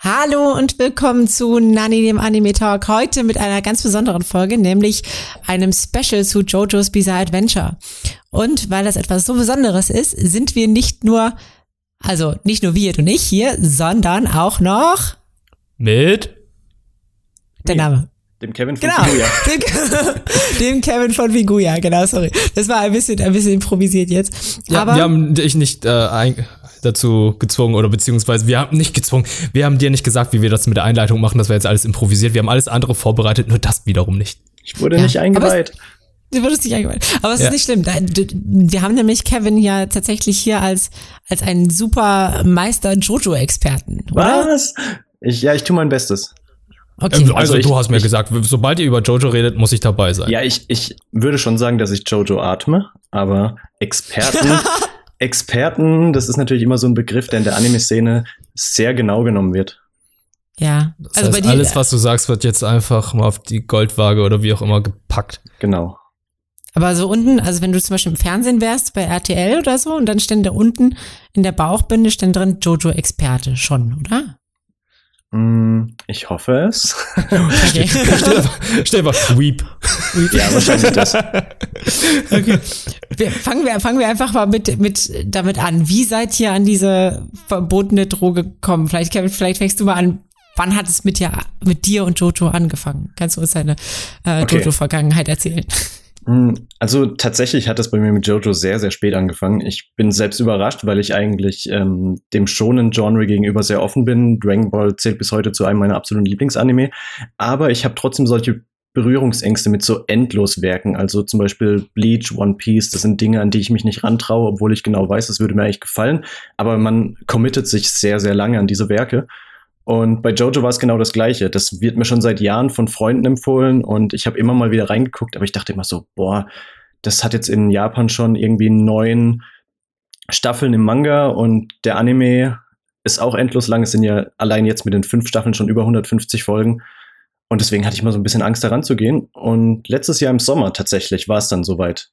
Hallo und willkommen zu Nani dem Anime Talk. Heute mit einer ganz besonderen Folge, nämlich einem Special zu JoJo's Bizarre Adventure. Und weil das etwas so Besonderes ist, sind wir nicht nur, also nicht nur wir und ich hier, sondern auch noch mit der Name. Dem Kevin von genau. Figuya. Dem, Kevin von Figuya, genau, sorry. Das war ein bisschen, ein bisschen improvisiert jetzt. Ja, Aber wir haben dich nicht äh, dazu gezwungen oder beziehungsweise wir haben nicht gezwungen, wir haben dir nicht gesagt, wie wir das mit der Einleitung machen, das war jetzt alles improvisiert. Wir haben alles andere vorbereitet, nur das wiederum nicht. Ich wurde ja, nicht eingeweiht. Du wurdest nicht eingeweiht. Aber es ja. ist nicht schlimm. Wir haben nämlich Kevin ja tatsächlich hier als, als einen super Meister Jojo-Experten. Was? Ich, ja, ich tue mein Bestes. Okay. Ähm, also, also ich, du hast mir ich, gesagt, sobald ihr über Jojo redet, muss ich dabei sein. Ja, ich, ich würde schon sagen, dass ich Jojo atme, aber Experten Experten, das ist natürlich immer so ein Begriff, der in der Anime-Szene sehr genau genommen wird. Ja, das also heißt, alles, was du sagst, wird jetzt einfach mal auf die Goldwaage oder wie auch immer gepackt. Genau. Aber so unten, also wenn du zum Beispiel im Fernsehen wärst, bei RTL oder so, und dann stände unten in der Bauchbinde stände drin Jojo-Experte schon, oder? Mm, ich hoffe es. Okay. stell mal, Weep. Weep. Ja, wahrscheinlich das. Okay. Wir, fangen, wir, fangen wir einfach mal mit, mit damit an. Wie seid ihr an diese verbotene Droge gekommen? Vielleicht, Kevin, vielleicht fängst du mal an. Wann hat es mit dir, mit dir und Jojo angefangen? Kannst du uns deine äh, okay. Jojo-Vergangenheit erzählen? Hm, also tatsächlich hat das bei mir mit Jojo sehr, sehr spät angefangen. Ich bin selbst überrascht, weil ich eigentlich ähm, dem schonen Genre gegenüber sehr offen bin. Dragon Ball zählt bis heute zu einem meiner absoluten Lieblingsanime. Aber ich habe trotzdem solche Berührungsängste mit so Endloswerken. Also zum Beispiel Bleach, One Piece, das sind Dinge, an die ich mich nicht rantraue, obwohl ich genau weiß, das würde mir eigentlich gefallen. Aber man committet sich sehr, sehr lange an diese Werke. Und bei Jojo war es genau das Gleiche. Das wird mir schon seit Jahren von Freunden empfohlen und ich habe immer mal wieder reingeguckt, aber ich dachte immer so, boah, das hat jetzt in Japan schon irgendwie neun Staffeln im Manga und der Anime ist auch endlos lang. Es sind ja allein jetzt mit den fünf Staffeln schon über 150 Folgen. Und deswegen hatte ich mal so ein bisschen Angst daran zu gehen. Und letztes Jahr im Sommer tatsächlich war es dann soweit.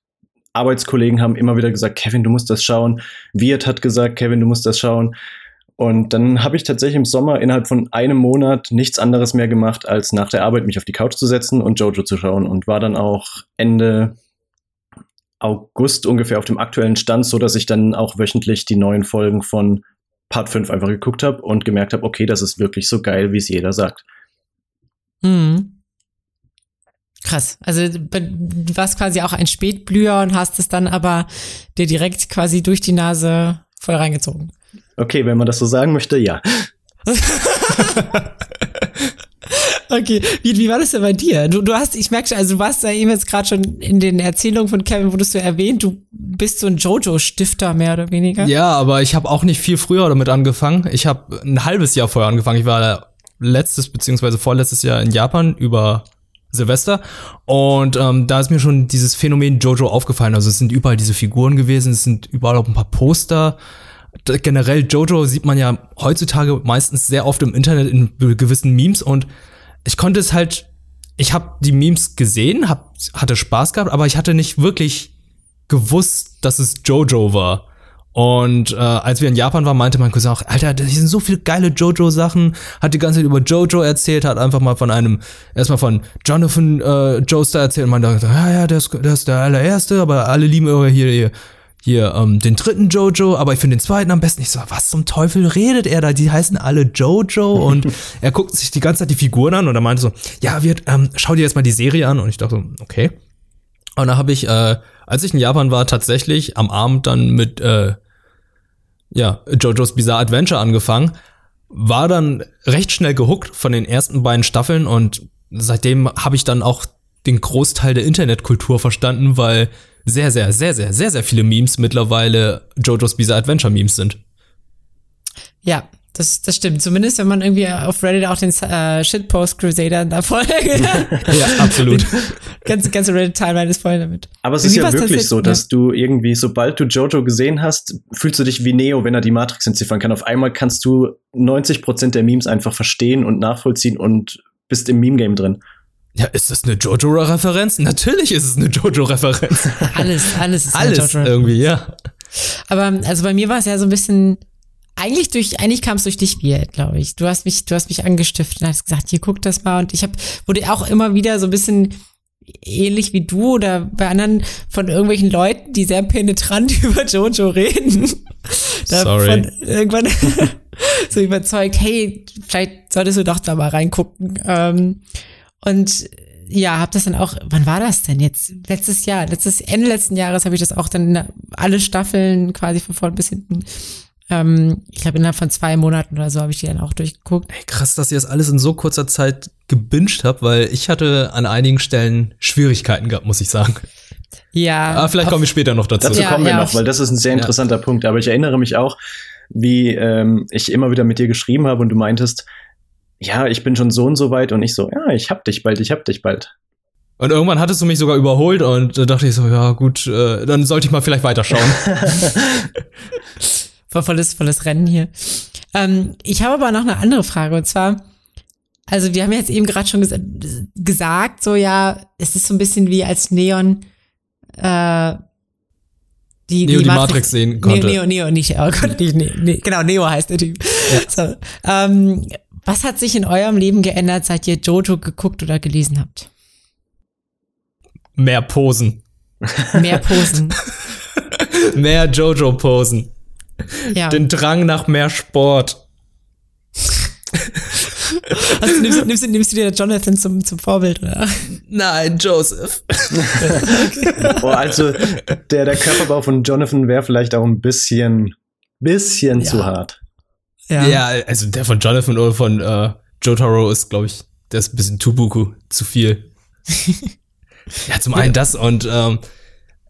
Arbeitskollegen haben immer wieder gesagt, Kevin, du musst das schauen. Wirt hat gesagt, Kevin, du musst das schauen. Und dann habe ich tatsächlich im Sommer innerhalb von einem Monat nichts anderes mehr gemacht, als nach der Arbeit mich auf die Couch zu setzen und Jojo zu schauen und war dann auch Ende August ungefähr auf dem aktuellen Stand, so dass ich dann auch wöchentlich die neuen Folgen von Part 5 einfach geguckt habe und gemerkt habe, okay, das ist wirklich so geil, wie es jeder sagt. Mhm. Krass. Also du warst quasi auch ein Spätblüher und hast es dann aber dir direkt quasi durch die Nase voll reingezogen. Okay, wenn man das so sagen möchte, ja. okay, wie, wie war das denn bei dir? Du, du hast, ich merke schon, also du warst da eben jetzt gerade schon in den Erzählungen von Kevin, wurdest du erwähnt, du bist so ein Jojo-Stifter mehr oder weniger. Ja, aber ich habe auch nicht viel früher damit angefangen. Ich habe ein halbes Jahr vorher angefangen. Ich war letztes beziehungsweise vorletztes Jahr in Japan über Silvester. Und ähm, da ist mir schon dieses Phänomen Jojo aufgefallen. Also es sind überall diese Figuren gewesen, es sind überall auch ein paar Poster generell Jojo sieht man ja heutzutage meistens sehr oft im Internet in gewissen Memes und ich konnte es halt, ich habe die Memes gesehen, hab, hatte Spaß gehabt, aber ich hatte nicht wirklich gewusst, dass es Jojo war. Und äh, als wir in Japan waren, meinte mein Cousin auch, Alter, hier sind so viele geile Jojo-Sachen, hat die ganze Zeit über Jojo erzählt, hat einfach mal von einem, erstmal von Jonathan äh, Joestar erzählt und meinte, ja, ja, der ist, der ist der allererste, aber alle lieben hier, hier hier ähm, den dritten Jojo, aber ich finde den zweiten am besten. Ich so, was zum Teufel redet er da? Die heißen alle Jojo und er guckt sich die ganze Zeit die Figuren an und er meinte so, ja, wird, ähm, schau dir jetzt mal die Serie an und ich dachte, okay. Und da habe ich, äh, als ich in Japan war, tatsächlich am Abend dann mit äh, ja, JoJo's Bizarre Adventure angefangen, war dann recht schnell gehuckt von den ersten beiden Staffeln und seitdem habe ich dann auch den Großteil der Internetkultur verstanden, weil sehr, sehr, sehr, sehr, sehr, sehr viele Memes mittlerweile JoJo's Bizarre Adventure Memes sind. Ja, das, das stimmt. Zumindest, wenn man irgendwie auf Reddit auch den äh, Shitpost Crusader da folgt. ja, absolut. ganze, ganze Reddit-Timeline ist voll damit. Aber es ist ja wirklich so, dass ja. du irgendwie, sobald du Jojo gesehen hast, fühlst du dich wie Neo, wenn er die Matrix entziffern kann. Auf einmal kannst du 90% der Memes einfach verstehen und nachvollziehen und bist im Meme-Game drin. Ja, ist das eine Jojo-Referenz? Natürlich ist es eine Jojo-Referenz. alles, alles ist alles eine Jojo irgendwie, ja. Aber also bei mir war es ja so ein bisschen eigentlich durch, eigentlich kam es durch dich, wir, glaube ich. Du hast mich, du hast mich angestiftet und hast gesagt, hier guck das mal. Und ich habe, wurde auch immer wieder so ein bisschen ähnlich wie du oder bei anderen von irgendwelchen Leuten, die sehr penetrant über Jojo reden. Sorry. irgendwann so überzeugt, hey, vielleicht solltest du doch da mal reingucken. Ähm, und ja, habe das dann auch, wann war das denn jetzt? Letztes Jahr, letztes Ende letzten Jahres habe ich das auch dann alle Staffeln quasi von vorn bis hinten. Ähm, ich glaube, innerhalb von zwei Monaten oder so habe ich die dann auch durchgeguckt. Ey, krass, dass ihr das alles in so kurzer Zeit gebinged habt, weil ich hatte an einigen Stellen Schwierigkeiten gehabt, muss ich sagen. Ja. Aber vielleicht kommen wir später noch dazu. Dazu Ja, kommen wir ja, noch, weil das ist ein sehr Ja. interessanter Punkt. Aber ich erinnere mich auch, wie ähm, ich immer wieder mit dir geschrieben habe und du meintest, ja, ich bin schon so und so weit und ich so, ja, ich hab dich bald, ich hab dich bald. Und irgendwann hattest du mich sogar überholt und da dachte ich so, ja gut, äh, dann sollte ich mal vielleicht weiterschauen. Voll- volles, volles Rennen hier. Ähm, ich habe aber noch eine andere Frage und zwar, also wir haben jetzt eben gerade schon ges gesagt, so ja, es ist so ein bisschen wie als Neon äh, die, Neo die Matrix sehen konnte. Neo, Neo, Neo, nicht, oh Gott, nicht, ne, ne, genau, Neo heißt der Typ. So, ähm, was hat sich in eurem Leben geändert, seit ihr Jojo geguckt oder gelesen habt? Mehr Posen. Mehr Posen. Mehr Jojo-Posen. ja. Den Drang nach mehr Sport. Also, nimmst, nimmst, nimmst du dir Jonathan zum, zum Vorbild, oder? Nein, Joseph. Oh, also der, der Körperbau von Jonathan wäre vielleicht auch ein bisschen, bisschen zu hart. Ja. also der von Jonathan oder von äh, Jotaro ist, glaube ich, der ist ein bisschen Tubuku, zu viel. ja, zum einen das und ähm,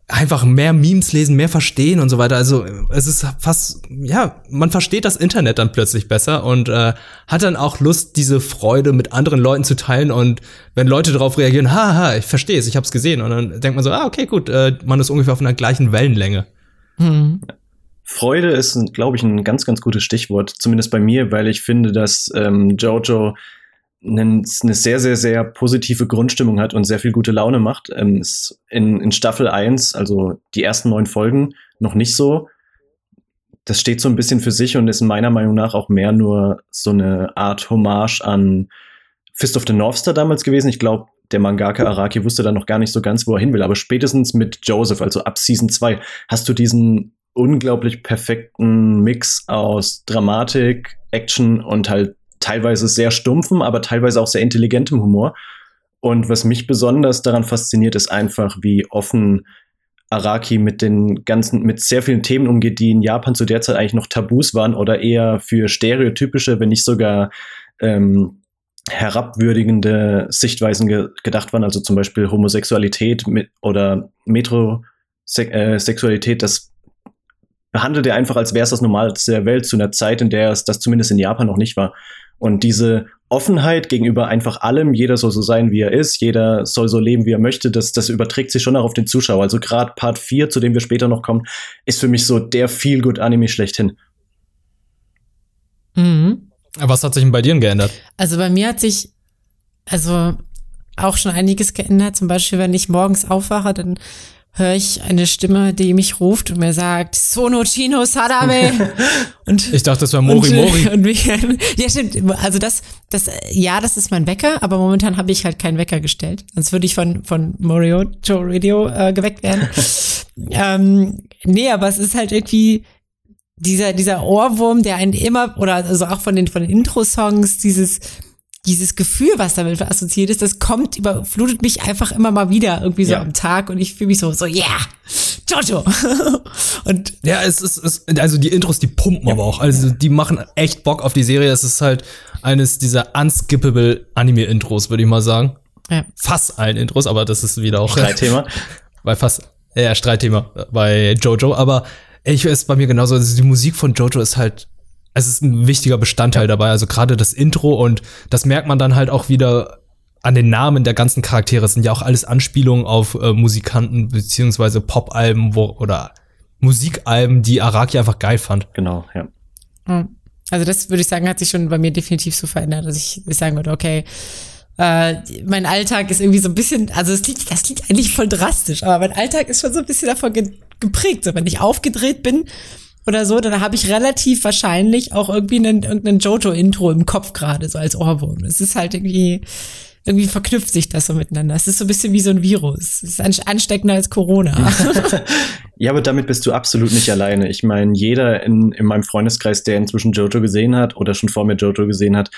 einfach mehr Memes lesen, mehr verstehen und so weiter. Also es ist fast, ja, man versteht das Internet dann plötzlich besser und äh, hat dann auch Lust, diese Freude mit anderen Leuten zu teilen. Und wenn Leute darauf reagieren, haha, ich verstehe es, ich habe es gesehen, und dann denkt man so, ah, okay, gut, äh, man ist ungefähr auf einer gleichen Wellenlänge. Hm. Freude ist, glaube ich, ein ganz, ganz gutes Stichwort, zumindest bei mir, weil ich finde, dass ähm, Jojo eine sehr, sehr, sehr positive Grundstimmung hat und sehr viel gute Laune macht. Ähm, ist in, in Staffel 1, also die ersten neun Folgen, noch nicht so. Das steht so ein bisschen für sich und ist meiner Meinung nach auch mehr nur so eine Art Hommage an Fist of the North Star damals gewesen. Ich glaube, der Mangaka Araki wusste dann noch gar nicht so ganz, wo er hin will. Aber spätestens mit Joseph, also ab Season 2, hast du diesen unglaublich perfekten Mix aus Dramatik, Action und halt teilweise sehr stumpfem, aber teilweise auch sehr intelligentem Humor. Und was mich besonders daran fasziniert, ist einfach, wie offen Araki mit den ganzen, mit sehr vielen Themen umgeht, die in Japan zu der Zeit eigentlich noch Tabus waren oder eher für stereotypische, wenn nicht sogar ähm, herabwürdigende Sichtweisen ge gedacht waren, also zum Beispiel Homosexualität mit, oder Metrosexualität, das behandelt er einfach, als wäre es das Normalste der Welt, zu einer Zeit, in der es das zumindest in Japan noch nicht war. Und diese Offenheit gegenüber einfach allem, jeder soll so sein, wie er ist, jeder soll so leben, wie er möchte, das, das überträgt sich schon auch auf den Zuschauer. Also gerade Part 4, zu dem wir später noch kommen, ist für mich so der Feel-Good-Anime schlechthin. Mhm. Was hat sich denn bei dir denn geändert? Also bei mir hat sich also auch schon einiges geändert. Zum Beispiel, wenn ich morgens aufwache, dann höre ich eine Stimme, die mich ruft und mir sagt, Sono Chino Sadame. und Ich dachte, das wäre Mori und, Mori. Und mich, ja, stimmt. Also das, das, ja, das ist mein Wecker, aber momentan habe ich halt keinen Wecker gestellt. Sonst würde ich von, von Morio Joe Radio äh, geweckt werden. ähm, nee, aber es ist halt irgendwie dieser, dieser Ohrwurm, der einen immer, oder also auch von den, von den Intro-Songs, dieses, dieses Gefühl, was damit assoziiert ist, das kommt, überflutet mich einfach immer mal wieder irgendwie so Ja. am Tag und ich fühle mich so, so, yeah, Jojo. und Ja, es ist, es, also die Intros, die pumpen aber auch. Also die machen echt Bock auf die Serie. Es ist halt eines dieser unskippable Anime-Intros, würde ich mal sagen. ja. Fast allen Intros, aber das ist wieder auch Streitthema. bei fast, ja, Streitthema bei Jojo. Aber ich ist bei mir genauso. Also die Musik von Jojo ist halt, es ist ein wichtiger Bestandteil dabei. Also gerade das Intro und das merkt man dann halt auch wieder an den Namen der ganzen Charaktere. Es sind ja auch alles Anspielungen auf äh, Musikanten beziehungsweise Pop-Alben wo, oder Musikalben, die Araki einfach geil fand. Genau, ja. Ja. Also das würde ich sagen, hat sich schon bei mir definitiv so verändert, dass ich, ich sagen würde, okay, äh, mein Alltag ist irgendwie so ein bisschen, also das klingt, das klingt eigentlich voll drastisch, aber mein Alltag ist schon so ein bisschen davon ge geprägt. So, wenn ich aufgedreht bin oder so, dann habe ich relativ wahrscheinlich auch irgendwie einen, irgendein Jojo-Intro im Kopf gerade, so als Ohrwurm. Es ist halt irgendwie, irgendwie verknüpft sich das so miteinander. Es ist so ein bisschen wie so ein Virus. Es ist ansteckender als Corona. ja, aber damit bist du absolut nicht alleine. Ich meine, jeder in, in meinem Freundeskreis, der inzwischen Jojo gesehen hat oder schon vor mir Jojo gesehen hat,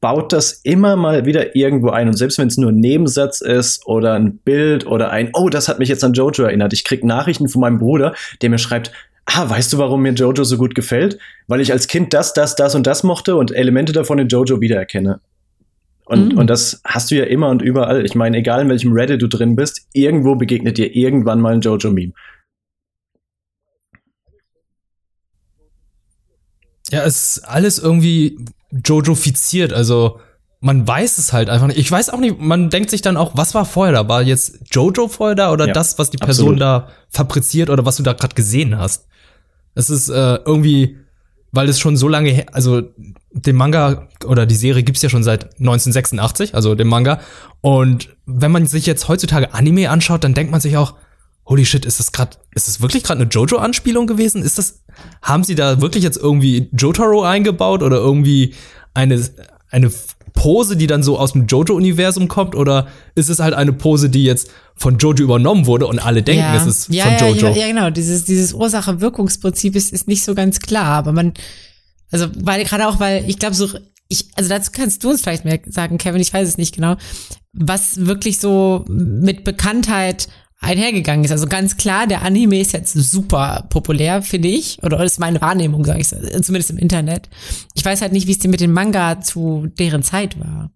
baut das immer mal wieder irgendwo ein. Und selbst wenn es nur ein Nebensatz ist oder ein Bild oder ein, oh, das hat mich jetzt an Jojo erinnert. Ich krieg Nachrichten von meinem Bruder, der mir schreibt, ah, weißt du, warum mir Jojo so gut gefällt? Weil ich als Kind das, das, das und das mochte und Elemente davon in Jojo wiedererkenne. Und, mm. und das hast du ja immer und überall. Ich meine, egal in welchem Reddit du drin bist, irgendwo begegnet dir irgendwann mal ein Jojo-Meme. Ja, es ist alles irgendwie Jojo-fiziert, also man weiß es halt einfach nicht. Ich weiß auch nicht, man denkt sich dann auch, was war vorher da? War jetzt Jojo vorher da oder ja, das, was die Person absolut. da fabriziert oder was du da gerade gesehen hast? Es ist äh, irgendwie, weil es schon so lange her, also den Manga oder die Serie gibt's ja schon seit 1986, also den Manga. Und wenn man sich jetzt heutzutage Anime anschaut, dann denkt man sich auch, holy shit, ist das gerade, ist das wirklich gerade eine Jojo-Anspielung gewesen? Ist das, haben sie da wirklich jetzt irgendwie Jotaro eingebaut oder irgendwie eine, eine Pose, die dann so aus dem Jojo-Universum kommt, oder ist es halt eine Pose, die jetzt von Jojo übernommen wurde und alle denken, ja. es ist ja, von ja, Jojo? Ja, ja, genau. Dieses, dieses Ursache-Wirkungsprinzip ist, ist nicht so ganz klar, aber man, also, weil gerade auch, weil ich glaube, so, ich, also dazu kannst du uns vielleicht mehr sagen, Kevin, ich weiß es nicht genau, was wirklich so mit Bekanntheit einhergegangen ist. Also ganz klar, der Anime ist jetzt super populär, finde ich. Oder das ist meine Wahrnehmung, sage ich, zumindest im Internet. Ich weiß halt nicht, wie es mit dem Manga zu deren Zeit war.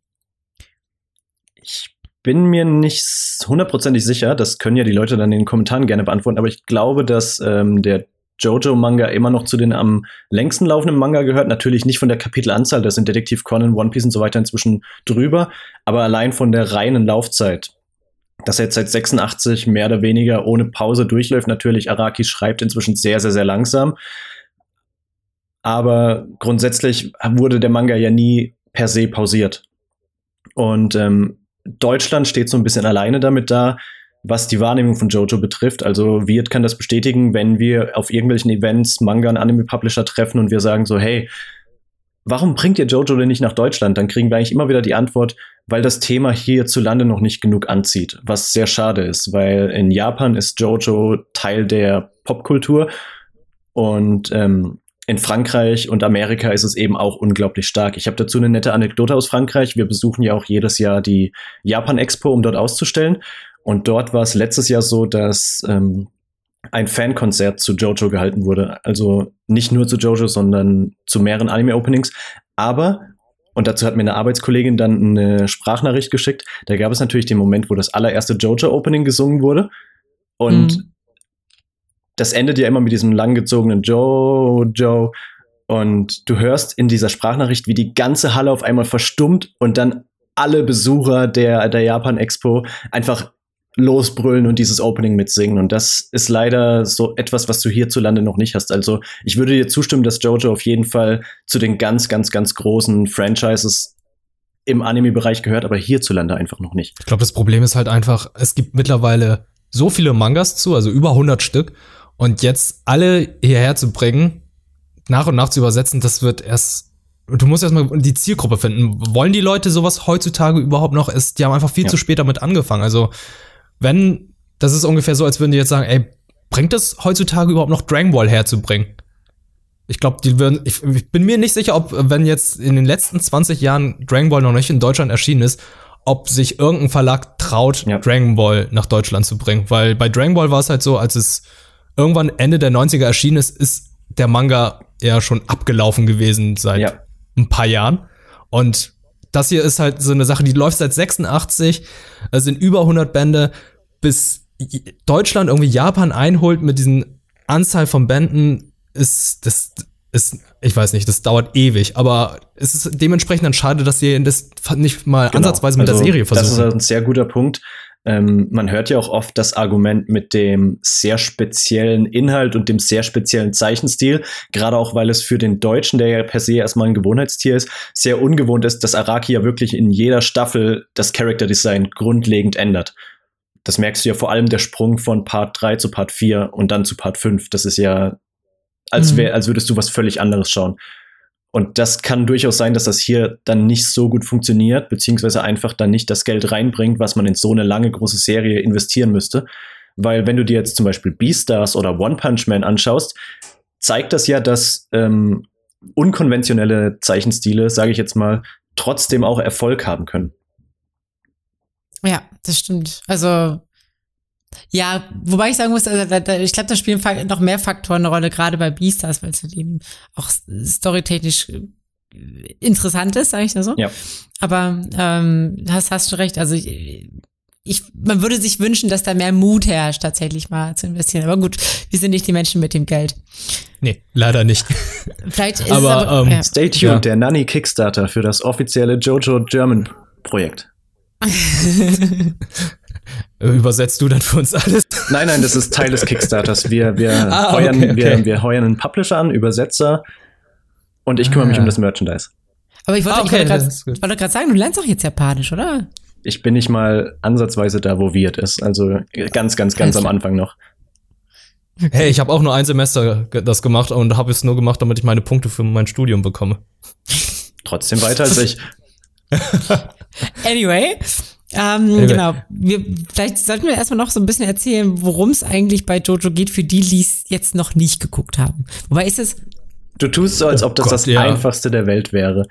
Ich bin mir nicht hundertprozentig sicher. Das können ja die Leute dann in den Kommentaren gerne beantworten. Aber ich glaube, dass ähm, der Jojo-Manga immer noch zu den am längsten laufenden Manga gehört. Natürlich nicht von der Kapitelanzahl, da sind Detektiv Conan, One Piece und so weiter inzwischen drüber, aber allein von der reinen Laufzeit dass er jetzt seit 86 mehr oder weniger ohne Pause durchläuft. Natürlich, Araki schreibt inzwischen sehr, sehr, sehr langsam. Aber grundsätzlich wurde der Manga ja nie per se pausiert. Und ähm, Deutschland steht so ein bisschen alleine damit da, was die Wahrnehmung von Jojo betrifft. Also Wirt kann das bestätigen, wenn wir auf irgendwelchen Events Manga und Anime-Publisher treffen und wir sagen so, hey, warum bringt ihr Jojo denn nicht nach Deutschland? Dann kriegen wir eigentlich immer wieder die Antwort, weil das Thema hierzulande noch nicht genug anzieht, was sehr schade ist, weil in Japan ist Jojo Teil der Popkultur und ähm, in Frankreich und Amerika ist es eben auch unglaublich stark. Ich habe dazu eine nette Anekdote aus Frankreich. Wir besuchen ja auch jedes Jahr die Japan Expo, um dort auszustellen. Und dort war es letztes Jahr so, dass ähm, ein Fankonzert zu Jojo gehalten wurde. Also nicht nur zu Jojo, sondern zu mehreren Anime-Openings. Aber, und dazu hat mir eine Arbeitskollegin dann eine Sprachnachricht geschickt, da gab es natürlich den Moment, wo das allererste Jojo-Opening gesungen wurde. Und mhm. das endet ja immer mit diesem langgezogenen Jojo. Und du hörst in dieser Sprachnachricht, wie die ganze Halle auf einmal verstummt und dann alle Besucher der, der Japan Expo einfach losbrüllen und dieses Opening mitsingen. Und das ist leider so etwas, was du hierzulande noch nicht hast. Also ich würde dir zustimmen, dass Jojo auf jeden Fall zu den ganz, ganz, ganz großen Franchises im Anime-Bereich gehört, aber hierzulande einfach noch nicht. Ich glaube, das Problem ist halt einfach, es gibt mittlerweile so viele Mangas zu, also über 100 Stück. Und jetzt alle hierher zu bringen, nach und nach zu übersetzen, das wird erst du musst erstmal die Zielgruppe finden. Wollen die Leute sowas heutzutage überhaupt noch? Ist, die haben einfach viel ja. zu spät damit angefangen. Also wenn, das ist ungefähr so, als würden die jetzt sagen, ey, bringt es heutzutage überhaupt noch Dragon Ball herzubringen? Ich glaube, die würden, ich, ich, bin mir nicht sicher, ob, wenn jetzt in den letzten 20 Jahren Dragon Ball noch nicht in Deutschland erschienen ist, ob sich irgendein Verlag traut, ja. Dragon Ball nach Deutschland zu bringen. Weil bei Dragon Ball war es halt so, als es irgendwann Ende der 90er erschienen ist, ist der Manga ja schon abgelaufen gewesen seit ja. ein paar Jahren. Und das hier ist halt so eine Sache, die läuft seit 86, es sind über 100 Bände, bis Deutschland irgendwie Japan einholt mit diesen Anzahl von Bänden, ist das ist, ich weiß nicht, das dauert ewig, aber es ist dementsprechend dann schade, dass sie das nicht mal genau. ansatzweise mit also, der Serie versuchen. Das ist ein sehr guter Punkt. Ähm, man hört ja auch oft das Argument mit dem sehr speziellen Inhalt und dem sehr speziellen Zeichenstil, gerade auch weil es für den Deutschen, der ja per se erstmal ein Gewohnheitstier ist, sehr ungewohnt ist, dass Araki ja wirklich in jeder Staffel das Character Design grundlegend ändert. Das merkst du ja vor allem der Sprung von Part 3 zu Part 4 und dann zu Part 5. Das ist ja als, wär, als würdest du was völlig anderes schauen. Und das kann durchaus sein, dass das hier dann nicht so gut funktioniert, beziehungsweise einfach dann nicht das Geld reinbringt, was man in so eine lange große Serie investieren müsste. Weil wenn du dir jetzt zum Beispiel Beastars oder One Punch Man anschaust, zeigt das ja, dass ähm, unkonventionelle Zeichenstile, sage ich jetzt mal, trotzdem auch Erfolg haben können. Ja, das stimmt. Also ja, wobei ich sagen muss, also, ich glaube, da spielen noch mehr Faktoren eine Rolle, gerade bei Beastars, weil es halt eben auch storytechnisch äh, interessant ist, sage ich da so. Ja. Aber ähm, hast, hast schon recht. Also ich, ich, man würde sich wünschen, dass da mehr Mut herrscht, tatsächlich mal zu investieren. Aber gut, wir sind nicht die Menschen mit dem Geld. Nee, leider nicht. Vielleicht ist aber, es aber ähm, ja. Stay tuned, Ja. der Nanny Kickstarter für das offizielle Jojo German Projekt. Übersetzt du dann für uns alles? Nein, nein, das ist Teil des Kickstarters. Wir, wir, Ah, heuern, okay, okay. Wir, wir heuern einen Publisher an, Übersetzer und ich kümmere mich Ah. um das Merchandise. Aber ich wollte Ah, ich okay, wollte gerade gerade sagen, du lernst auch jetzt Japanisch, oder? Ich bin nicht mal ansatzweise da, wo Wirt ist. Also ganz, ganz, ganz am Anfang noch. Hey, ich habe auch nur ein Semester das gemacht und habe es nur gemacht, damit ich meine Punkte für mein Studium bekomme. Trotzdem weiter als ich. Anyway, ähm, Anyway. genau. Wir, vielleicht sollten wir erstmal noch so ein bisschen erzählen, worum es eigentlich bei Jojo geht, für die, die es jetzt noch nicht geguckt haben. Wobei ist es, Du tust so, als ob das Gott, das ja. einfachste der Welt wäre.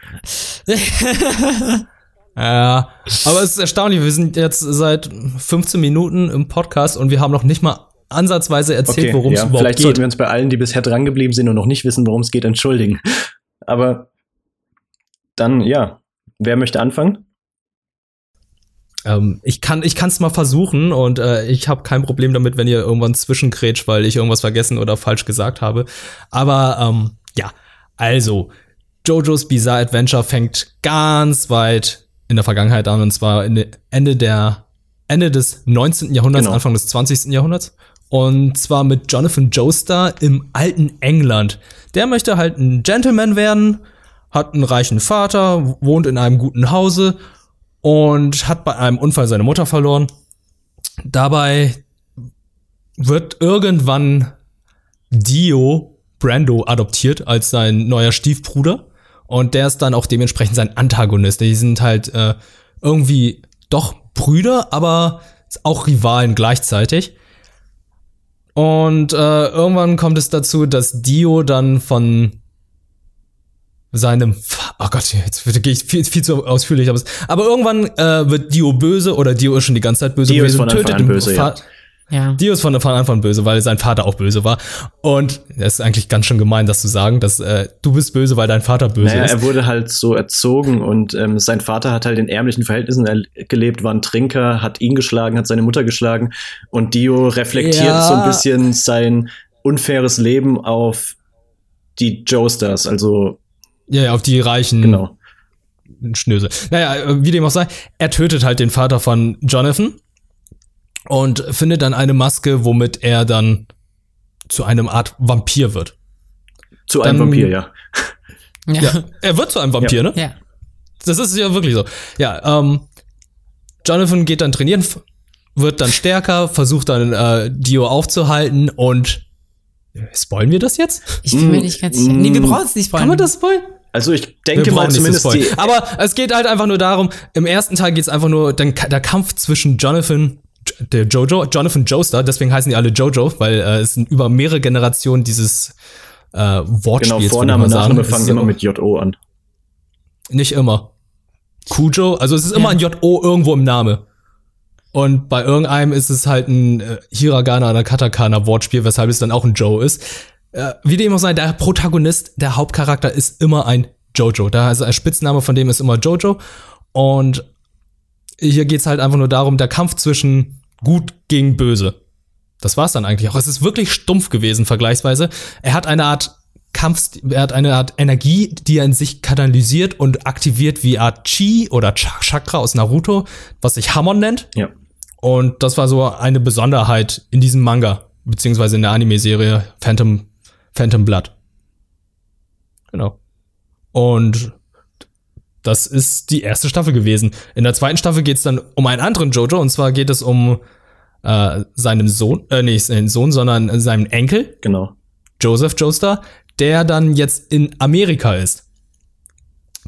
Ja, aber es ist erstaunlich. Wir sind jetzt seit 15 Minuten im Podcast und wir haben noch nicht mal ansatzweise erzählt, Okay, worum es ja, überhaupt vielleicht geht. sollten wir uns bei allen, die bisher dran geblieben sind und noch nicht wissen, worum es geht, entschuldigen. Aber dann, ja, wer möchte anfangen? Ähm, ich kann ich kann's mal versuchen und äh, ich habe kein Problem damit, wenn ihr irgendwann zwischengrätscht, weil ich irgendwas vergessen oder falsch gesagt habe. Aber ähm, ja, also JoJo's Bizarre Adventure fängt ganz weit in der Vergangenheit an und zwar Ende der Ende des 19. Jahrhunderts, Genau. Anfang des 20. Jahrhunderts. Und zwar mit Jonathan Joestar im alten England. Der möchte halt ein Gentleman werden, hat einen reichen Vater, wohnt in einem guten Hause und hat bei einem Unfall seine Mutter verloren. Dabei wird irgendwann Dio Brando adoptiert als sein neuer Stiefbruder und der ist dann auch dementsprechend sein Antagonist. Die sind halt äh, irgendwie doch Brüder, aber auch Rivalen gleichzeitig. Und äh, irgendwann kommt es dazu, dass Dio dann von seinem, Fa- oh Gott, jetzt gehe ich viel, viel zu ausführlich, aber, es- aber irgendwann äh, wird Dio böse oder Dio ist schon die ganze Zeit böse. Dio ist von Anfang tötet an böse, Fa- ja. ja. Dio ist von Anfang an von böse, weil sein Vater auch böse war. Und das ist eigentlich ganz schön gemein, das zu sagen, dass äh, du bist böse, weil dein Vater böse Naja, ist. er wurde halt so erzogen und ähm, sein Vater hat halt in ärmlichen Verhältnissen er- gelebt, war ein Trinker, hat ihn geschlagen, hat seine Mutter geschlagen und Dio reflektiert Ja. so ein bisschen sein unfaires Leben auf die Joestars, also Ja, ja, auf die reichen genau. Schnösel. Naja, äh, wie dem auch sei, er tötet halt den Vater von Jonathan und findet dann eine Maske, womit er dann zu einem Art Vampir wird. Zu einem Dann- Vampir, ja. Ja. Ja, er wird zu einem Vampir, ne? ja. Das ist ja wirklich so. Ja, ähm, Jonathan geht dann trainieren, wird dann stärker, versucht dann äh, Dio aufzuhalten und spoilen wir das jetzt? Ich bin mir nicht ganz sicher. Nee, wir mm. brauchen es nicht Kann man das spoilen? Also ich denke mal zumindest die, Aber es geht halt einfach nur darum, im ersten Teil geht es einfach nur, dann, der Kampf zwischen Jonathan, der Jojo, Jonathan Joestar, deswegen heißen die alle Jojo, weil äh, es sind über mehrere Generationen dieses äh, Wortspiels. genau, Vorname und. Nachname fangen immer mit JO an. Nicht immer. Kujo, also es ist immer Ja. ein JO irgendwo im Name. Und bei irgendeinem ist es halt ein äh, Hiragana oder Katakana Wortspiel, weshalb es dann auch ein Joe ist. Äh, wie dem auch sei, der Protagonist, der Hauptcharakter ist immer ein Jojo. Da also ein Spitzname von dem ist immer Jojo. Und hier geht's halt einfach nur darum, der Kampf zwischen gut gegen böse. Das war's dann eigentlich auch. Es ist wirklich stumpf gewesen, vergleichsweise. Er hat eine Art Kampf, er hat eine Art Energie, die er in sich katalysiert und aktiviert wie Art Chi oder Ch Chakra aus Naruto, was sich Hamon nennt. Ja. Und das war so eine Besonderheit in diesem Manga, beziehungsweise in der Anime-Serie Phantom, Phantom Blood. Genau. Und das ist die erste Staffel gewesen. In der zweiten Staffel geht es dann um einen anderen Jojo, und zwar geht es um äh, seinen Sohn, äh, nicht seinen Sohn, sondern seinen Enkel, Genau. Joseph Joestar, der dann jetzt in Amerika ist.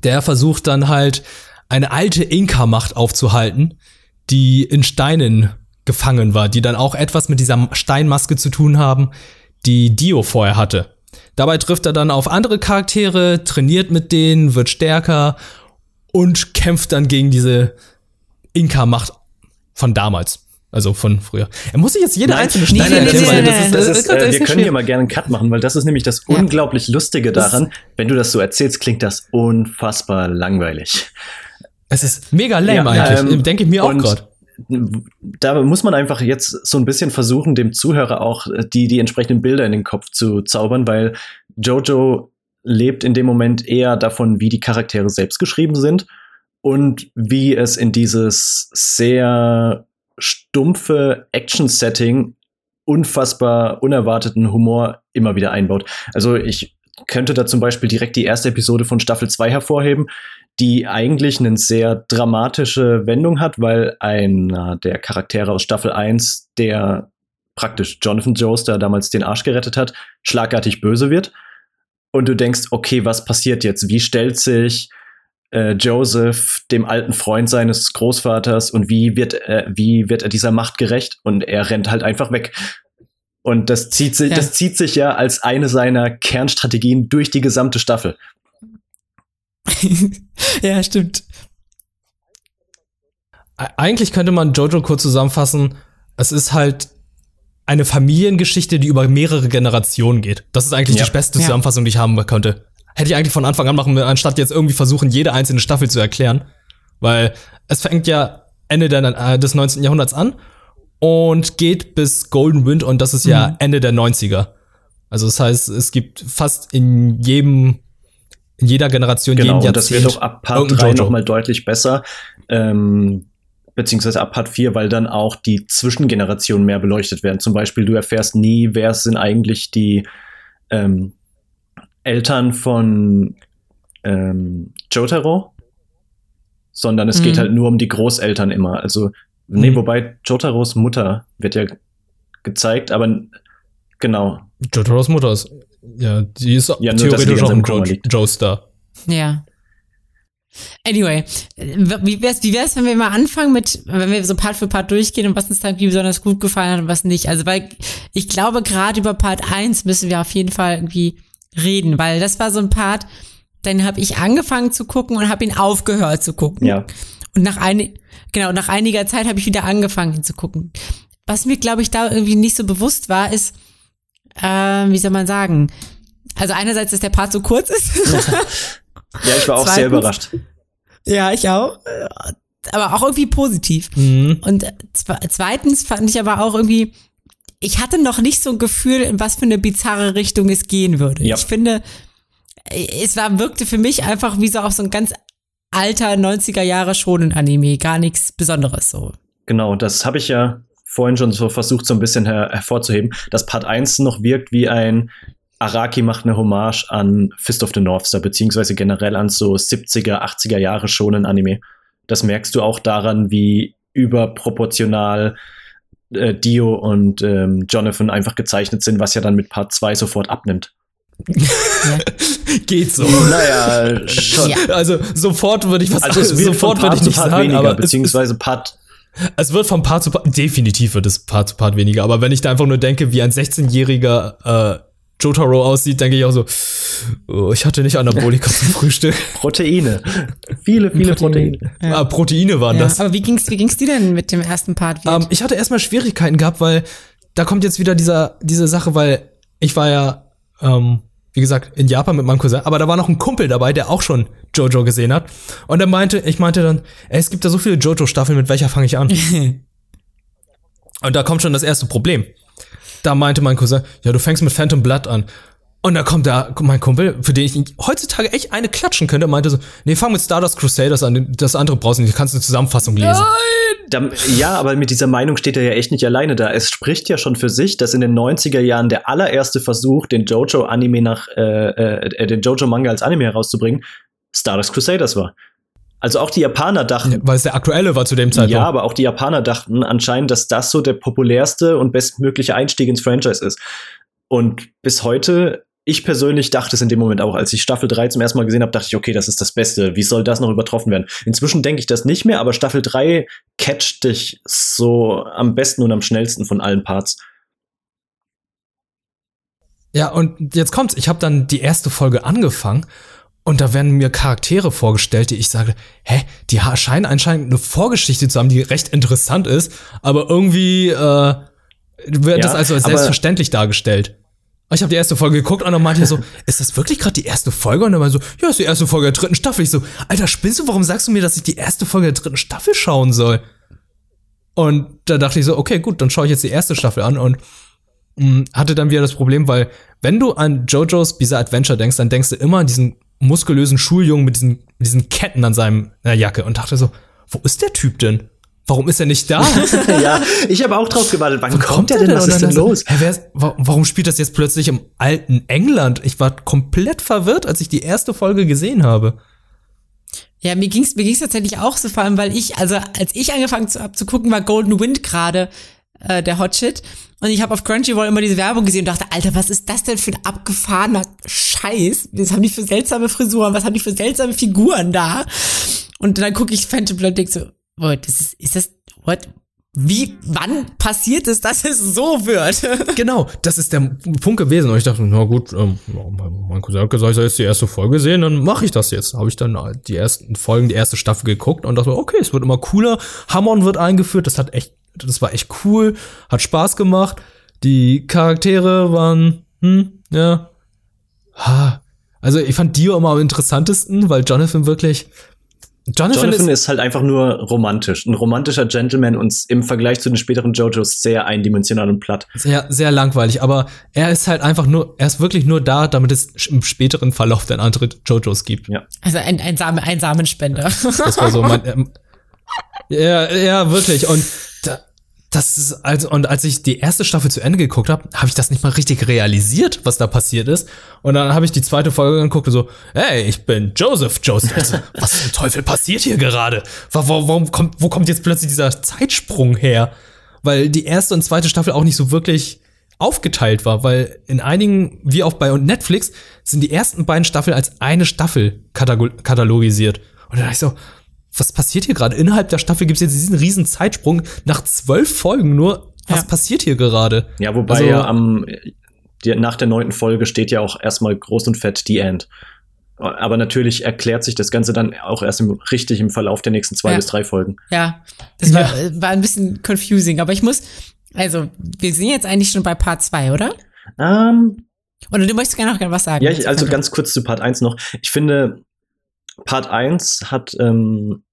Der versucht dann halt eine alte Inka-Macht aufzuhalten, die in Steinen gefangen war, die dann auch etwas mit dieser Steinmaske zu tun haben, die Dio vorher hatte. Dabei trifft er dann auf andere Charaktere, trainiert mit denen, wird stärker und kämpft dann gegen diese Inka-Macht von damals. Also von früher. Er muss sich jetzt jede Nein, einzelne nein, das ist, erklären. das ist, das ist, Das äh, wir können hier mal gerne einen Cut machen, weil das ist nämlich das Ja. unglaublich Lustige daran. Wenn du das so erzählst, klingt das unfassbar langweilig. Es ist mega lame Ja, eigentlich. ähm, Denke ich mir auch gerade. Da muss man einfach jetzt so ein bisschen versuchen, dem Zuhörer auch äh, die, die entsprechenden Bilder in den Kopf zu zaubern, weil Jojo lebt in dem Moment eher davon, wie die Charaktere selbst geschrieben sind und wie es in dieses sehr stumpfe Action-Setting unfassbar unerwarteten Humor immer wieder einbaut. Also ich könnte da zum Beispiel direkt die erste Episode von Staffel 2 hervorheben, die eigentlich eine sehr dramatische Wendung hat, weil einer der Charaktere aus Staffel 1, der praktisch Jonathan Joestar damals den Arsch gerettet hat, schlagartig böse wird. Und du denkst, okay, was passiert jetzt? Wie stellt sich äh, Joseph dem alten Freund seines Großvaters und wie wird, er, wie wird er dieser Macht gerecht? Und er rennt halt einfach weg. Und das zieht sich, Ja. das zieht sich ja als eine seiner Kernstrategien durch die gesamte Staffel. ja, stimmt. Eigentlich könnte man Jojo kurz zusammenfassen. Es ist halt eine Familiengeschichte, die über mehrere Generationen geht. Das ist eigentlich Ja. die beste Ja. Zusammenfassung, die ich haben könnte. Hätte ich eigentlich von Anfang an machen, müssen, anstatt jetzt irgendwie versuchen, jede einzelne Staffel zu erklären. Weil es fängt ja Ende der, äh, des 19. Jahrhunderts an und geht bis Golden Wind und das ist ja Mhm. Ende der 90er. Also das heißt, es gibt fast in jedem, in jeder Generation, Genau, jedem und das wird Jahrzehnt auch ab Part irgendein 3 Jojo. nochmal deutlich besser. Ähm, beziehungsweise ab Part 4, weil dann auch die Zwischengenerationen mehr beleuchtet werden. Zum Beispiel, du erfährst nie, wer sind eigentlich die ähm, Eltern von ähm, Jotaro, sondern es geht Mhm. halt nur um die Großeltern immer. Also, nee, Mhm. wobei Jotaros Mutter wird ja gezeigt, aber genau. Jotaros Mutter ist. Ja, die ist Ja, theoretisch auch ein im Koma jo liegt. Joestar. Ja. Anyway, wie wär's, wie wär's, wenn wir mal anfangen mit, wenn wir so Part für Part durchgehen und was uns dann besonders gut gefallen hat und was nicht? Also, weil ich glaube, gerade über Part 1 müssen wir auf jeden Fall irgendwie reden, weil das war so ein Part, dann habe ich angefangen zu gucken und habe ihn aufgehört zu gucken. Ja. Und nach ein, genau, nach einiger Zeit habe ich wieder angefangen ihn zu gucken. Was mir, glaube ich, da irgendwie nicht so bewusst war, ist, äh, wie soll man sagen? Also einerseits, dass der Part so kurz ist. Ja, ich war auch sehr Zweitens- überrascht. Ja, ich auch. Aber auch irgendwie positiv. Mhm. Und zwe- zweitens fand ich aber auch irgendwie, ich hatte noch nicht so ein Gefühl, in was für eine bizarre Richtung es gehen würde. Ja. Ich finde, es war, wirkte für mich einfach wie so auf so ein ganz alter 90er Jahre Shonen-Anime. Gar nichts Besonderes so. Genau, das habe ich ja vorhin schon so versucht, so ein bisschen her hervorzuheben, dass Part 1 noch wirkt wie ein Araki macht eine Hommage an Fist of the North Star, beziehungsweise generell an so 70er, 80er Jahre schonen Anime. Das merkst du auch daran, wie überproportional äh, Dio und ähm, Jonathan einfach gezeichnet sind, was ja dann mit Part 2 sofort abnimmt. Geht so. Naja, schon. Ja. Also sofort würde ich was Also es wird sofort würde ich nicht Part sagen, weniger, beziehungsweise Part es, wird von Part zu Part definitiv wird es Part zu Part weniger, aber wenn ich da einfach nur denke, wie ein 16-jähriger äh, Jotaro aussieht, denke ich auch so, oh, ich hatte nicht Anabolika zum Frühstück. Proteine. Viele, viele Proteine. Ja. Ah, Proteine waren Ja, das. aber wie ging's, wie ging's dir denn mit dem ersten Part? Wirt? Ähm, ich hatte erstmal Schwierigkeiten gehabt, weil da kommt jetzt wieder dieser, diese Sache, weil ich war ja, ähm, wie gesagt, in Japan mit meinem Cousin, aber da war noch ein Kumpel dabei, der auch schon Jojo gesehen hat. Und er meinte, ich meinte dann, ey, es gibt da so viele Jojo-Staffeln, mit welcher fange ich an? Und da kommt schon das erste Problem. Da meinte mein Cousin, ja, du fängst mit Phantom Blood an. Und da kommt da mein Kumpel, für den ich heutzutage echt eine klatschen könnte, meinte so, nee, fang mit Stardust Crusaders an, das andere brauchst du nicht, du kannst eine Zusammenfassung lesen. Da, ja, aber mit dieser Meinung steht er ja echt nicht alleine da. Es spricht ja schon für sich, dass in den 90er Jahren der allererste Versuch, den Jojo-Anime nach, äh, äh, den Jojo-Manga als Anime herauszubringen, Stardust Crusaders war. Also auch die Japaner dachten, Weil es der aktuelle war zu dem Zeitpunkt. ja, aber auch die Japaner dachten anscheinend, dass das so der populärste und bestmögliche Einstieg ins Franchise ist. Und bis heute, ich persönlich dachte es in dem Moment auch, als ich Staffel 3 zum ersten Mal gesehen habe, dachte ich, okay, das ist das Beste. Wie soll das noch übertroffen werden? Inzwischen denke ich das nicht mehr, aber Staffel 3 catcht dich so am besten und am schnellsten von allen Parts. Ja, und jetzt kommt's. Ich habe dann die erste Folge angefangen und da werden mir Charaktere vorgestellt, die ich sage, hä, die scheinen anscheinend eine Vorgeschichte zu haben, die recht interessant ist, aber irgendwie äh, wird ja, das also als selbstverständlich dargestellt. Ich habe die erste Folge geguckt und dann meinte er so, ist das wirklich gerade die erste Folge? Und dann war so, ja, ist die erste Folge der dritten Staffel. Ich so, Alter, spinnst du, warum sagst du mir, dass ich die erste Folge der dritten Staffel schauen soll? Und da dachte ich so, okay, gut, dann schaue ich jetzt die erste Staffel an und mh, mm, hatte dann wieder das Problem, weil wenn du an JoJo's Bizarre Adventure denkst, dann denkst du immer an diesen muskulösen Schuljungen mit diesen, diesen Ketten an seinem Jacke und dachte so, wo ist der Typ denn? Warum ist er nicht da? ja, ich habe auch drauf gewartet. Wann kommt, kommt er denn? Was ist denn los? Hä, wer, warum spielt das jetzt plötzlich im alten England? Ich war komplett verwirrt, als ich die erste Folge gesehen habe. Ja, mir ging's mir ging's tatsächlich auch so, vor allem, weil ich, also als ich angefangen zu, zu gucken, war Golden Wind gerade äh, der Hotshit. Und ich habe auf Crunchyroll immer diese Werbung gesehen und dachte, Alter, was ist das denn für ein abgefahrener Scheiß? Was haben die für seltsame Frisuren? Was haben die für seltsame Figuren da? Und dann gucke ich Phantom Blood und denk so, das ist, ist das, what? Wie, wann passiert es, dass es so wird? genau, das ist der Punkt gewesen. Und ich dachte, na gut, ähm, mein Cousin hat gesagt, ich soll jetzt die erste Folge sehen, dann mache ich das jetzt. Habe ich dann die ersten Folgen, die erste Staffel geguckt und dachte, okay, es wird immer cooler. Hammond wird eingeführt, das hat echt, das war echt cool, hat Spaß gemacht. Die Charaktere waren, hm, ja. Also ich fand Dio immer am interessantesten, weil Jonathan wirklich, Jonathan, Jonathan ist, ist, halt einfach nur romantisch. Ein romantischer Gentleman und im Vergleich zu den späteren JoJos sehr eindimensional und platt. Sehr, sehr langweilig. Aber er ist halt einfach nur, er ist wirklich nur da, damit es im späteren Verlauf dann andere JoJos gibt. Ja. Also ein, ein, Same, ein Samenspender. Das war so mein, ähm, ja, ja, wirklich. Und das ist also und als ich die erste Staffel zu Ende geguckt habe, habe ich das nicht mal richtig realisiert, was da passiert ist. Und dann habe ich die zweite Folge geguckt und so, hey, ich bin Joseph Joseph. was zum Teufel passiert hier gerade? Warum kommt, wo kommt jetzt plötzlich dieser Zeitsprung her? Weil die erste und zweite Staffel auch nicht so wirklich aufgeteilt war, weil in einigen, wie auch bei Netflix, sind die ersten beiden Staffeln als eine Staffel katalogisiert. Und dann dachte ich so, was passiert hier gerade? Innerhalb der Staffel gibt es jetzt diesen riesen Zeitsprung nach zwölf Folgen nur. Was ja. passiert hier gerade? Ja, wobei also, ja am, die, nach der neunten Folge steht ja auch erstmal groß und fett die End. Aber natürlich erklärt sich das Ganze dann auch erst im, richtig im Verlauf der nächsten zwei ja. bis drei Folgen. Ja, das war, ja. war ein bisschen confusing. Aber ich muss, also, wir sind jetzt eigentlich schon bei Part 2, oder? Ähm. Oder du möchtest gerne noch was sagen? Ja, ich, also ganz kurz zu Part 1 noch. Ich finde, Part 1 hat ähm,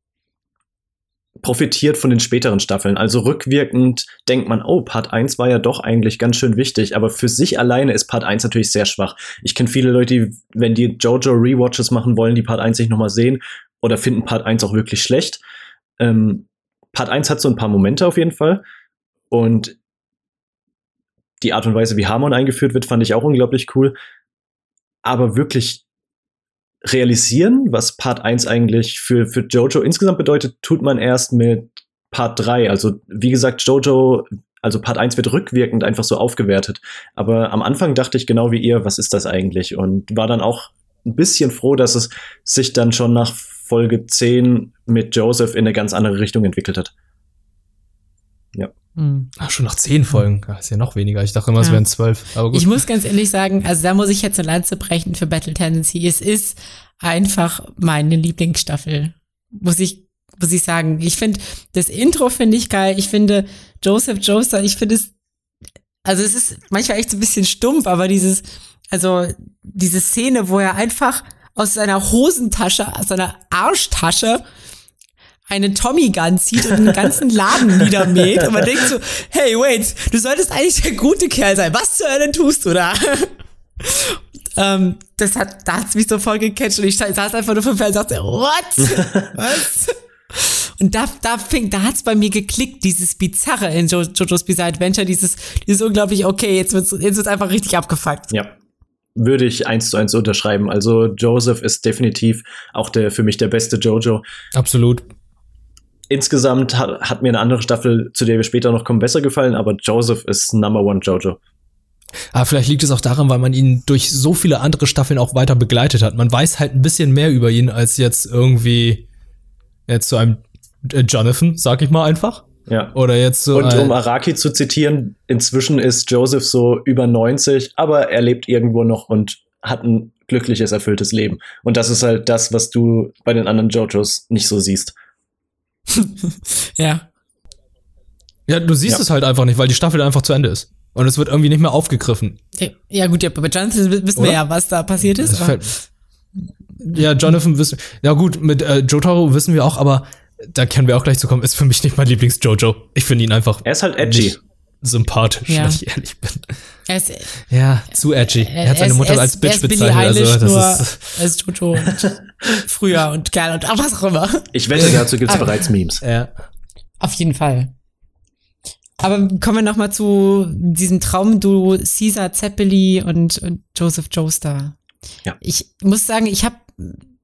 profitiert von den späteren Staffeln. Also rückwirkend denkt man, oh, Part 1 war ja doch eigentlich ganz schön wichtig, aber für sich alleine ist Part 1 natürlich sehr schwach. Ich kenne viele Leute, die, wenn die JoJo Rewatches machen wollen, die Part 1 nicht nochmal sehen oder finden Part 1 auch wirklich schlecht. Ähm, Part 1 hat so ein paar Momente auf jeden Fall und die Art und Weise, wie Harmon eingeführt wird, fand ich auch unglaublich cool. Aber wirklich realisieren, was Part 1 eigentlich für, für Jojo insgesamt bedeutet, tut man erst mit Part 3. Also, wie gesagt, Jojo, also Part 1 wird rückwirkend einfach so aufgewertet. Aber am Anfang dachte ich genau wie ihr, was ist das eigentlich? Und war dann auch ein bisschen froh, dass es sich dann schon nach Folge 10 mit Joseph in eine ganz andere Richtung entwickelt hat. Ja. Hm. Ach, schon nach zehn Folgen. Ach, ist ja noch weniger. Ich dachte immer, ja. es wären zwölf. Aber gut. Ich muss ganz ehrlich sagen, also da muss ich jetzt eine Lanze brechen für Battle Tendency. Es ist einfach meine Lieblingsstaffel. Muss ich, muss ich sagen. Ich finde, das Intro finde ich geil. Ich finde Joseph Joestar, ich finde es, also es ist manchmal echt so ein bisschen stumpf, aber dieses, also diese Szene, wo er einfach aus seiner Hosentasche, aus seiner Arschtasche eine Tommy Gun zieht und den ganzen Laden niedermäht und man denkt so, hey, wait, du solltest eigentlich der gute Kerl sein. Was zur Hölle tust du da? ähm, das hat, da hat's mich so voll gecatcht und ich saß einfach nur fünf und sagte, what? Was? Und da, da fing, da hat's bei mir geklickt, dieses Bizarre in jo JoJo's Bizarre Adventure, dieses, dieses unglaublich, okay, jetzt wird's, jetzt wird's einfach richtig abgefuckt. Ja. Würde ich eins zu eins unterschreiben. Also Joseph ist definitiv auch der, für mich der beste Jojo. Absolut insgesamt hat, hat, mir eine andere Staffel, zu der wir später noch kommen, besser gefallen, aber Joseph ist Number One Jojo. Aber vielleicht liegt es auch daran, weil man ihn durch so viele andere Staffeln auch weiter begleitet hat. Man weiß halt ein bisschen mehr über ihn als jetzt irgendwie jetzt zu einem äh, Jonathan, sag ich mal einfach. Ja. Oder jetzt so. Und um Araki zu zitieren, inzwischen ist Joseph so über 90, aber er lebt irgendwo noch und hat ein glückliches, erfülltes Leben. Und das ist halt das, was du bei den anderen JoJos nicht so siehst. Ja. ja, du siehst Ja. es halt einfach nicht, weil die Staffel einfach zu Ende ist. Und es wird irgendwie nicht mehr aufgegriffen. Ja, gut, ja, bei Jonathan wissen Oder? wir ja, was da passiert ist. Ja, Jonathan wissen. Ja, gut, mit äh, Jotaro wissen wir auch, aber da können wir auch gleich zu kommen. Ist für mich nicht mein Lieblings-Jojo. Ich finde ihn einfach Er ist halt edgy. sympathisch, Ja. wenn ich ehrlich bin. Er ist, Ja, zu edgy. Er hat seine ist- Mutter er als er Bitch bezeichnet. Also, Eilish, nur das ist, als Jojo und früher und Kerl und ach, was auch immer. Ich wette, dazu gibt's Aber- bereits Memes. ja. Auf jeden Fall. Aber kommen wir noch mal zu diesem Traumduo Caesar Zeppeli und, und Joseph Joestar. Ja. Ich muss sagen, ich habe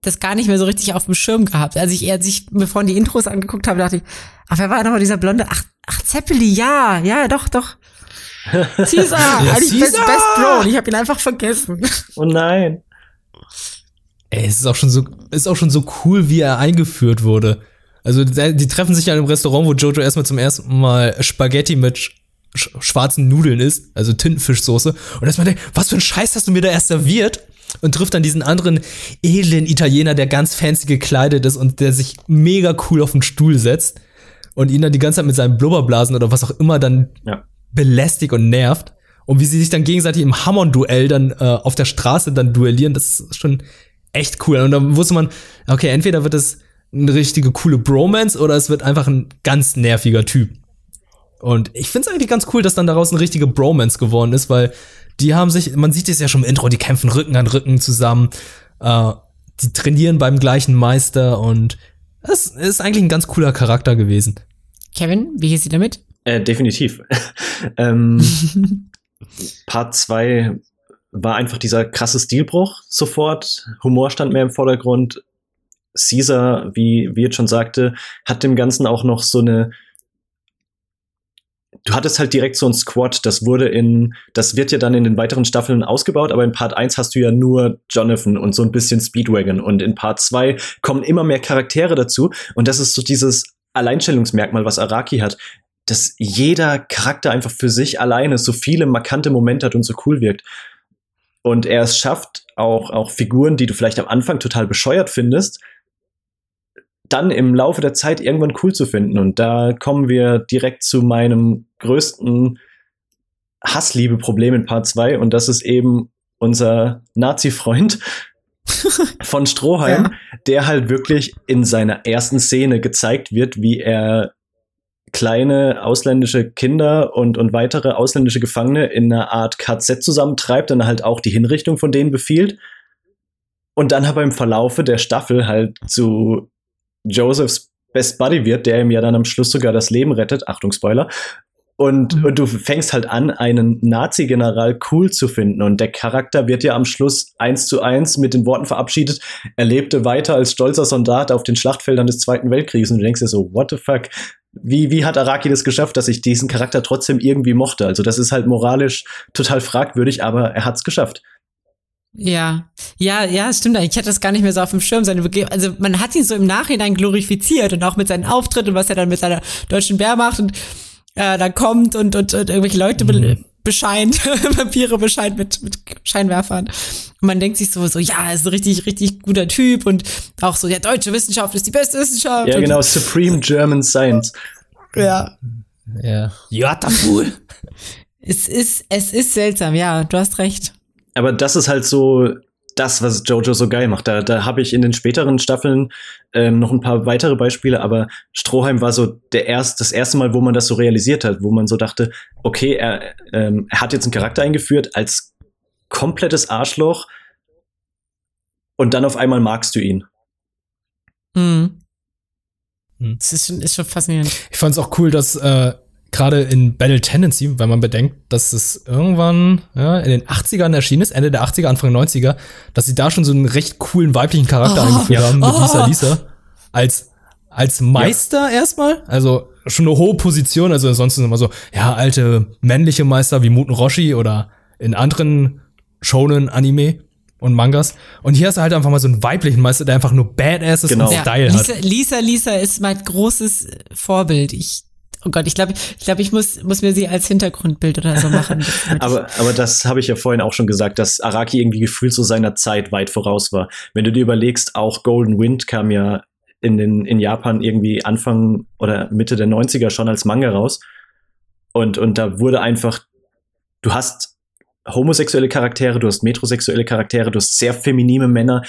das gar nicht mehr so richtig auf dem Schirm gehabt. Als ich, als ich mir vorhin die Intros angeguckt habe, dachte ich, ach, wer war nochmal dieser Blonde? Ach, ach, Zeppeli, ja, ja, doch, doch. Caesar, eigentlich Best, Caesar! Best Bro. Und ich habe ihn einfach vergessen. Oh nein. Ey, es ist auch schon so, ist auch schon so cool, wie er eingeführt wurde. Also, die treffen sich ja in einem Restaurant, wo Jojo erstmal zum ersten Mal Spaghetti mit sch schwarzen Nudeln isst, also Tintenfischsoße. Und erstmal denkt, was für ein Scheiß hast du mir da erst serviert? Und trifft dann diesen anderen edlen Italiener, der ganz fancy gekleidet ist und der sich mega cool auf den Stuhl setzt und ihn dann die ganze Zeit mit seinen Blubberblasen oder was auch immer dann Ja. Belästigt und nervt. Und wie sie sich dann gegenseitig im Hammond-Duell dann äh, auf der Straße dann duellieren, das ist schon echt cool. Und dann wusste man, okay, entweder wird es eine richtige coole Bromance oder es wird einfach ein ganz nerviger Typ. Und ich finde es eigentlich ganz cool, dass dann daraus eine richtige Bromance geworden ist, weil die haben sich, man sieht es ja schon im Intro, die kämpfen Rücken an Rücken zusammen, äh, die trainieren beim gleichen Meister und es ist eigentlich ein ganz cooler Charakter gewesen. Kevin, wie hieß sie damit? Äh, definitiv. ähm, Part 2 war einfach dieser krasse Stilbruch sofort. Humor stand mehr im Vordergrund. Caesar, wie, wie jetzt schon sagte, hat dem Ganzen auch noch so eine. Du hattest halt direkt so ein Squad, das wurde in, das wird ja dann in den weiteren Staffeln ausgebaut, aber in Part 1 hast du ja nur Jonathan und so ein bisschen Speedwagon und in Part 2 kommen immer mehr Charaktere dazu und das ist so dieses Alleinstellungsmerkmal, was Araki hat, dass jeder Charakter einfach für sich alleine so viele markante Momente hat und so cool wirkt. Und er es schafft, auch, auch Figuren, die du vielleicht am Anfang total bescheuert findest, dann im Laufe der Zeit irgendwann cool zu finden. Und da kommen wir direkt zu meinem größten Hassliebe-Problem in Part 2. Und das ist eben unser Nazi-Freund von Stroheim, Ja. der halt wirklich in seiner ersten Szene gezeigt wird, wie er kleine ausländische Kinder und, und weitere ausländische Gefangene in einer Art KZ zusammentreibt, dann halt auch die Hinrichtung von denen befiehlt. Und dann aber im Verlaufe der Staffel halt zu Josephs Best Buddy wird, der ihm ja dann am Schluss sogar das Leben rettet. Achtung, Spoiler. Und, Mhm. und du fängst halt an, einen Nazi-General cool zu finden. Und der Charakter wird ja am Schluss eins zu eins mit den Worten verabschiedet, er lebte weiter als stolzer Soldat auf den Schlachtfeldern des Zweiten Weltkriegs. Und du denkst dir so, what the fuck? Wie, wie hat Araki das geschafft, dass ich diesen Charakter trotzdem irgendwie mochte? Also das ist halt moralisch total fragwürdig, aber er hat's geschafft. Ja, ja, ja, stimmt. Ich hatte das gar nicht mehr so auf dem Schirm. Seine also man hat ihn so im Nachhinein glorifiziert und auch mit seinen Auftritten und was er dann mit seiner deutschen Bär macht und äh, da kommt und, und, und irgendwelche Leute be Bescheint, Vampire bescheint mit, mit Scheinwerfern. Und man denkt sich so, so, ja, er ist ein richtig, richtig guter Typ und auch so, ja, deutsche Wissenschaft ist die beste Wissenschaft. Ja, genau, Supreme German Science. Ja. Ja. Ja, Fool. Es ist, es ist seltsam, ja, du hast recht. Aber das ist halt so das, was Jojo so geil macht. Da, da habe ich in den späteren Staffeln ähm, noch ein paar weitere Beispiele, aber Stroheim war so der erst, das erste Mal, wo man das so realisiert hat, wo man so dachte, okay, er, ähm, er hat jetzt einen Charakter eingeführt als komplettes Arschloch und dann auf einmal magst du ihn. Mhm. Hm. Das ist schon, ist schon faszinierend. Ich fand es auch cool, dass äh, gerade in Battle Tendency, wenn man bedenkt, dass es irgendwann ja, in den 80ern erschienen ist, Ende der 80er, Anfang 90er, dass sie da schon so einen recht coolen weiblichen Charakter Oh, eingeführt ja. haben mit Oh. Lisa Lisa. Als, als Meister erstmal, also schon eine hohe Position, also sonst ist immer so, ja, alte männliche Meister wie Muten Roshi oder in anderen Shonen-Anime und Mangas. Und hier hast du halt einfach mal so einen weiblichen Meister, der einfach nur Badass ist Genau. und Ja, Style Lisa, hat. Lisa, Lisa ist mein großes Vorbild. Ich, oh Gott, ich glaube, ich glaube, ich muss, muss mir sie als Hintergrundbild oder so machen. Aber, aber das habe ich ja vorhin auch schon gesagt, dass Araki irgendwie gefühlt so seiner Zeit weit voraus war. Wenn du dir überlegst, auch Golden Wind kam ja in, den, in Japan irgendwie Anfang oder Mitte der 90er schon als Manga raus. Und, und da wurde einfach, du hast homosexuelle Charaktere, du hast metrosexuelle Charaktere, du hast sehr feminine Männer,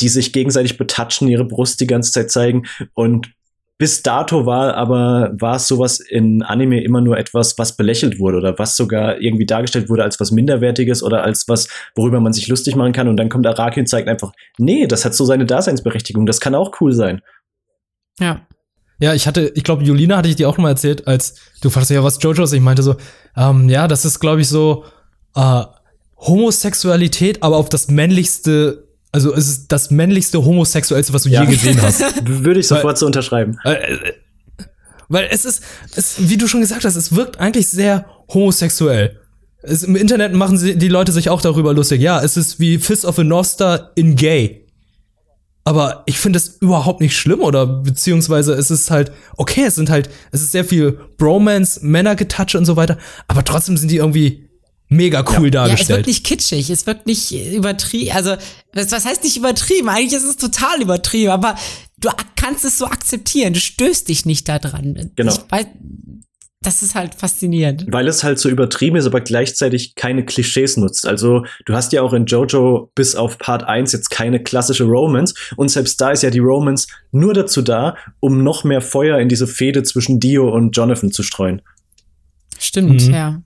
die sich gegenseitig betatschen, ihre Brust die ganze Zeit zeigen. Und bis dato war aber war es sowas in Anime immer nur etwas, was belächelt wurde oder was sogar irgendwie dargestellt wurde als was minderwertiges oder als was, worüber man sich lustig machen kann. Und dann kommt Araki und zeigt einfach, nee, das hat so seine Daseinsberechtigung, das kann auch cool sein. ja. Ja, ich hatte, ich glaube, Julina hatte ich dir auch noch mal erzählt, als du fragst ja, was Jojo ist. Ich meinte so, ähm, ja, das ist, glaube ich, so äh, Homosexualität, aber auf das männlichste, also es ist das männlichste Homosexuellste, was du Ja. je gesehen hast. Würde ich sofort so unterschreiben. Äh, äh, Weil es ist, es, wie du schon gesagt hast, es wirkt eigentlich sehr homosexuell. Es, Im Internet machen sie, die Leute sich auch darüber lustig. Ja, es ist wie Fist of a North Star in gay. Aber ich finde es überhaupt nicht schlimm oder beziehungsweise es ist halt, okay, es sind halt, es ist sehr viel Bromance, Männergetatsche und so weiter, aber trotzdem sind die irgendwie mega cool Ja, es wirkt dargestellt. nicht kitschig, es wirkt nicht übertrieben. Also, was, was heißt nicht übertrieben? Eigentlich ist es total übertrieben, aber du kannst es so akzeptieren. Du stößt dich nicht da dran. Genau. Ich weiß, das ist halt faszinierend. Weil es halt so übertrieben ist, aber gleichzeitig keine Klischees nutzt. Also du hast ja auch in Jojo bis auf Part 1 jetzt keine klassische Romance und selbst da ist ja die Romance nur dazu da, um noch mehr Feuer in diese Fehde zwischen Dio und Jonathan zu streuen. Stimmt, Mhm. ja.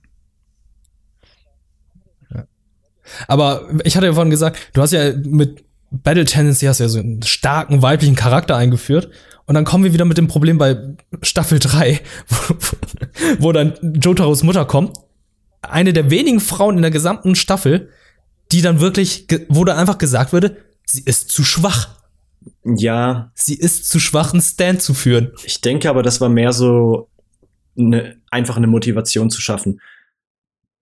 Aber ich hatte ja vorhin gesagt, du hast ja mit Battle Tendency hast ja so einen starken weiblichen Charakter eingeführt. Und dann kommen wir wieder mit dem Problem bei Staffel 3, wo, wo dann Jotaros Mutter kommt. Eine der wenigen Frauen in der gesamten Staffel, die dann wirklich, wo dann einfach gesagt würde, sie ist zu schwach. Ja, Sie ist zu schwach, einen Stand zu führen. ich denke aber, das war mehr so eine, einfach eine Motivation zu schaffen.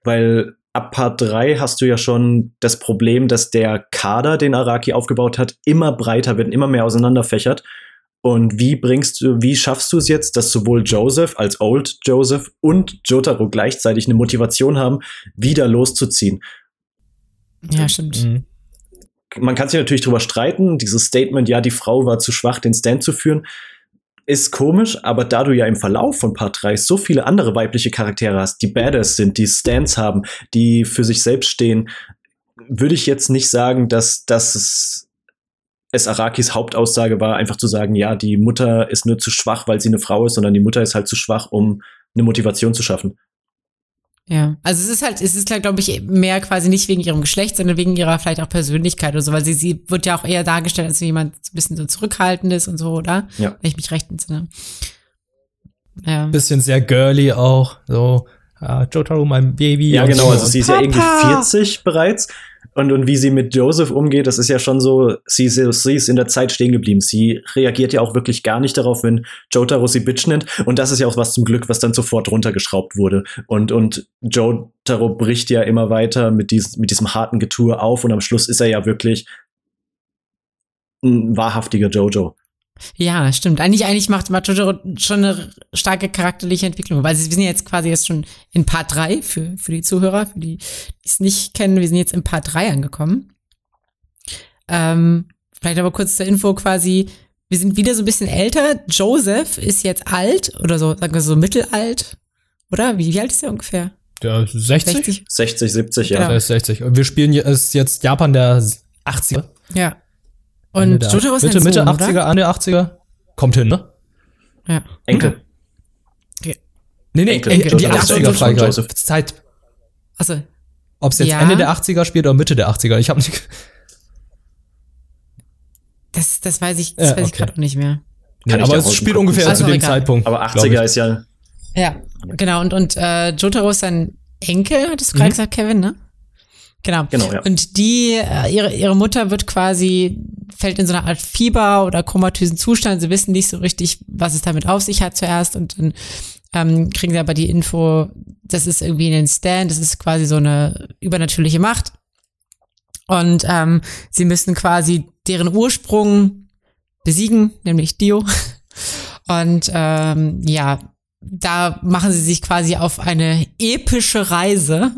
Weil ab Part 3 hast du ja schon das Problem, dass der Kader, den Araki aufgebaut hat, immer breiter wird, immer mehr auseinanderfächert. Und wie bringst du, wie schaffst du es jetzt, dass sowohl Joseph als Old Joseph und Jotaro gleichzeitig eine Motivation haben, wieder loszuziehen? Ja, stimmt. Mhm. man kann sich natürlich drüber streiten. Dieses Statement, ja, die Frau war zu schwach, den Stand zu führen, ist komisch, aber da du ja im Verlauf von Part 3 so viele andere weibliche Charaktere hast, die Badass sind, die Stands haben, die für sich selbst stehen, würde ich jetzt nicht sagen, dass das es, es Arakis Hauptaussage war, einfach zu sagen, ja, die Mutter ist nur zu schwach, weil sie eine Frau ist, sondern die Mutter ist halt zu schwach, um eine Motivation zu schaffen. Ja, also es ist halt, es ist, glaube ich, mehr quasi nicht wegen ihrem Geschlecht, sondern wegen ihrer vielleicht auch Persönlichkeit oder so, weil sie, sie wird ja auch eher dargestellt als jemand so ein bisschen so zurückhaltend ist und so, oder? Ja. Wenn ich mich recht entsinne. Ja. Bisschen sehr girly auch. So, ah, Jotaro, mein Baby. Ja, genau. so. Also sie ist ja irgendwie Papa! 40 bereits. Und, und wie sie mit Joseph umgeht, das ist ja schon so, sie, sie, ist in der Zeit stehen geblieben. Sie reagiert ja auch wirklich gar nicht darauf, wenn Jotaro sie Bitch nennt. Und das ist ja auch was zum Glück, was dann sofort runtergeschraubt wurde. Und, und Jotaro bricht ja immer weiter mit, dies, mit diesem harten Getue auf. Und am Schluss ist er ja wirklich ein wahrhaftiger Jojo. Ja, stimmt. Eigentlich, eigentlich macht Jojo schon eine starke charakterliche Entwicklung, weil sie wir sind ja jetzt quasi jetzt schon in Part 3 für, für die Zuhörer, für die, die es nicht kennen, wir sind jetzt in Part 3 angekommen. Ähm, vielleicht aber kurz zur Info quasi, wir sind wieder so ein bisschen älter. Joseph ist jetzt alt oder so, sagen wir so mittelalt. Oder? Wie, wie alt ist er ungefähr? Der 60? 60? 60, 70, ja. Genau. Der ist 60. Und wir spielen jetzt Japan der 80er. Ja. Ende Und der- Jotaro ist Mitte, ein Mitte Sohn, 80er, oder? an der 80er. Kommt hin, ne? Ja. Enkel. Nee, nee, Enkel. Enkel, die Jotaro ist der 80er Enkel von Frage. Joseph. Zeit. Also, Ob es jetzt Ja. Ende der 80er spielt oder Mitte der 80er. Ich habe nicht. das, das weiß ich, das Ja, weiß ich okay. gerade auch nicht mehr. Nee, ich aber es spielt ungefähr nicht zu dem egal. Zeitpunkt. Aber glaub 80er ich. ist ja, Ja, genau. Und, und äh, Jotaro ist sein Enkel, hattest du gerade Mhm. gesagt, Kevin, ne? Genau. Genau, ja. Und die, äh, ihre, ihre Mutter wird quasi, fällt in so eine Art Fieber oder komatösen Zustand. Sie wissen nicht so richtig, was es damit auf sich hat zuerst. Und dann ähm, kriegen sie aber die Info, das ist irgendwie ein Stand, das ist quasi so eine übernatürliche Macht. Und ähm, sie müssen quasi deren Ursprung besiegen, nämlich Dio. Und ähm, ja, da machen sie sich quasi auf eine epische Reise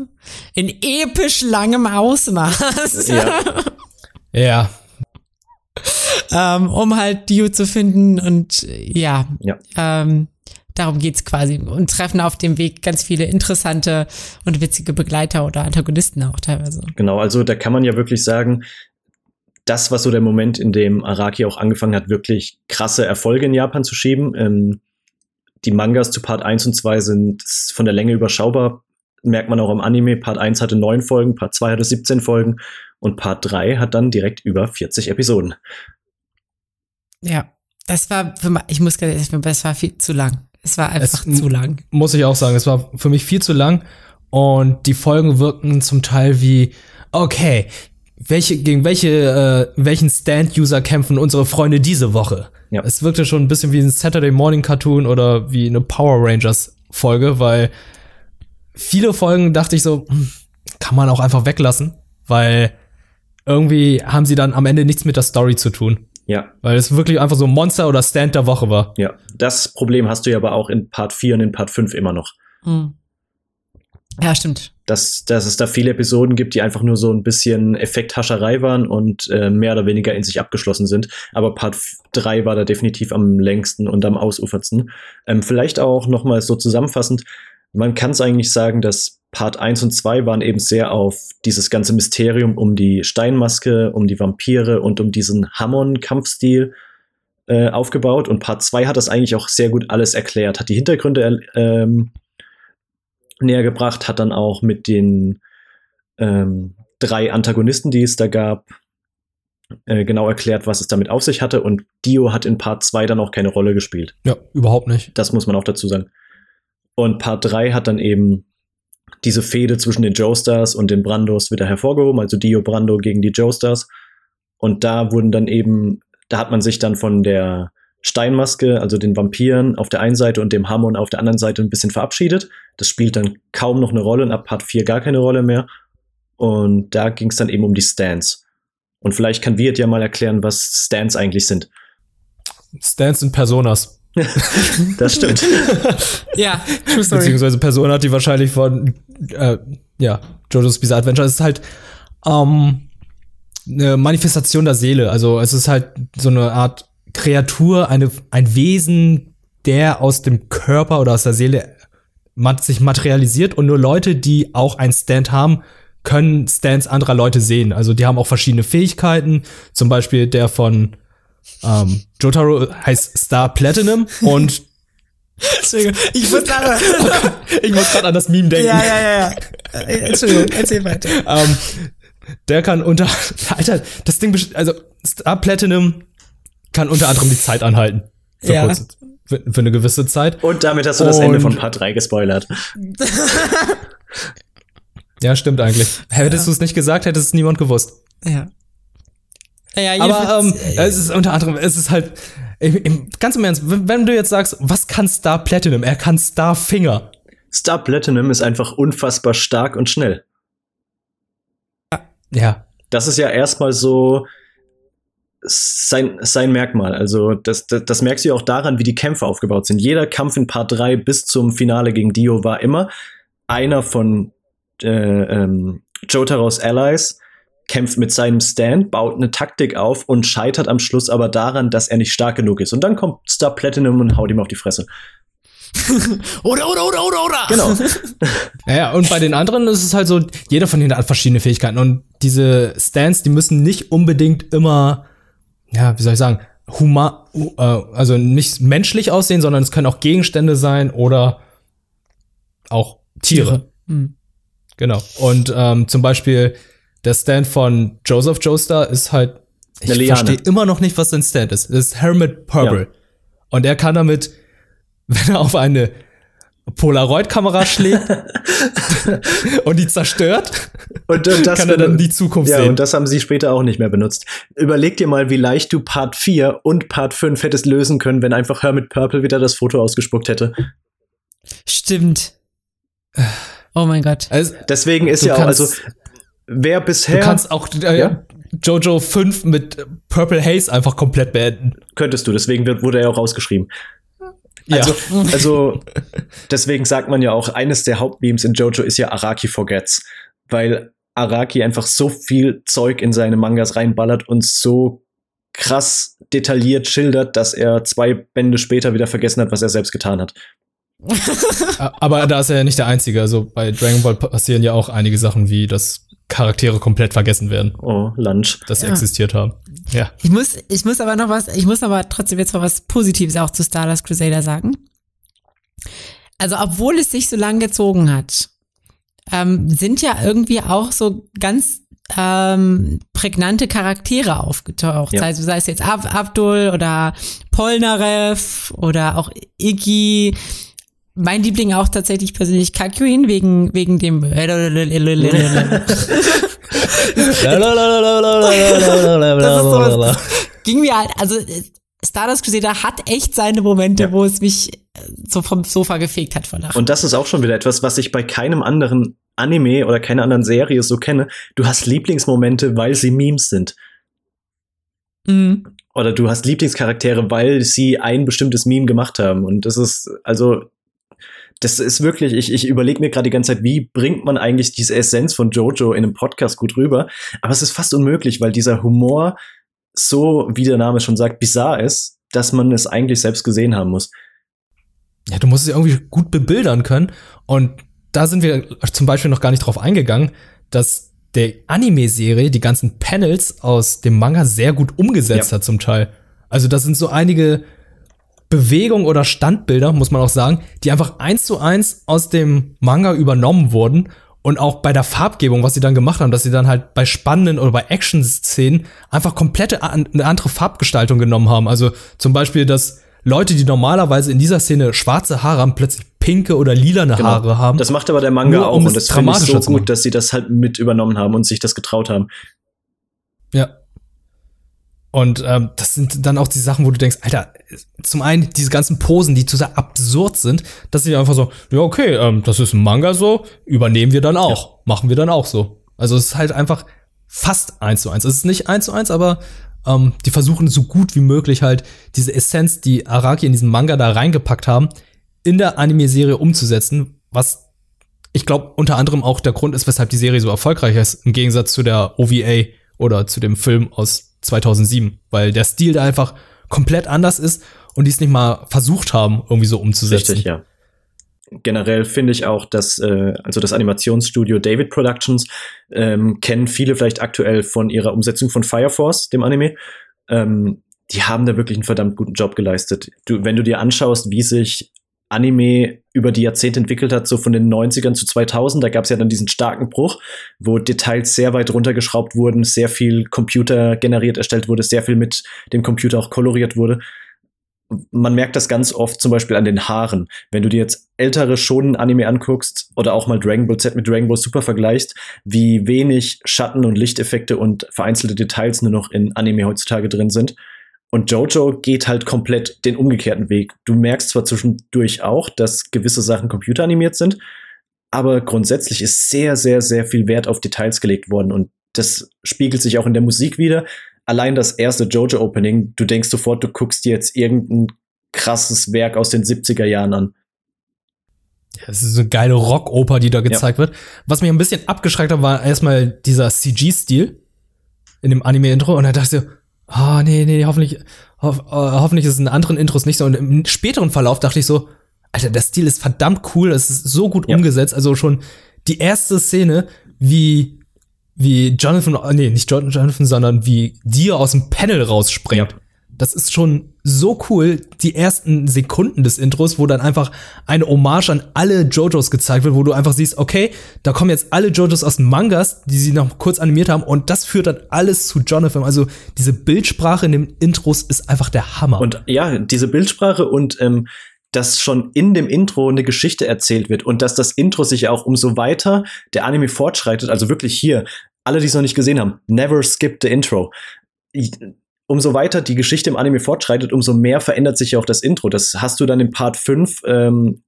in episch langem Ausmaß. Ja. Ja. ähm, um halt Dio zu finden und äh, ja, Ja. ähm, darum geht's quasi und treffen auf dem Weg ganz viele interessante und witzige Begleiter oder Antagonisten auch teilweise. Genau, also da kann man ja wirklich sagen, das war so der Moment, in dem Araki auch angefangen hat, wirklich krasse Erfolge in Japan zu schieben. Ähm, die Mangas zu Part 1 und 2 sind von der Länge überschaubar. Merkt man auch im Anime. Part 1 hatte 9 Folgen, Part 2 hatte 17 Folgen und Part 3 hat dann direkt über 40 Episoden. Ja, das war, für, ma- ich muss ganz ehrlich sagen, das war viel zu lang. Es war einfach Es- zu lang. Muss ich auch sagen, es war für mich viel zu lang und die Folgen wirkten zum Teil wie, okay, welche, gegen welche, äh, welchen Stand-User kämpfen unsere Freunde diese Woche? Ja. Es wirkte schon ein bisschen wie ein Saturday Morning Cartoon oder wie eine Power Rangers Folge, weil viele Folgen dachte ich so, hm, kann man auch einfach weglassen, weil irgendwie haben sie dann am Ende nichts mit der Story zu tun. Ja, Weil es wirklich einfach so Monster oder Stand der Woche war. ja. Das Problem hast du ja aber auch in Part 4 und in Part 5 immer noch. Hm. Ja, stimmt. dass, dass es da viele Episoden gibt, die einfach nur so ein bisschen Effekthascherei waren und äh, mehr oder weniger in sich abgeschlossen sind. Aber Part 3 war da definitiv am längsten und am ausuferndsten. Ähm, vielleicht auch nochmal so zusammenfassend, man kann es eigentlich sagen, dass Part 1 und 2 waren eben sehr auf dieses ganze Mysterium um die Steinmaske, um die Vampire und um diesen Hammon-Kampfstil äh, aufgebaut. Und Part 2 hat das eigentlich auch sehr gut alles erklärt, hat die Hintergründe er- ähm, näher gebracht, hat dann auch mit den ähm, drei Antagonisten, die es da gab, äh, genau erklärt, was es damit auf sich hatte. Und Dio hat in Part 2 dann auch keine Rolle gespielt. Ja, überhaupt nicht. Das muss man auch dazu sagen. Und Part 3 hat dann eben diese Fehde zwischen den Joestars und den Brandos wieder hervorgehoben, also Dio Brando gegen die Joestars. Und da wurden dann eben, da hat man sich dann von der Steinmaske, also den Vampiren auf der einen Seite und dem Hammon auf der anderen Seite ein bisschen verabschiedet. Das spielt dann kaum noch eine Rolle und ab Part 4 gar keine Rolle mehr. Und da ging es dann eben um die Stands. Und vielleicht kann Wirt ja mal erklären, was Stands eigentlich sind. Stands und Personas. Das stimmt. Ja, true story. Beziehungsweise Persona, die wahrscheinlich von, äh, ja, JoJo's Bizarre Adventure. Es ist halt ähm, eine Manifestation der Seele. Also es ist halt so eine Art Kreatur, eine, ein Wesen, der aus dem Körper oder aus der Seele sich materialisiert und nur Leute, die auch ein Stand haben, können Stands anderer Leute sehen. Also die haben auch verschiedene Fähigkeiten. Zum Beispiel der von ähm, Jotaro heißt Star Platinum und Entschuldigung, ich muss da. ich muss gerade an das Meme denken. ja, ja, ja, ja. Äh, Entschuldigung, erzähl weiter. Ähm, der kann unter, Alter, das Ding, also Star Platinum kann unter anderem die Zeit anhalten. Für, Ja. kurze, für, für eine gewisse Zeit. Und damit hast du das Ende Und- von Part 3 gespoilert. Ja, stimmt eigentlich. Hättest du es nicht gesagt, hätte es niemand gewusst. Ja. Ja, Aber ähm, jedenfalls, äh, es ist unter anderem, es ist halt, im, im, ganz im Ernst, wenn wenn du jetzt sagst, was kann Star Platinum? Er kann Star Finger. Star Platinum ist einfach unfassbar stark und schnell. Ja. Das ist ja erstmal so sein, sein Merkmal. Also, das, das, das merkst du ja auch daran, wie die Kämpfe aufgebaut sind. Jeder Kampf in Part 3 bis zum Finale gegen Dio war immer einer von äh, ähm, Jotaros Allies kämpft mit seinem Stand, baut eine Taktik auf und scheitert am Schluss aber daran, dass er nicht stark genug ist. Und dann kommt Star Platinum und haut ihm auf die Fresse. oder, oder, oder, oder, oder. Genau. Ja, ja, und bei den anderen ist es halt so, jeder von denen hat verschiedene Fähigkeiten. Und diese Stands, die müssen nicht unbedingt immer, ja, wie soll ich sagen, human, äh, also nicht menschlich aussehen, sondern es können auch Gegenstände sein oder auch Tiere. Hm. Genau. Und ähm, zum Beispiel der Stand von Joseph Joestar ist halt, ich verstehe immer noch nicht, was sein Stand ist. Das ist Hermit Purple. Ja. Und er kann damit, wenn er auf eine Polaroid-Kamera schlägt und die zerstört, Und, und das kann er dann die Zukunft Ja, sehen. und das haben sie später auch nicht mehr benutzt. Überleg dir mal, wie leicht du Part 4 und Part 5 hättest lösen können, wenn einfach Hermit Purple wieder das Foto ausgespuckt hätte. Stimmt. Oh mein Gott. Also, Deswegen ist ja auch, also wer bisher. Du kannst auch äh, ja? Jojo 5 mit Purple Haze einfach komplett beenden. Könntest du, deswegen wird, wurde er auch rausgeschrieben. Also, ja. also deswegen sagt man ja auch, eines der Hauptmemes in Jojo ist ja Araki Forgets, weil Araki einfach so viel Zeug in seine Mangas reinballert und so krass detailliert schildert, dass er zwei Bände später wieder vergessen hat, was er selbst getan hat. Aber da ist er ja nicht der Einzige. Also bei Dragon Ball passieren ja auch einige Sachen, wie dass Charaktere komplett vergessen werden. Oh, Lunch. Dass sie ja. existiert haben. Ja. Ich muss, ich muss aber noch was, ich muss aber trotzdem jetzt mal was Positives auch zu Stardust Crusader sagen. Also, obwohl es sich so lang gezogen hat, ähm, sind ja irgendwie auch so ganz ähm, prägnante Charaktere aufgetaucht. Ja. Also sei es jetzt Ab Abdul oder Polnareff oder auch Iggy. Mein Liebling auch tatsächlich persönlich Kakuin wegen, wegen dem sowas, ging mir halt, also Stardust Crusader hat echt seine Momente, ja. wo es mich so vom Sofa gefegt hat von Lachen. Und das ist auch schon wieder etwas, was ich bei keinem anderen Anime oder keiner anderen Serie so kenne. Du hast Lieblingsmomente, weil sie Memes sind. Mhm. Oder du hast Lieblingscharaktere, weil sie ein bestimmtes Meme gemacht haben. Und das ist, also, das ist wirklich, ich, ich überlege mir gerade die ganze Zeit, wie bringt man eigentlich diese Essenz von Jojo in einem Podcast gut rüber? Aber es ist fast unmöglich, weil dieser Humor so, wie der Name schon sagt, bizarr ist, dass man es eigentlich selbst gesehen haben muss. Ja, du musst es irgendwie gut bebildern können. Und da sind wir zum Beispiel noch gar nicht drauf eingegangen, dass der Anime-Serie die ganzen Panels aus dem Manga sehr gut umgesetzt ja. hat zum Teil. Also das sind so einige Bewegungen oder Standbilder, muss man auch sagen, die einfach eins zu eins aus dem Manga übernommen wurden und auch bei der Farbgebung, was sie dann gemacht haben, dass sie dann halt bei spannenden oder bei Action-Szenen einfach komplette eine andere Farbgestaltung genommen haben. Also zum Beispiel, dass Leute, die normalerweise in dieser Szene schwarze Haare haben, plötzlich pinke oder lilane genau. Haare haben. Das macht aber der Manga auch um und das finde ich so gut, dass sie das halt mit übernommen haben und sich das getraut haben. Ja. Und ähm, das sind dann auch die Sachen, wo du denkst, Alter, zum einen diese ganzen Posen, die total absurd sind, dass sie einfach so, ja okay, ähm, das ist ein Manga so, übernehmen wir dann auch, ja. machen wir dann auch so. Also es ist halt einfach fast eins zu eins. Es ist nicht eins zu eins, aber ähm, die versuchen so gut wie möglich halt diese Essenz, die Araki in diesen Manga da reingepackt haben, in der Anime-Serie umzusetzen, was ich glaube unter anderem auch der Grund ist, weshalb die Serie so erfolgreich ist, im Gegensatz zu der OVA oder zu dem Film aus 2007, weil der Stil da einfach komplett anders ist und die es nicht mal versucht haben, irgendwie so umzusetzen. Richtig, ja. Generell finde ich auch, dass äh, also das Animationsstudio David Productions ähm, kennen viele vielleicht aktuell von ihrer Umsetzung von Fire Force, dem Anime. Ähm, die haben da wirklich einen verdammt guten Job geleistet. Du, wenn du dir anschaust, wie sich Anime über die Jahrzehnte entwickelt hat, so von den 90ern zu 2000, da gab es ja dann diesen starken Bruch, wo Details sehr weit runtergeschraubt wurden, sehr viel Computer generiert erstellt wurde, sehr viel mit dem Computer auch koloriert wurde. Man merkt das ganz oft zum Beispiel an den Haaren. Wenn du dir jetzt ältere Shonen-Anime anguckst oder auch mal Dragon Ball Z mit Dragon Ball Super vergleichst, wie wenig Schatten- und Lichteffekte und vereinzelte Details nur noch in Anime heutzutage drin sind. Und Jojo geht halt komplett den umgekehrten Weg. Du merkst zwar zwischendurch auch, dass gewisse Sachen computeranimiert sind, aber grundsätzlich ist sehr, sehr, sehr viel Wert auf Details gelegt worden und das spiegelt sich auch in der Musik wieder. Allein das erste Jojo-Opening, du denkst sofort, du guckst dir jetzt irgendein krasses Werk aus den 70er Jahren an. Das ist so eine geile Rockoper, die da gezeigt ja. wird. Was mich ein bisschen abgeschreckt hat, war erstmal dieser CG-Stil in dem Anime-Intro und da dachte ich so, oh, nee, nee, hoffentlich, hoff, uh, hoffentlich ist es in anderen Intros nicht so. Und im späteren Verlauf dachte ich so, Alter, der Stil ist verdammt cool, es ist so gut ja. umgesetzt. Also schon die erste Szene, wie, wie Jonathan, nee, nicht Jonathan, sondern wie Dio aus dem Panel rausspringt. Ja. Das ist schon so cool, die ersten Sekunden des Intros, wo dann einfach eine Hommage an alle JoJos gezeigt wird, wo du einfach siehst, okay, da kommen jetzt alle JoJos aus den Mangas, die sie noch kurz animiert haben und das führt dann alles zu Jonathan. Also diese Bildsprache in den Intros ist einfach der Hammer. Und ja, diese Bildsprache und ähm, dass schon in dem Intro eine Geschichte erzählt wird und dass das Intro sich auch umso weiter der Anime fortschreitet, also wirklich hier, alle, die es noch nicht gesehen haben, never skip the intro umso weiter die Geschichte im Anime fortschreitet, umso mehr verändert sich ja auch das Intro. Das hast du dann im Part 5 ähm,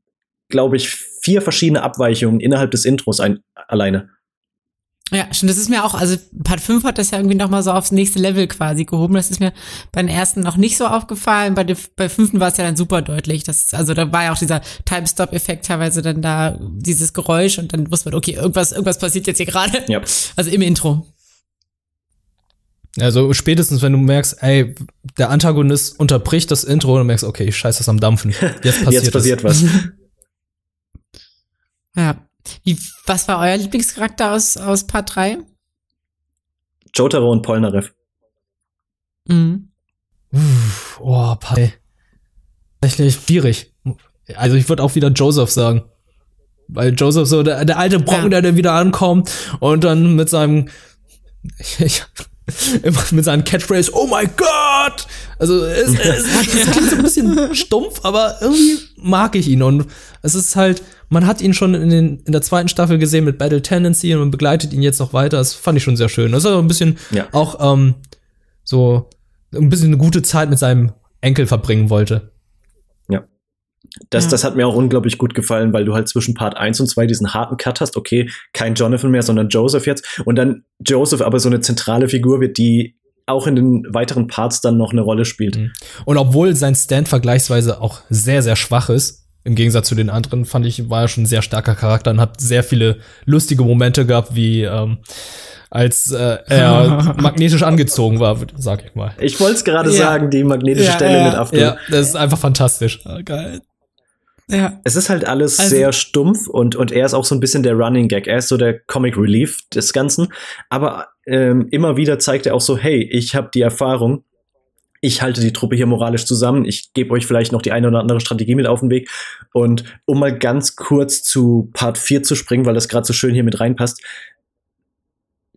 glaube ich, vier verschiedene Abweichungen innerhalb des Intros ein, alleine. Ja, stimmt. Das ist mir auch, also Part 5 hat das ja irgendwie nochmal so aufs nächste Level quasi gehoben. Das ist mir bei den ersten noch nicht so aufgefallen. Bei, der, bei fünften war es ja dann super deutlich. Das, also da war ja auch dieser Time-Stop-Effekt teilweise dann da, dieses Geräusch und dann wusste man, okay, irgendwas, irgendwas passiert jetzt hier gerade. Ja. Also im Intro. Also spätestens, wenn du merkst, ey, der Antagonist unterbricht das Intro und du merkst, okay, ich scheiß das am Dampfen. Jetzt passiert, Jetzt passiert was. Ja. Wie, was war euer Lieblingscharakter aus, aus Part 3? Jotaro und Polnareff. Mhm. Uff, oh, Part Tatsächlich schwierig. Also ich würde auch wieder Joseph sagen. Weil Joseph so, der, der alte Brocken, Ja. der, der wieder ankommt und dann mit seinem ich, immer mit seinem Catchphrase, oh my God! Also es, es, es klingt so ein bisschen stumpf, aber irgendwie mag ich ihn und es ist halt, man hat ihn schon in, den, in der zweiten Staffel gesehen mit Battle Tendency und man begleitet ihn jetzt noch weiter. Das fand ich schon sehr schön. Das ist auch ein bisschen Ja. auch ähm, so ein bisschen eine gute Zeit mit seinem Enkel verbringen wollte. Das, Ja. das hat mir auch unglaublich gut gefallen, weil du halt zwischen Part 1 und 2 diesen harten Cut hast. Okay, kein Jonathan mehr, sondern Joseph jetzt. Und dann Joseph aber so eine zentrale Figur wird, die auch in den weiteren Parts dann noch eine Rolle spielt. Mhm. Und obwohl sein Stand vergleichsweise auch sehr, sehr schwach ist, im Gegensatz zu den anderen, fand ich, war er schon ein sehr starker Charakter und hat sehr viele lustige Momente gehabt, wie ähm, als äh, er magnetisch angezogen war, sag ich mal. Ich wollte es gerade Ja. sagen, die magnetische Ja, Stelle ja. mit After. Ja, das ist einfach fantastisch. geil. Ja. Es ist halt alles Also- sehr stumpf und, und er ist auch so ein bisschen der Running Gag. Er ist so der Comic Relief des Ganzen. Aber ähm, immer wieder zeigt er auch so, hey, ich habe die Erfahrung, ich halte die Truppe hier moralisch zusammen, ich gebe euch vielleicht noch die eine oder andere Strategie mit auf den Weg. Und um mal ganz kurz zu Part 4 zu springen, weil das gerade so schön hier mit reinpasst.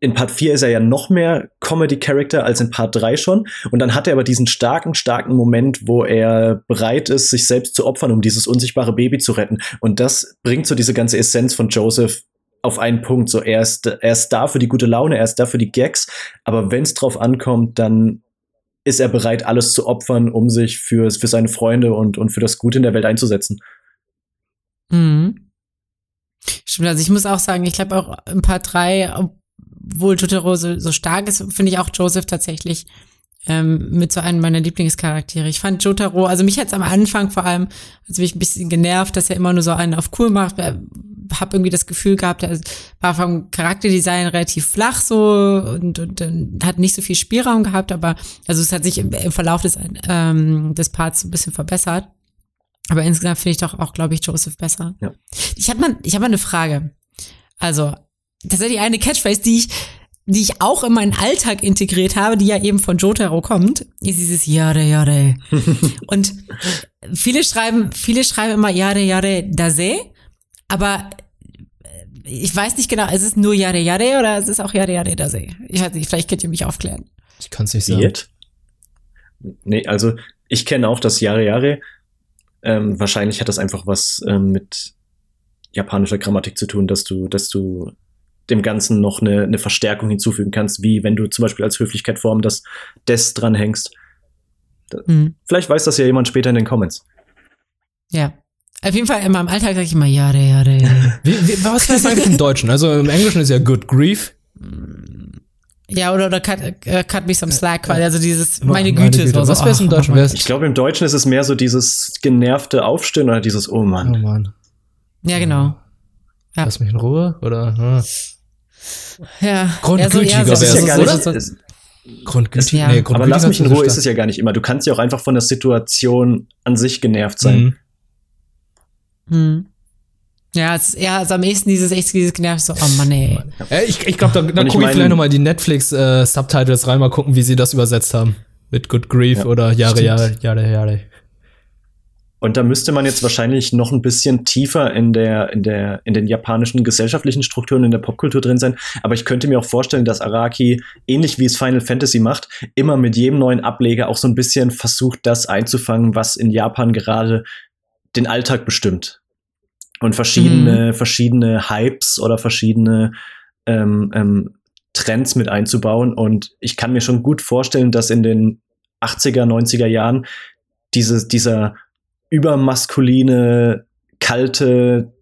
In Part 4 ist er ja noch mehr Comedy-Character als in Part 3 schon. Und dann hat er aber diesen starken, starken Moment, wo er bereit ist, sich selbst zu opfern, um dieses unsichtbare Baby zu retten. Und das bringt so diese ganze Essenz von Joseph auf einen Punkt. So, er ist, er ist da für die gute Laune, er ist da für die Gags, aber wenn es drauf ankommt, dann ist er bereit, alles zu opfern, um sich für, für seine Freunde und, und für das Gute in der Welt einzusetzen. Mhm. Stimmt, also ich muss auch sagen, ich glaube auch in Part 3, obwohl Totoro so, so stark ist, finde ich auch Joseph tatsächlich ähm, mit so einem meiner Lieblingscharaktere. Ich fand Jotaro, also mich hat's am Anfang vor allem, also mich ein bisschen genervt, dass er immer nur so einen auf cool macht. Äh, Hab irgendwie das Gefühl gehabt, er war vom Charakterdesign relativ flach so und, und, und hat nicht so viel Spielraum gehabt, aber also es hat sich im, im Verlauf des, ähm, des Parts ein bisschen verbessert. Aber insgesamt finde ich doch auch, glaube ich, Joseph besser. Ja. Ich habe mal, ich habe mal eine Frage. Also, tatsächlich eine Catchphrase, die ich, die ich auch in meinen Alltag integriert habe, die ja eben von Jotaro kommt, ist dieses Yare Yare. Und viele schreiben, viele schreiben immer Yare Yare Dase, aber ich weiß nicht genau, ist es nur Yare Yare oder ist es auch Yare Yare Dase? Ich weiß nicht, vielleicht könnt ihr mich aufklären. Ich kann es nicht sagen. Yet? Nee, also ich kenne auch das Yare Yare. Ähm, wahrscheinlich hat das einfach was ähm, mit japanischer Grammatik zu tun, dass du, dass du dem Ganzen noch eine, eine Verstärkung hinzufügen kannst, wie wenn du zum Beispiel als Höflichkeitsform das des dranhängst. Hm. Vielleicht weiß das ja jemand später in den Comments. Ja. Auf jeden Fall in meinem Alltag sage ich immer Yare Yare. Wie, wie, was wäre es eigentlich im Deutschen? Also im Englischen ist ja Good Grief. Ja, oder, oder cut, äh, cut me some slack, weil also dieses, meine Meine Güte, Güte. so, Was wär's im oh, Deutschen? oh, Wär's- Ich glaube, im Deutschen ist es mehr so dieses genervte Aufstehen oder dieses Oh Oh Mann. Mann. Ja, genau. Ja. Lass mich in Ruhe, oder? Hm. Ja. Grundgültiger ja, so, ja gar oder? nicht, so, es- Grundgültig. Ja. Nee, aber grundgültiger lass mich in Ruhe ist es ja gar nicht immer. Du kannst ja auch einfach von der Situation an sich genervt sein. Mhm. hm. Ja, es eher also am ehesten dieses echt dieses genervt so, oh Mann, ey. Äh, ich ich glaube, da, da ich gucke ich mein- vielleicht noch mal die Netflix-Subtitles rein, mal gucken, wie sie das übersetzt haben. Mit Good Grief Ja, oder Jahre, stimmt. Jahre, Jahre, Jahre. Und da müsste man jetzt wahrscheinlich noch ein bisschen tiefer in der, in der, in den japanischen gesellschaftlichen Strukturen, in der Popkultur drin sein. Aber ich könnte mir auch vorstellen, dass Araki, ähnlich wie es Final Fantasy macht, immer mit jedem neuen Ableger auch so ein bisschen versucht, das einzufangen, was in Japan gerade den Alltag bestimmt. Und verschiedene, verschiedene Hypes oder verschiedene ähm, ähm, Trends mit einzubauen. Und ich kann mir schon gut vorstellen, dass in den 80er, 90er Jahren diese, dieser übermaskuline kalte,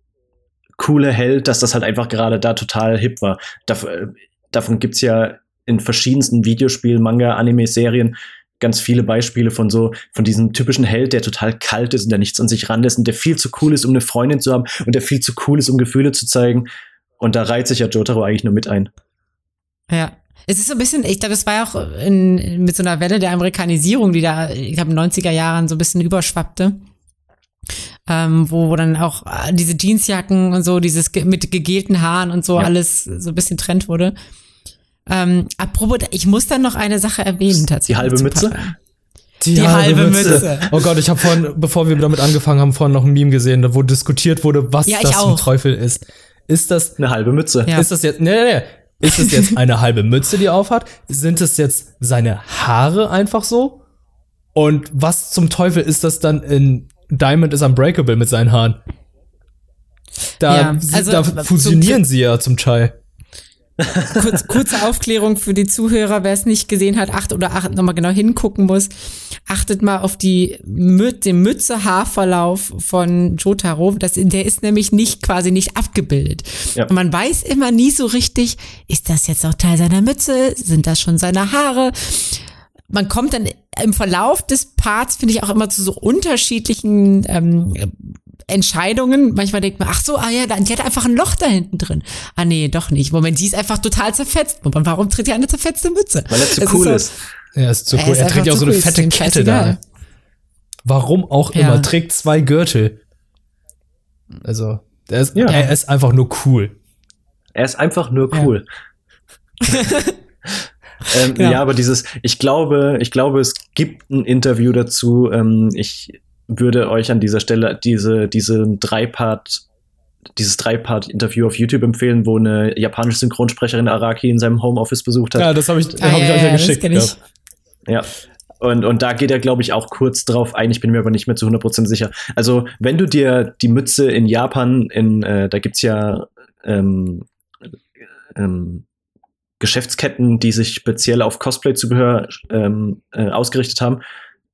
coole Held, dass das halt einfach gerade da total hip war. Dav davon gibt's ja in verschiedensten Videospielen, Manga, Anime-Serien ganz viele Beispiele von so, von diesem typischen Held, der total kalt ist und der nichts an sich ranlässt und der viel zu cool ist, um eine Freundin zu haben und der viel zu cool ist, um Gefühle zu zeigen. Und da reiht sich ja Jotaro eigentlich nur mit ein. Ja. Es ist so ein bisschen, ich glaube, das war ja auch in, mit so einer Welle der Amerikanisierung, die da, ich glaube, in den 90er Jahren so ein bisschen überschwappte. Ähm, wo, wo dann auch äh, diese Jeansjacken und so, dieses ge mit gegelten Haaren und so ja. alles so ein bisschen Trend wurde. Ähm, apropos, ich muss dann noch eine Sache erwähnen tatsächlich. Die halbe Mütze? Die, die, halbe, halbe Mütze. Mütze. Oh Gott, ich habe vorhin, bevor wir damit angefangen haben, vorhin noch ein Meme gesehen, wo diskutiert wurde, was ja, das zum Teufel ist. Ist das eine halbe Mütze? Ja. Ist das jetzt? Nee, nee, nee. Ist es jetzt eine halbe Mütze, die er aufhat? Sind es jetzt seine Haare einfach so? Und was zum Teufel ist das dann in Diamond is Unbreakable mit seinen Haaren? Da, ja, also, da fusionieren sie ja zum Teil. Kurz, kurze Aufklärung für die Zuhörer, wer es nicht gesehen hat, acht oder acht nochmal genau hingucken muss. Achtet mal auf die Müt den Mütze-Haarverlauf von Jotaro. Das, der ist nämlich nicht quasi nicht abgebildet. Ja. Und man weiß immer nie so richtig, ist das jetzt auch Teil seiner Mütze? Sind das schon seine Haare? Man kommt dann im Verlauf des Parts, finde ich, auch immer zu so unterschiedlichen ähm, Entscheidungen. Manchmal denkt man, ach so, ah ja, die hat einfach ein Loch da hinten drin. Ah nee, doch nicht. Moment, die ist einfach total zerfetzt. Moment, warum trägt die eine zerfetzte Mütze? Weil er zu cool ist. ist. Ja, ist zu cool. Er, er trägt ja auch so eine fette Kette da. Warum auch ja. immer. Trägt zwei Gürtel. Also, er ist, ja. er ist einfach nur cool. Er ist einfach nur cool. Ja. ähm, ja. ja. aber dieses, ich glaube, ich glaube, es gibt ein Interview dazu. Ähm, ich würde euch an dieser Stelle diese, diese Dreipart dieses Dreipart-Interview auf YouTube empfehlen, wo eine japanische Synchronsprecherin Araki in seinem Homeoffice besucht hat. Ja, das habe ich, ah, hab ja, ich euch ja, ja geschickt. Ich. Ja. Und, und da geht er, glaube ich, auch kurz drauf ein. Ich bin mir aber nicht mehr zu 100% sicher. Also, wenn du dir die Mütze in Japan, in, äh, da gibt's ja ähm, ähm, Geschäftsketten, die sich speziell auf Cosplay-Zubehör ähm, äh, ausgerichtet haben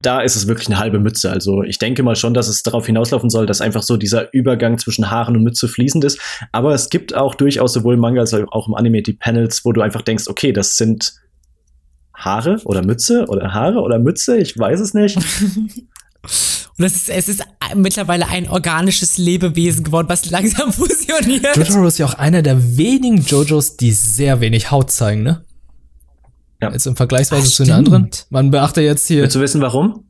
da ist es wirklich eine halbe Mütze. Also ich denke mal schon, dass es darauf hinauslaufen soll, dass einfach so dieser Übergang zwischen Haaren und Mütze fließend ist. Aber es gibt auch durchaus sowohl im Manga als auch im Anime die Panels, wo du einfach denkst, okay, das sind Haare oder Mütze oder Haare oder Mütze, ich weiß es nicht. Und es ist, es ist mittlerweile ein organisches Lebewesen geworden, was langsam fusioniert. Jotaro ist ja auch einer der wenigen Jojos, die sehr wenig Haut zeigen, ne? Ja. Jetzt im Vergleichsweise Ach, zu den anderen. Man beachte jetzt hier. Willst du wissen, warum?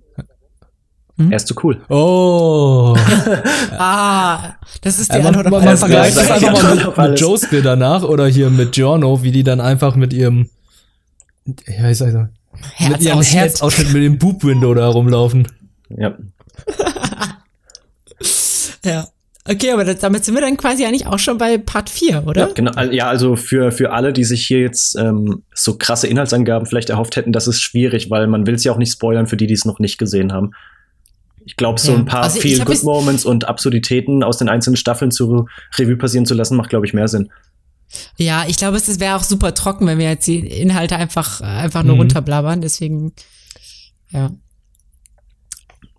Hm? Er ist zu cool. Oh. ah, das ist die ja, Antwort man, man vergleicht das einfach mal mit, mit Josuke danach oder hier mit Giorno, wie die dann einfach mit ihrem ja, ich sag so, mit ihrem Herzausschnitt mit dem Boob-Window da rumlaufen. Ja. ja. Okay, aber das, damit sind wir dann quasi eigentlich auch schon bei Part 4, oder? Ja, genau. Ja, also für, für alle, die sich hier jetzt ähm, so krasse Inhaltsangaben vielleicht erhofft hätten, das ist schwierig, weil man will es ja auch nicht spoilern für die, die es noch nicht gesehen haben. Ich glaube, so ja. ein paar also Feel Good Moments und Absurditäten aus den einzelnen Staffeln zu Revue passieren zu lassen, macht, glaube ich, mehr Sinn. Ja, ich glaube, es wäre auch super trocken, wenn wir jetzt die Inhalte einfach, einfach nur mhm. runterblabbern. Deswegen, ja.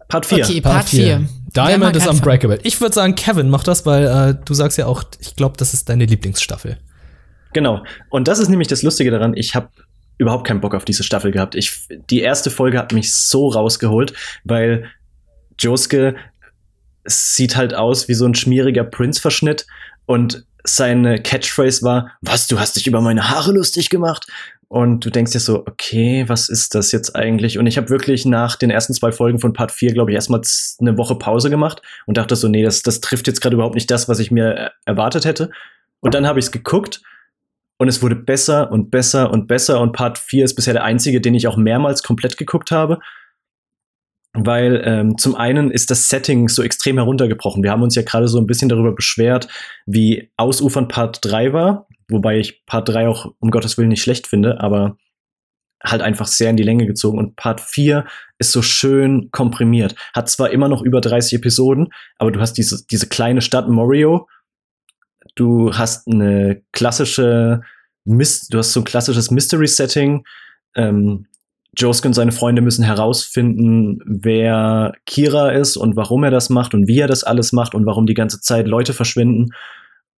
Part 4. Okay, Part 4. Diamond is Unbreakable. Ich würde sagen, Kevin macht das, weil äh, du sagst ja auch, ich glaube, das ist deine Lieblingsstaffel. Genau. Und das ist nämlich das Lustige daran. Ich habe überhaupt keinen Bock auf diese Staffel gehabt. Ich, die erste Folge hat mich so rausgeholt, weil Josuke sieht halt aus wie so ein schmieriger Prince-Verschnitt und seine Catchphrase war, was, du hast dich über meine Haare lustig gemacht? Und du denkst dir so, okay, was ist das jetzt eigentlich? Und ich habe wirklich nach den ersten zwei Folgen von Part 4, glaube ich, erstmal eine Woche Pause gemacht und dachte so, nee, das, das trifft jetzt gerade überhaupt nicht das, was ich mir erwartet hätte. Und dann habe ich es geguckt und es wurde besser und besser und besser. Und Part 4 ist bisher der einzige, den ich auch mehrmals komplett geguckt habe. Weil ähm, zum einen ist das Setting so extrem heruntergebrochen. Wir haben uns ja gerade so ein bisschen darüber beschwert, wie ausufernd Part 3 war wobei ich Part 3 auch um Gottes Willen nicht schlecht finde, aber halt einfach sehr in die Länge gezogen. Und Part 4 ist so schön komprimiert. Hat zwar immer noch über 30 Episoden, aber du hast diese, diese kleine Stadt Morio. Du hast eine klassische, Mist, du hast so ein klassisches Mystery-Setting. Ähm, Josuke und seine Freunde müssen herausfinden, wer Kira ist und warum er das macht und wie er das alles macht und warum die ganze Zeit Leute verschwinden.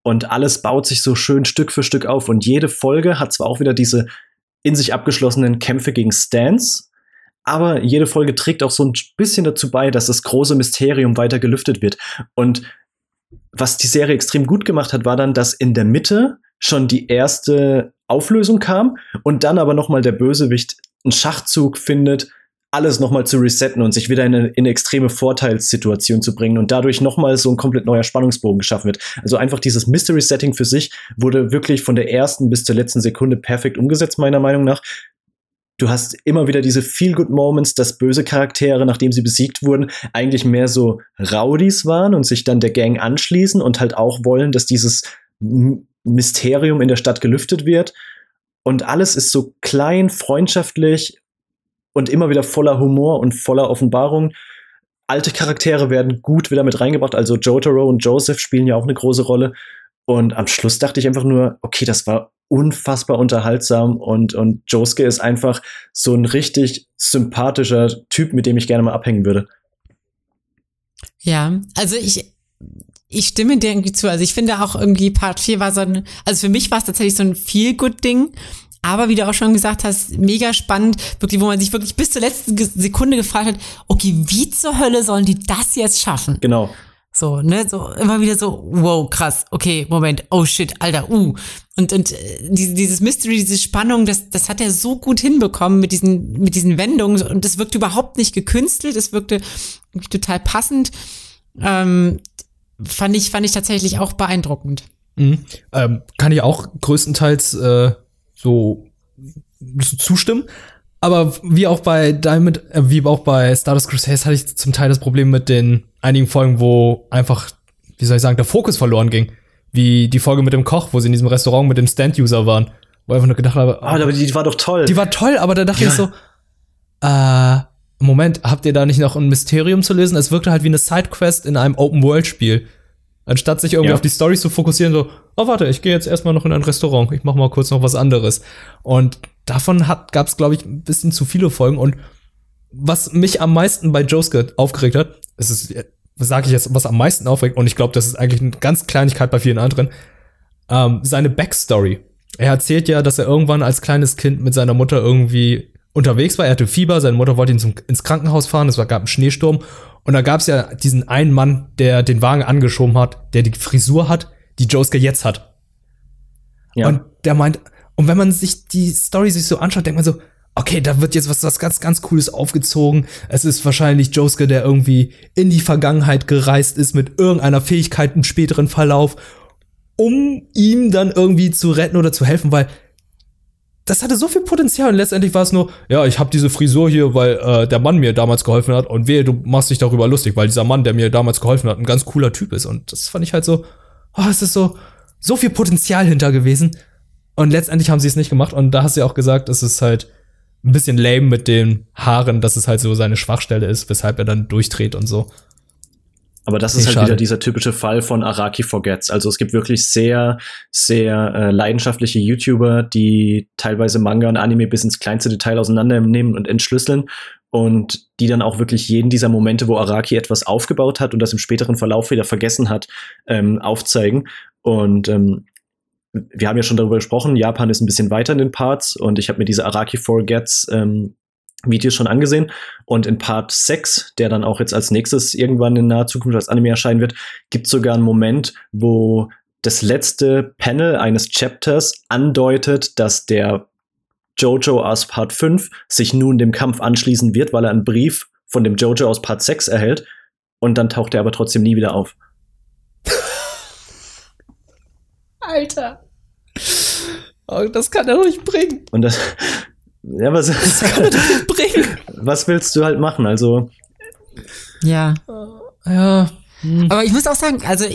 Und alles baut sich so schön Stück für Stück auf. Und jede Folge hat zwar auch wieder diese in sich abgeschlossenen Kämpfe gegen Stans, aber jede Folge trägt auch so ein bisschen dazu bei, dass das große Mysterium weiter gelüftet wird. Und was die Serie extrem gut gemacht hat, war dann, dass in der Mitte schon die erste Auflösung kam und dann aber noch mal der Bösewicht einen Schachzug findet, alles nochmal zu resetten und sich wieder in eine, in extreme Vorteilssituation zu bringen und dadurch nochmal so ein komplett neuer Spannungsbogen geschaffen wird. Also einfach dieses Mystery-Setting für sich wurde wirklich von der ersten bis zur letzten Sekunde perfekt umgesetzt, meiner Meinung nach. Du hast immer wieder diese Feel-Good-Moments, dass böse Charaktere, nachdem sie besiegt wurden, eigentlich mehr so Rowdies waren und sich dann der Gang anschließen und halt auch wollen, dass dieses Mysterium in der Stadt gelüftet wird. Und alles ist so klein, freundschaftlich und immer wieder voller Humor und voller Offenbarung. Alte Charaktere werden gut wieder mit reingebracht. Also Jotaro und Joseph spielen ja auch eine große Rolle. Und am Schluss dachte ich einfach nur, okay, das war unfassbar unterhaltsam und, und Josuke ist einfach so ein richtig sympathischer Typ, mit dem ich gerne mal abhängen würde. Ja, also ich, ich stimme dir irgendwie zu. Also ich finde auch irgendwie Part 4 war so ein, also für mich war es tatsächlich so ein Feel-Good-Ding. Aber wie du auch schon gesagt hast, mega spannend, wirklich, wo man sich wirklich bis zur letzten Sekunde gefragt hat, okay, wie zur Hölle sollen die das jetzt schaffen? Genau. So, ne, so immer wieder so, wow, krass, okay, Moment, oh shit, Alter, uh. Und, und äh, dieses Mystery, diese Spannung, das, das hat er so gut hinbekommen mit diesen, mit diesen Wendungen und es wirkte überhaupt nicht gekünstelt, es wirkte total passend. Ähm, fand ich, fand ich tatsächlich auch beeindruckend. Mhm. Ähm, kann ich auch größtenteils äh, so zustimmen. Aber wie auch bei Diamond, äh, wie auch bei Stardust Crusaders hatte ich zum Teil das Problem mit den einigen Folgen, wo einfach, wie soll ich sagen, der Fokus verloren ging. Wie die Folge mit dem Koch, wo sie in diesem Restaurant mit dem Stand-User waren. Wo ich einfach nur gedacht habe, oh, aber die war doch toll. Die war toll, aber da dachte ja. ich so, äh, Moment, habt ihr da nicht noch ein Mysterium zu lösen? Es wirkte halt wie eine Sidequest in einem Open-World-Spiel. Anstatt sich irgendwie ja. auf die Stories zu fokussieren, so, oh warte, ich gehe jetzt erstmal noch in ein Restaurant, ich mach mal kurz noch was anderes. Und davon hat, gab's, glaube ich, ein bisschen zu viele Folgen. Und was mich am meisten bei Josuke aufgeregt hat, es ist, sage ich jetzt, was am meisten aufregt, und ich glaube, das ist eigentlich eine ganz Kleinigkeit bei vielen anderen, ähm, seine Backstory. Er erzählt ja, dass er irgendwann als kleines Kind mit seiner Mutter irgendwie unterwegs war. Er hatte Fieber, seine Mutter wollte ihn zum, ins Krankenhaus fahren, es war, gab einen Schneesturm und da gab es ja diesen einen Mann, der den Wagen angeschoben hat, der die Frisur hat, die Josuke jetzt hat. Ja. Und der meint, und wenn man sich die Story sich so anschaut, denkt man so, okay, da wird jetzt was, was ganz, ganz Cooles aufgezogen. Es ist wahrscheinlich Josuke, der irgendwie in die Vergangenheit gereist ist mit irgendeiner Fähigkeit im späteren Verlauf, um ihm dann irgendwie zu retten oder zu helfen, weil das hatte so viel Potenzial und letztendlich war es nur, ja, ich habe diese Frisur hier, weil äh, der Mann mir damals geholfen hat. Und wehe, du machst dich darüber lustig, weil dieser Mann, der mir damals geholfen hat, ein ganz cooler Typ ist. Und das fand ich halt so, oh, es ist so so viel Potenzial hinter gewesen. Und letztendlich haben sie es nicht gemacht. Und da hast du ja auch gesagt, es ist halt ein bisschen lame mit den Haaren, dass es halt so seine Schwachstelle ist, weshalb er dann durchdreht und so. Aber das ist halt schade. wieder dieser typische Fall von Araki Forgets. Also es gibt wirklich sehr, sehr äh, leidenschaftliche YouTuber, die teilweise Manga und Anime bis ins kleinste Detail auseinandernehmen und entschlüsseln und die dann auch wirklich jeden dieser Momente, wo Araki etwas aufgebaut hat und das im späteren Verlauf wieder vergessen hat, ähm, aufzeigen. Und ähm, wir haben ja schon darüber gesprochen, Japan ist ein bisschen weiter in den Parts und ich habe mir diese Araki Forgets ähm, Videos schon angesehen. Und in Part 6, der dann auch jetzt als nächstes irgendwann in naher Zukunft als Anime erscheinen wird, gibt es sogar einen Moment, wo das letzte Panel eines Chapters andeutet, dass der Jojo aus Part 5 sich nun dem Kampf anschließen wird, weil er einen Brief von dem Jojo aus Part 6 erhält. Und dann taucht er aber trotzdem nie wieder auf. Alter. Oh, das kann er doch nicht bringen. Und das, ja, was, kann nicht bringen. Was willst du halt machen? Also. Ja. Ja. Hm. Aber ich muss auch sagen, also,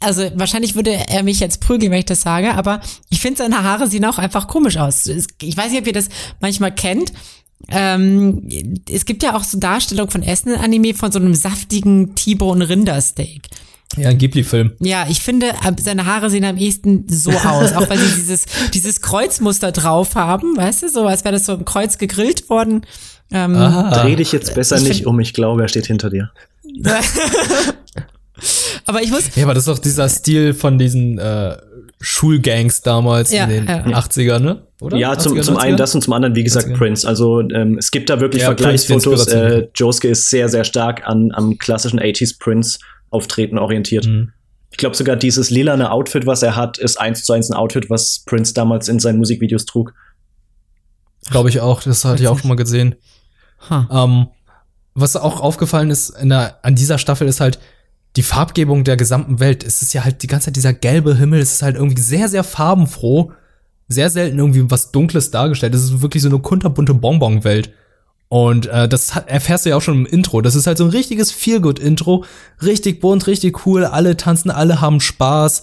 also wahrscheinlich würde er mich jetzt prügeln, wenn ich das sage, aber ich finde seine Haare sehen auch einfach komisch aus. Ich weiß nicht, ob ihr das manchmal kennt. Ähm, es gibt ja auch so Darstellungen von Essen-Anime von so einem saftigen T-Bone Rindersteak. Ja, ein Ghibli-Film. Ja, ich finde, seine Haare sehen am ehesten so aus, auch weil sie dieses, dieses Kreuzmuster drauf haben, weißt du, so als wäre das so im Kreuz gegrillt worden. Ähm, Dreh dich jetzt besser Ich nicht um, ich glaube, er steht hinter dir. aber ich muss, Ja, aber das ist doch dieser Stil von diesen äh, Schulgangs damals Ja, in den ja. 80ern, ne? Oder? Ja, zum, 80er, zum einen 90er? das und zum anderen, wie gesagt, 90er. Prince. Also ähm, es gibt da wirklich Ja, Prince, Vergleichsfotos. Äh, Josuke ist sehr, sehr stark an, am klassischen 80s Prince-Auftreten orientiert. Mhm. Ich glaube sogar dieses lilane Outfit, was er hat, ist eins zu eins ein Outfit, was Prince damals in seinen Musikvideos trug. Glaube ich auch, das hatte ich auch schon mal gesehen. Huh. Ähm, was auch aufgefallen ist in der, an dieser Staffel ist halt die Farbgebung der gesamten Welt. Es ist ja halt die ganze Zeit dieser gelbe Himmel. Es ist halt irgendwie sehr, sehr farbenfroh. Sehr selten irgendwie was Dunkles dargestellt. Es ist wirklich so eine kunterbunte Bonbon-Welt. Und äh, das hat- erfährst du ja auch schon im Intro. Das ist halt so ein richtiges Feelgood-Intro. Richtig bunt, richtig cool. Alle tanzen, alle haben Spaß.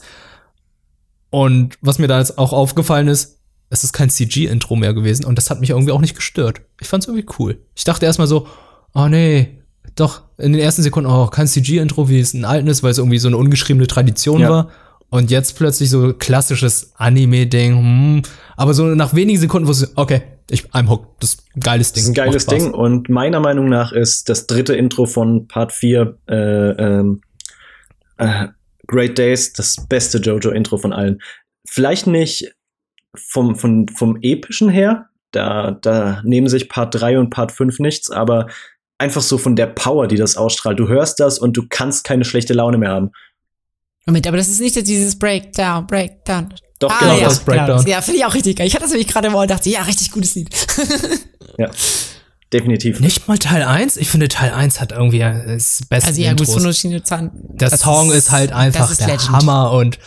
Und was mir da jetzt auch aufgefallen ist, es ist kein CG-Intro mehr gewesen und das hat mich irgendwie auch nicht gestört. Ich fand's irgendwie cool. Ich dachte erstmal so, oh nee, doch, in den ersten Sekunden, oh, kein CG-Intro, wie es in alten ist, weil es irgendwie so eine ungeschriebene Tradition Ja. war. Und jetzt plötzlich so klassisches Anime-Ding, hm. aber so nach wenigen Sekunden wusste ich, okay, ich, I'm hooked. Das ist ein geiles Ding. Das ist ein geiles. Ding und meiner Meinung nach ist das dritte Intro von Part 4 äh, ähm, äh, Great Days das beste JoJo-Intro von allen. Vielleicht nicht vom, vom, vom epischen her, da, da nehmen sich Part 3 und Part 5 nichts, aber einfach so von der Power, die das ausstrahlt. Du hörst das und du kannst keine schlechte Laune mehr haben. Moment, aber das ist nicht dieses Breakdown, Breakdown. Doch, ah, genau ja, das Breakdown. Genau. Ja, finde ich auch richtig geil. Ich hatte das nämlich gerade Ohr und dachte, ja, richtig gutes Lied. Ja, definitiv. Nicht mal Teil 1? Ich finde, Teil 1 hat irgendwie das beste Also ja, Zahn. Der das Song ist, halt einfach das ist der Legend. Hammer und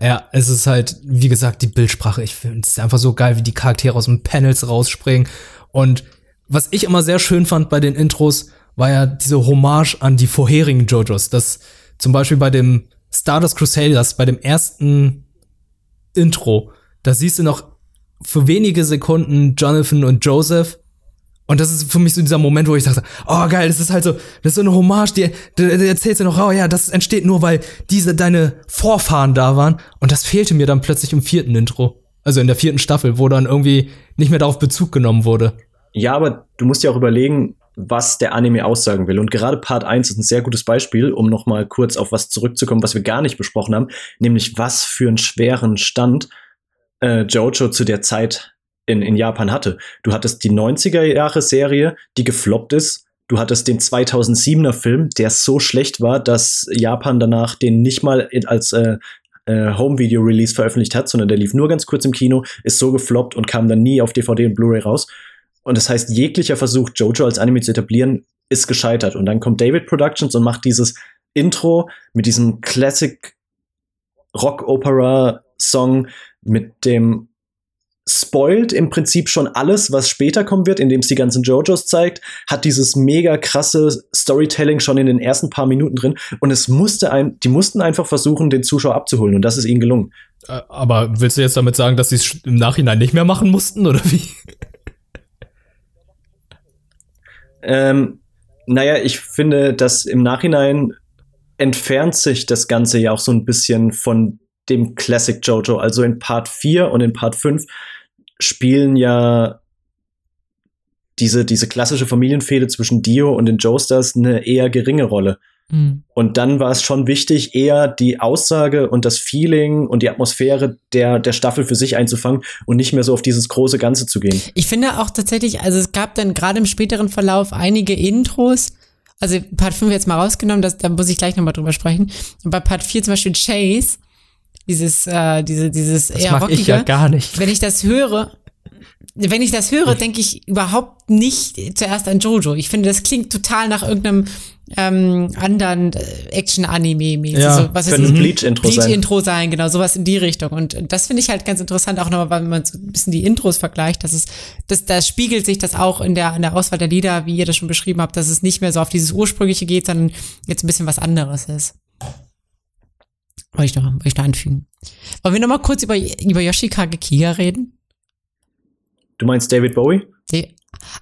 ja, es ist halt, wie gesagt, die Bildsprache. Ich finde es ist einfach so geil, wie die Charaktere aus den Panels rausspringen. Und was ich immer sehr schön fand bei den Intros, war ja diese Hommage an die vorherigen JoJos. Das zum Beispiel bei dem Stardust Crusaders, bei dem ersten Intro, da siehst du noch für wenige Sekunden Jonathan und Joseph und das ist für mich so dieser Moment, wo ich dachte, oh geil, das ist halt so, das ist so eine Hommage, die, die, die erzählst du noch, oh ja, das entsteht nur, weil diese deine Vorfahren da waren. Und das fehlte mir dann plötzlich im vierten Intro. Also in der vierten Staffel, wo dann irgendwie nicht mehr darauf Bezug genommen wurde. Ja, aber du musst ja auch überlegen, was der Anime aussagen will. Und gerade Part 1 ist ein sehr gutes Beispiel, um noch mal kurz auf was zurückzukommen, was wir gar nicht besprochen haben, nämlich was für einen schweren Stand äh, Jojo zu der Zeit in, in Japan hatte. Du hattest die 90er-Jahre-Serie, die gefloppt ist. Du hattest den 2007er Film, der so schlecht war, dass Japan danach den nicht mal als äh, äh, Home-Video-Release veröffentlicht hat, sondern der lief nur ganz kurz im Kino, ist so gefloppt und kam dann nie auf DVD und Blu-ray raus. Und das heißt, jeglicher Versuch, Jojo als Anime zu etablieren, ist gescheitert. Und dann kommt David Productions und macht dieses Intro mit diesem Classic Rock-Opera-Song, mit dem spoilt im Prinzip schon alles, was später kommen wird, indem es die ganzen JoJos zeigt, hat dieses mega krasse Storytelling schon in den ersten paar Minuten drin und es musste ein, die mussten einfach versuchen, den Zuschauer abzuholen und das ist ihnen gelungen. Äh, Aber willst du jetzt damit sagen, dass sie es im Nachhinein nicht mehr machen mussten, oder wie? Ähm, naja, ich finde, dass im Nachhinein entfernt sich das Ganze ja auch so ein bisschen von dem Classic Jojo. Also in Part 4 und in Part 5 spielen ja diese, diese klassische Familienfehde zwischen Dio und den Joestars eine eher geringe Rolle. Mhm. Und dann war es schon wichtig, eher die Aussage und das Feeling und die Atmosphäre der, der Staffel für sich einzufangen und nicht mehr so auf dieses große Ganze zu gehen. Ich finde auch tatsächlich, also es gab dann gerade im späteren Verlauf einige Intros, also Part 5 jetzt mal rausgenommen, das, da muss ich gleich nochmal drüber sprechen. Und bei Part 4 zum Beispiel Chase, dieses, äh, diese, dieses Das eher mag ich ja rockige, gar nicht. wenn ich das höre, wenn ich das höre, denke ich überhaupt nicht zuerst an Jojo. Ich finde, das klingt total nach irgendeinem ähm, anderen äh, Action-Anime-mäßig. Ja, so, was könnte ein Bleach-Intro sein. Bleach-Intro sein, genau, sowas in die Richtung. Und das finde ich halt ganz interessant, auch nochmal, wenn man so ein bisschen die Intros vergleicht, dass es, das, da spiegelt sich das auch in der, in der Auswahl der Lieder, wie ihr das schon beschrieben habt, dass es nicht mehr so auf dieses Ursprüngliche geht, sondern jetzt ein bisschen was anderes ist. Wollte ich noch, wollte ich noch anfügen. Wollen wir noch mal kurz über, über Yoshikage Kiga reden? Du meinst David Bowie? Die,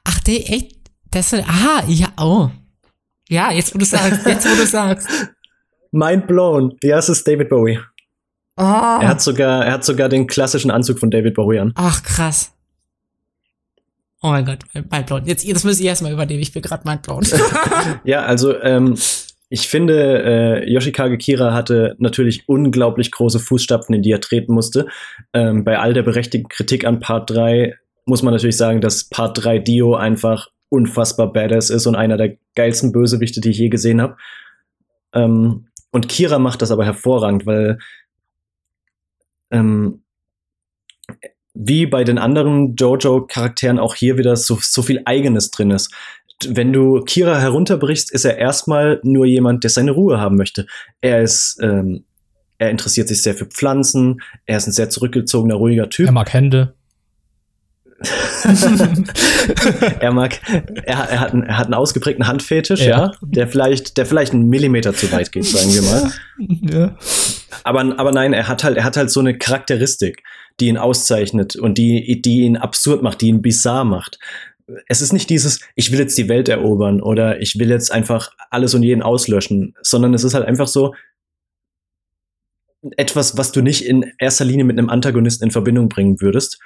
ach, der, echt? Das aha, ja, oh. Ja, jetzt wo du sagst, jetzt wo du sagst. Mind blown. Ja, es ist David Bowie. Oh. Er hat sogar, er hat sogar den klassischen Anzug von David Bowie an. Ach, krass. Oh mein Gott, mindblown. Jetzt, das müsst ihr erstmal übernehmen. Ich bin gerade mindblown. ja, also ähm, ich finde, äh, Yoshikage Kira hatte natürlich unglaublich große Fußstapfen, in die er treten musste. Ähm, bei all der berechtigten Kritik an Part 3 muss man natürlich sagen, dass Part 3 Dio einfach unfassbar badass ist und einer der geilsten Bösewichte, die ich je gesehen habe. Ähm, und Kira macht das aber hervorragend, weil ähm, wie bei den anderen Jojo-Charakteren auch hier wieder so, so viel Eigenes drin ist. Wenn du Kira herunterbrichst, ist er erstmal nur jemand, der seine Ruhe haben möchte. Er ist, ähm, er interessiert sich sehr für Pflanzen, er ist ein sehr zurückgezogener, ruhiger Typ. Er mag Hände. er mag, er, er, hat einen, er hat einen ausgeprägten Handfetisch, ja. ja. der vielleicht, der vielleicht einen Millimeter zu weit geht, sagen wir mal. Ja. Aber, aber nein, er hat halt, er hat halt so eine Charakteristik die ihn auszeichnet und die, die ihn absurd macht, die ihn bizarr macht. Es ist nicht dieses, ich will jetzt die Welt erobern oder ich will jetzt einfach alles und jeden auslöschen, sondern es ist halt einfach so etwas, was du nicht in erster Linie mit einem Antagonisten in Verbindung bringen würdest.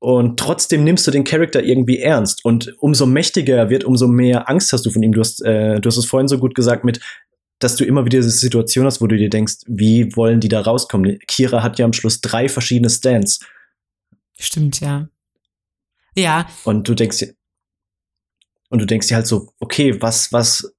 Und trotzdem nimmst du den Charakter irgendwie ernst. Und umso mächtiger er wird, umso mehr Angst hast du von ihm. Du hast, äh, du hast es vorhin so gut gesagt mit, dass du immer wieder diese Situation hast, wo du dir denkst, wie wollen die da rauskommen? Kira hat ja am Schluss drei verschiedene Stands. Stimmt, ja. Ja. Und du denkst dir, und du denkst dir halt so, okay, was, was,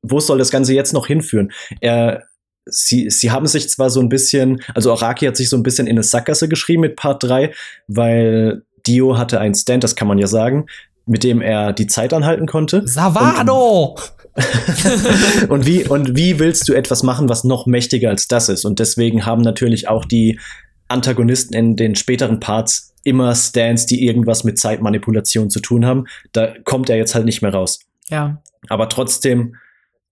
wo soll das Ganze jetzt noch hinführen? Er, sie, sie haben sich zwar so ein bisschen, also Araki hat sich so ein bisschen in eine Sackgasse geschrieben mit Part 3, weil Dio hatte einen Stand, das kann man ja sagen, mit dem er die Zeit anhalten konnte. Savano! und wie, und wie willst du etwas machen, was noch mächtiger als das ist? Und deswegen haben natürlich auch die Antagonisten in den späteren Parts immer Stands, die irgendwas mit Zeitmanipulation zu tun haben. Da kommt er jetzt halt nicht mehr raus. Ja. Aber trotzdem,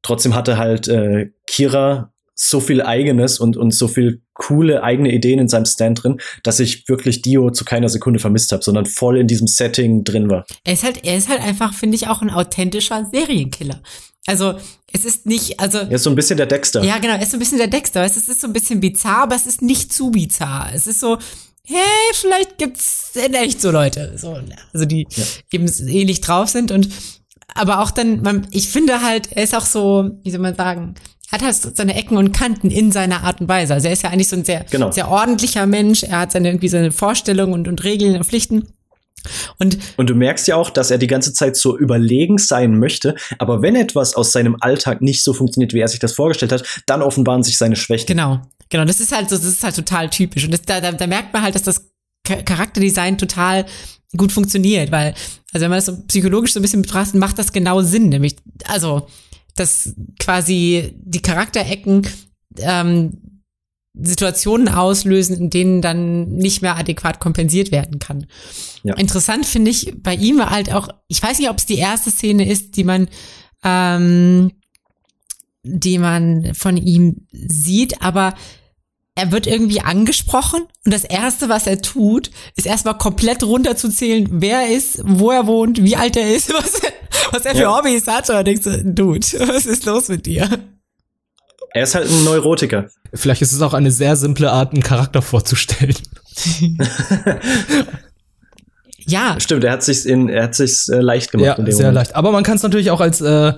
trotzdem hatte halt äh, Kira so viel eigenes und, und so viel coole eigene Ideen in seinem Stand drin, dass ich wirklich Dio zu keiner Sekunde vermisst habe, sondern voll in diesem Setting drin war. Er ist halt, er ist halt einfach, finde ich, auch ein authentischer Serienkiller. Also es ist nicht, also. Er ist so ein bisschen der Dexter. Ja, genau, er ist so ein bisschen der Dexter. Es ist so ein bisschen bizarr, aber es ist nicht zu bizarr. Es ist so, hey, vielleicht gibt's in echt so Leute, so, also die ja. eben ähnlich drauf sind und aber auch dann, man, ich finde halt, er ist auch so, wie soll man sagen, hat halt seine Ecken und Kanten in seiner Art und Weise. Also er ist ja eigentlich so ein sehr, genau. sehr ordentlicher Mensch. Er hat seine irgendwie seine Vorstellungen und, und Regeln und Pflichten. Und, und du merkst ja auch, dass er die ganze Zeit so überlegen sein möchte, aber wenn etwas aus seinem Alltag nicht so funktioniert, wie er sich das vorgestellt hat, dann offenbaren sich seine Schwächen. Genau, genau. Das ist halt so, das ist halt total typisch. Und das, da, da, da merkt man halt, dass das Charakterdesign total gut funktioniert, weil, also wenn man das so psychologisch so ein bisschen betrachtet, macht das genau Sinn. Nämlich, also, dass quasi die Charakterecken ähm, Situationen auslösen, in denen dann nicht mehr adäquat kompensiert werden kann. Ja. Interessant finde ich bei ihm halt auch, ich weiß nicht, ob es die erste Szene ist, die man, ähm, die man von ihm sieht, aber er wird irgendwie angesprochen und das erste, was er tut, ist erstmal komplett runterzuzählen, wer er ist, wo er wohnt, wie alt er ist, was er, was er für ja. Hobbys hat. Und denkst du, Dude, was ist los mit dir? Er ist halt ein Neurotiker. Vielleicht ist es auch eine sehr simple Art, einen Charakter vorzustellen. ja. Stimmt, er hat sich in, er hat sich's äh, leicht gemacht. Ja, sehr Moment. leicht. Aber man kann es natürlich auch als, äh,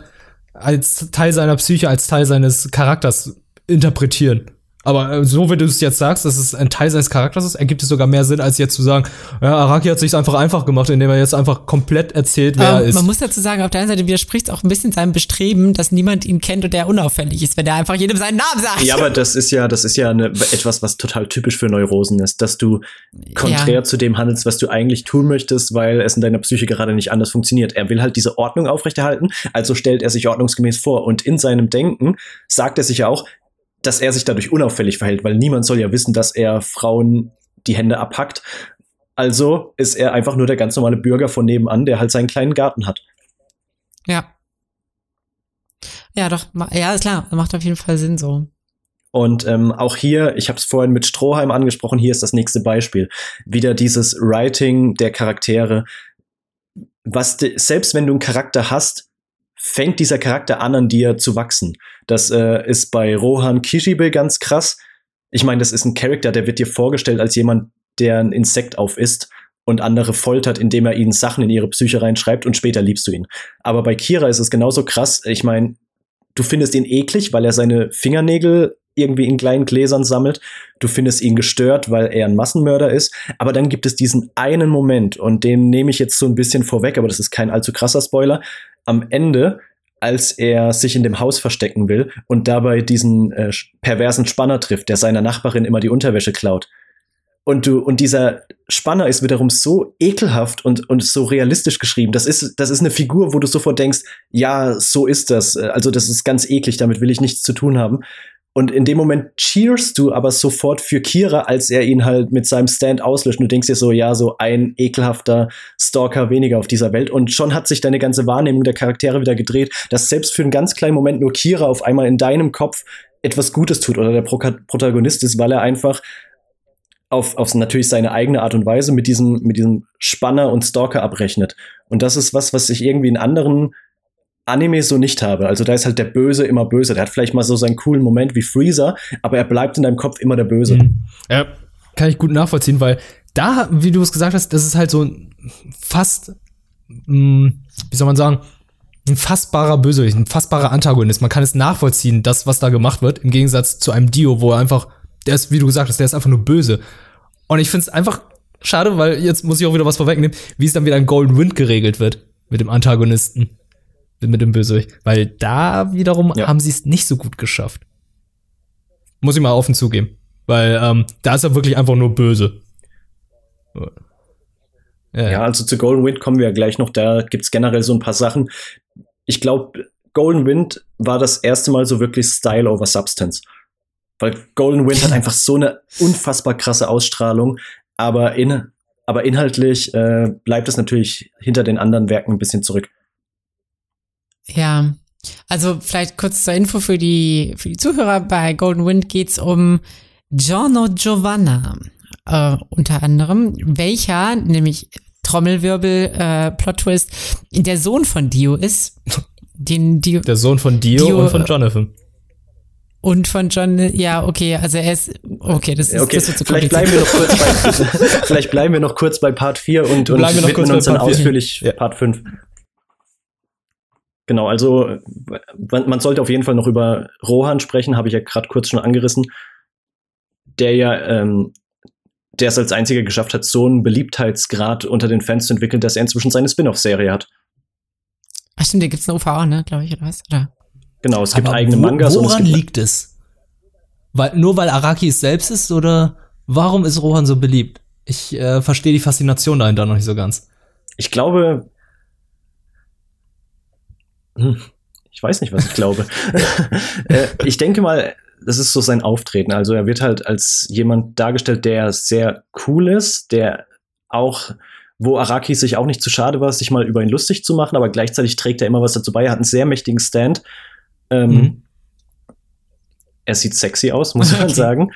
als Teil seiner Psyche, als Teil seines Charakters interpretieren. Aber äh, so wie du es jetzt sagst, dass es ein Teil seines Charakters ist, ergibt es sogar mehr Sinn, als jetzt zu sagen, ja, Araki hat sich einfach einfach gemacht, indem er jetzt einfach komplett erzählt, wer ähm, er ist. Man muss dazu sagen, auf der einen Seite widerspricht es auch ein bisschen seinem Bestreben, dass niemand ihn kennt und der unauffällig ist, wenn er einfach jedem seinen Namen sagt. Ja, aber das ist ja, das ist ja eine, etwas, was total typisch für Neurosen ist, dass du konträr ja. zu dem handelst, was du eigentlich tun möchtest, weil es in deiner Psyche gerade nicht anders funktioniert. Er will halt diese Ordnung aufrechterhalten, also stellt er sich ordnungsgemäß vor und in seinem Denken sagt er sich ja auch, dass er sich dadurch unauffällig verhält, weil niemand soll ja wissen, dass er Frauen die Hände abhackt. Also ist er einfach nur der ganz normale Bürger von nebenan, der halt seinen kleinen Garten hat. Ja. Ja, doch, ja, ist klar, macht auf jeden Fall Sinn so. Und ähm, auch hier, ich habe es vorhin mit Stroheim angesprochen, hier ist das nächste Beispiel. Wieder dieses Writing der Charaktere. Was de, selbst wenn du einen Charakter hast, fängt dieser Charakter an, an dir zu wachsen. Das äh, ist bei Rohan Kishibe ganz krass. Ich meine, das ist ein Charakter, der wird dir vorgestellt als jemand, der ein Insekt aufisst und andere foltert, indem er ihnen Sachen in ihre Psyche reinschreibt und später liebst du ihn. Aber bei Kira ist es genauso krass. Ich meine, du findest ihn eklig, weil er seine Fingernägel irgendwie in kleinen Gläsern sammelt. Du findest ihn gestört, weil er ein Massenmörder ist. Aber dann gibt es diesen einen Moment, und den nehme ich jetzt so ein bisschen vorweg, aber das ist kein allzu krasser Spoiler. Am Ende, als er sich in dem Haus verstecken will und dabei diesen äh, perversen Spanner trifft, der seiner Nachbarin immer die Unterwäsche klaut. Und du, und dieser Spanner ist wiederum so ekelhaft und, und so realistisch geschrieben. Das ist, das ist eine Figur, wo du sofort denkst, ja, so ist das. Also, das ist ganz eklig, damit will ich nichts zu tun haben. Und in dem Moment cheerst du aber sofort für Kira, als er ihn halt mit seinem Stand auslöscht. Du denkst dir so, ja, so ein ekelhafter Stalker weniger auf dieser Welt. Und schon hat sich deine ganze Wahrnehmung der Charaktere wieder gedreht, dass selbst für einen ganz kleinen Moment nur Kira auf einmal in deinem Kopf etwas Gutes tut oder der Pro Protagonist ist, weil er einfach auf, auf natürlich seine eigene Art und Weise mit diesem, mit diesem Spanner und Stalker abrechnet. Und das ist was, was ich irgendwie in anderen Anime so nicht habe. Also da ist halt der Böse immer böse. Der hat vielleicht mal so seinen coolen Moment wie Freezer, aber er bleibt in deinem Kopf immer der Böse. Mhm. Ja, kann ich gut nachvollziehen, weil da, wie du es gesagt hast, das ist halt so ein fast, mh, hm, wie soll man sagen, ein fassbarer Bösewicht, ein fassbarer Antagonist. Man kann es nachvollziehen, das, was da gemacht wird, im Gegensatz zu einem Dio, wo er einfach, der ist, wie du gesagt hast, der ist einfach nur böse. Und ich finde es einfach schade, weil jetzt muss ich auch wieder was vorwegnehmen, wie es dann wieder in Golden Wind geregelt wird mit dem Antagonisten mit dem Bösewicht. Weil da wiederum ja. haben sie es nicht so gut geschafft. Muss ich mal offen zugeben. Weil ähm, da ist er wirklich einfach nur böse. Ja, ja, also zu Golden Wind kommen wir ja gleich noch. Da gibt's generell so ein paar Sachen. Ich glaube, Golden Wind war das erste Mal so wirklich Style over Substance. Weil Golden Wind hat einfach so eine unfassbar krasse Ausstrahlung, aber, in, aber inhaltlich äh, bleibt es natürlich hinter den anderen Werken ein bisschen zurück. Ja, also vielleicht kurz zur Info für die, für die Zuhörer. Bei Golden Wind geht's um Giorno Giovanna äh, unter anderem, welcher, nämlich Trommelwirbel, äh, Plot Twist, der Sohn von Dio ist. Den Dio, der Sohn von Dio, Dio und von Jonathan. Und von John, ja, okay, also er ist, okay, das ist, okay. Das wird zu vielleicht bleiben wir noch kurz bei, vielleicht bleiben wir noch kurz bei Part 4 und, und widmen uns dann ausführlich ja. Part 5. Genau, also man sollte auf jeden Fall noch über Rohan sprechen, habe ich ja gerade kurz schon angerissen, der ja, ähm, der es als einziger geschafft hat, so einen Beliebtheitsgrad unter den Fans zu entwickeln, dass er inzwischen seine Spin-off-Serie hat. Ach stimmt, da gibt's eine OVA, ne, glaube ich, oder was? Oder? Genau, es gibt eigene wo, Mangas. Woran es liegt es? Weil, nur weil Araki es selbst ist oder warum ist Rohan so beliebt? Ich äh, verstehe die Faszination dahinter noch nicht so ganz. Ich glaube, ich weiß nicht, was ich glaube. Äh, ich denke mal, das ist so sein Auftreten. Also er wird halt als jemand dargestellt, der sehr cool ist, der auch, wo Araki sich auch nicht zu schade war, sich mal über ihn lustig zu machen, aber gleichzeitig trägt er immer was dazu bei. Er hat einen sehr mächtigen Stand. Ähm, mhm. Er sieht sexy aus, muss man sagen.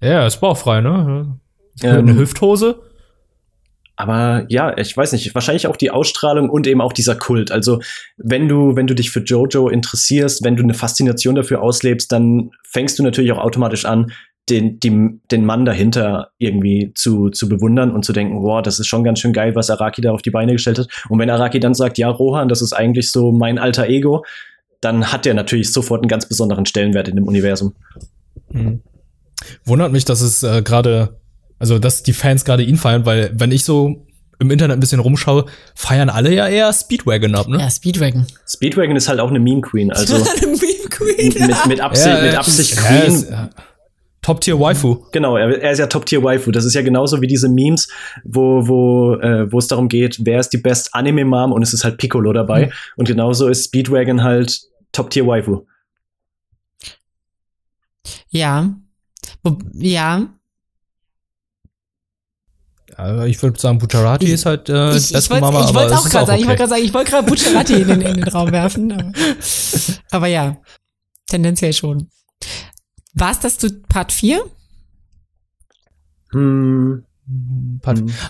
Ja, ist bauchfrei, ne? Ähm, Eine Hüfthose. Aber ja, ich weiß nicht, wahrscheinlich auch die Ausstrahlung und eben auch dieser Kult. Also, wenn du, wenn du dich für Jojo interessierst, wenn du eine Faszination dafür auslebst, dann fängst du natürlich auch automatisch an, den, die, den Mann dahinter irgendwie zu, zu bewundern und zu denken, wow, das ist schon ganz schön geil, was Araki da auf die Beine gestellt hat. Und wenn Araki dann sagt, ja, Rohan, das ist eigentlich so mein alter Ego, dann hat der natürlich sofort einen ganz besonderen Stellenwert in dem Universum. Mhm. Wundert mich, dass es äh, gerade also, dass die Fans gerade ihn feiern, weil wenn ich so im Internet ein bisschen rumschaue, feiern alle ja eher Speedwagon ab, ne? Ja, Speedwagon. Speedwagon ist halt auch eine Meme Queen, also eine Meme Queen. Mit, mit Absicht, ja, mit Absicht Queen. Ist, ja. Top Tier Waifu. Genau, er, er, ist ja Top Tier Waifu. Das ist ja genauso wie diese Memes, wo wo äh, wo es darum geht, wer ist die Best Anime Mom und es ist halt Piccolo dabei mhm. und genauso ist Speedwagon halt Top Tier Waifu. Ja. Ja, ja, ich würde sagen, Bucciarati ist halt äh, ich, ich wollte auch gerade sagen, ich wollte gerade sagen, ich wollte gerade Bucciarati in, den, in den Raum werfen. Aber, aber ja, tendenziell schon. War es das zu Part 4? Hm.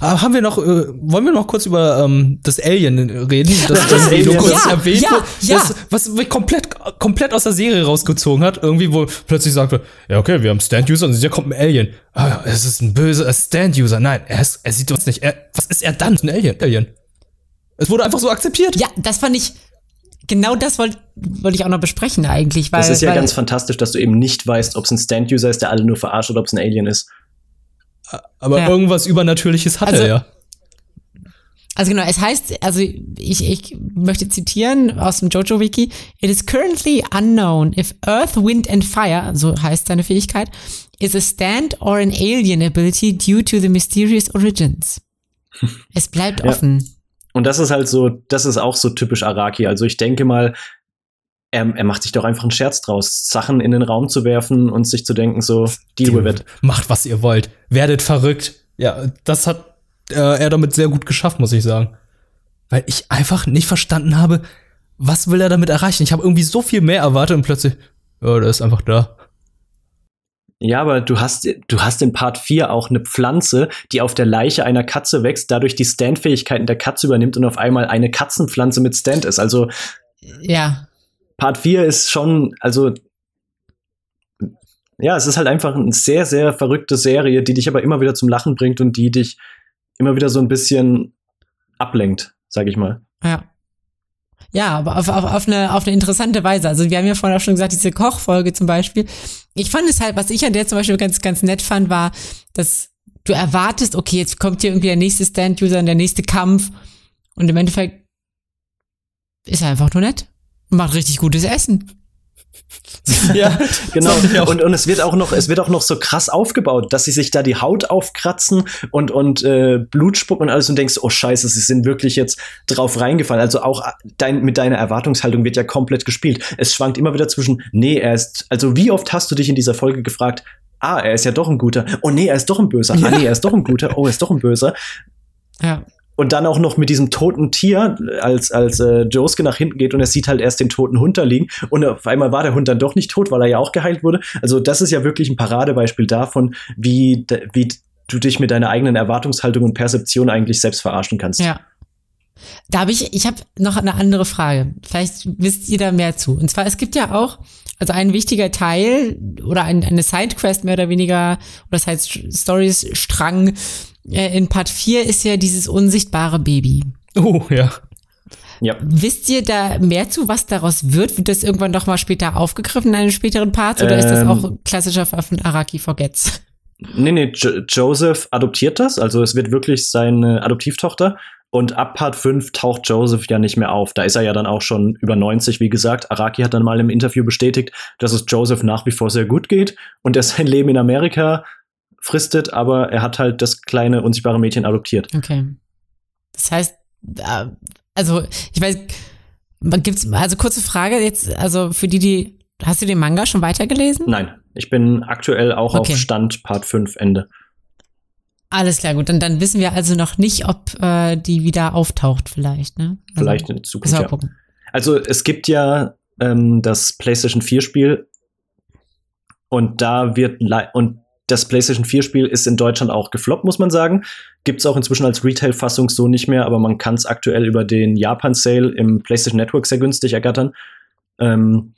Aber haben wir noch, äh, wollen wir noch kurz über ähm, das Alien reden? Das, das, das Alien, kurz ja, erwähnt ja, ja. Das, was mich komplett, komplett aus der Serie rausgezogen hat. Irgendwie, wo plötzlich sagte, ja, okay, wir haben Stand-User und hier kommt ein Alien. Ah, es ist ein böser Stand-User. Nein, er, ist, er sieht uns nicht. Er, was ist er dann? Ein Alien. Alien. Es wurde einfach so akzeptiert. Ja, das fand ich, genau das wollte wollte ich auch noch besprechen eigentlich. Weil, das ist ja weil, ganz fantastisch, dass du eben nicht weißt, ob es ein Stand-User ist, der alle nur verarscht oder ob es ein Alien ist. Aber Ja. irgendwas Übernatürliches hat Also- er ja. Also genau, es heißt, also ich, ich möchte zitieren aus dem Jojo-Wiki, It is currently unknown if Earth, Wind and Fire, so heißt seine Fähigkeit, is a stand or an alien ability due to the mysterious origins. Es bleibt Ja. offen. Und das ist halt so, das ist auch so typisch Araki. Also ich denke mal, er, er macht sich doch einfach einen Scherz draus, Sachen in den Raum zu werfen und sich zu denken, so, deal with it. Macht, was ihr wollt. Werdet verrückt. Ja, das hat äh, er damit sehr gut geschafft, muss ich sagen. Weil ich einfach nicht verstanden habe, was will er damit erreichen. Ich habe irgendwie so viel mehr erwartet und plötzlich, ja, der ist einfach da. Ja, aber du hast, du hast in Part 4 auch eine Pflanze, die auf der Leiche einer Katze wächst, dadurch die Stand-Fähigkeiten der Katze übernimmt und auf einmal eine Katzenpflanze mit Stand ist. Also Ja. Part 4 ist schon, also ja, es ist halt einfach eine sehr, sehr verrückte Serie, die dich aber immer wieder zum Lachen bringt und die dich immer wieder so ein bisschen ablenkt, sag ich mal. Ja. Ja, aber auf, auf, auf, eine, auf eine interessante Weise. Also wir haben ja vorhin auch schon gesagt, diese Kochfolge zum Beispiel. Ich fand es halt, was ich an der zum Beispiel ganz, ganz nett fand, war, dass du erwartest, okay, jetzt kommt hier irgendwie der nächste Stand-User und der nächste Kampf. Und im Endeffekt ist er einfach nur nett macht richtig gutes Essen. Ja, genau. Und, und es wird auch noch, es wird auch noch so krass aufgebaut, dass sie sich da die Haut aufkratzen und, und äh, Blut spucken und alles und denkst, oh scheiße, sie sind wirklich jetzt drauf reingefallen. Also auch dein, mit deiner Erwartungshaltung wird ja komplett gespielt. Es schwankt immer wieder zwischen, nee, er ist, also wie oft hast du dich in dieser Folge gefragt, ah, er ist ja doch ein guter, oh nee, er ist doch ein Böser, ah nee, er ist doch ein guter, oh, er ist doch ein Böser. Ja. Und dann auch noch mit diesem toten Tier, als, als äh, Josuke nach hinten geht und er sieht halt erst den toten Hund da liegen. Und auf einmal war der Hund dann doch nicht tot, weil er ja auch geheilt wurde. Also das ist ja wirklich ein Paradebeispiel davon, wie, wie du dich mit deiner eigenen Erwartungshaltung und Perzeption eigentlich selbst verarschen kannst. Ja. Da habe ich, ich habe noch eine andere Frage. Vielleicht wisst ihr da mehr zu. Und zwar, es gibt ja auch, also ein wichtiger Teil oder ein, eine Sidequest mehr oder weniger, oder das heißt Stories-Strang äh, in Part 4 ist ja dieses unsichtbare Baby. Oh, ja. Ja. Wisst ihr da mehr zu, was daraus wird? Wird das irgendwann doch mal später aufgegriffen in einem späteren Part? Oder ist das Ähm. auch klassischer Fall von Araki Forgets? Nee, nee, jo Joseph adoptiert das. Also es wird wirklich seine Adoptivtochter. Und ab Part 5 taucht Joseph ja nicht mehr auf. Da ist er ja dann auch schon über 90, wie gesagt. Araki hat dann mal im Interview bestätigt, dass es Joseph nach wie vor sehr gut geht und er sein Leben in Amerika fristet, aber er hat halt das kleine, unsichtbare Mädchen adoptiert. Okay. Das heißt, äh, also ich weiß, gibt's also kurze Frage jetzt, also für die, die, hast du den Manga schon weitergelesen? Nein, ich bin aktuell auch Okay. auf Stand Part 5 Ende. Alles klar, gut. Dann, dann wissen wir also noch nicht, ob äh, die wieder auftaucht, vielleicht, ne? Also, Vielleicht in Zukunft. müssen wir Ja. gucken. Also es gibt ja ähm, das PlayStation 4 Spiel und da wird und das PlayStation 4 Spiel ist in Deutschland auch gefloppt, muss man sagen. Gibt es auch inzwischen als Retail-Fassung so nicht mehr, aber man kann es aktuell über den Japan-Sale im PlayStation Network sehr günstig ergattern. Ähm,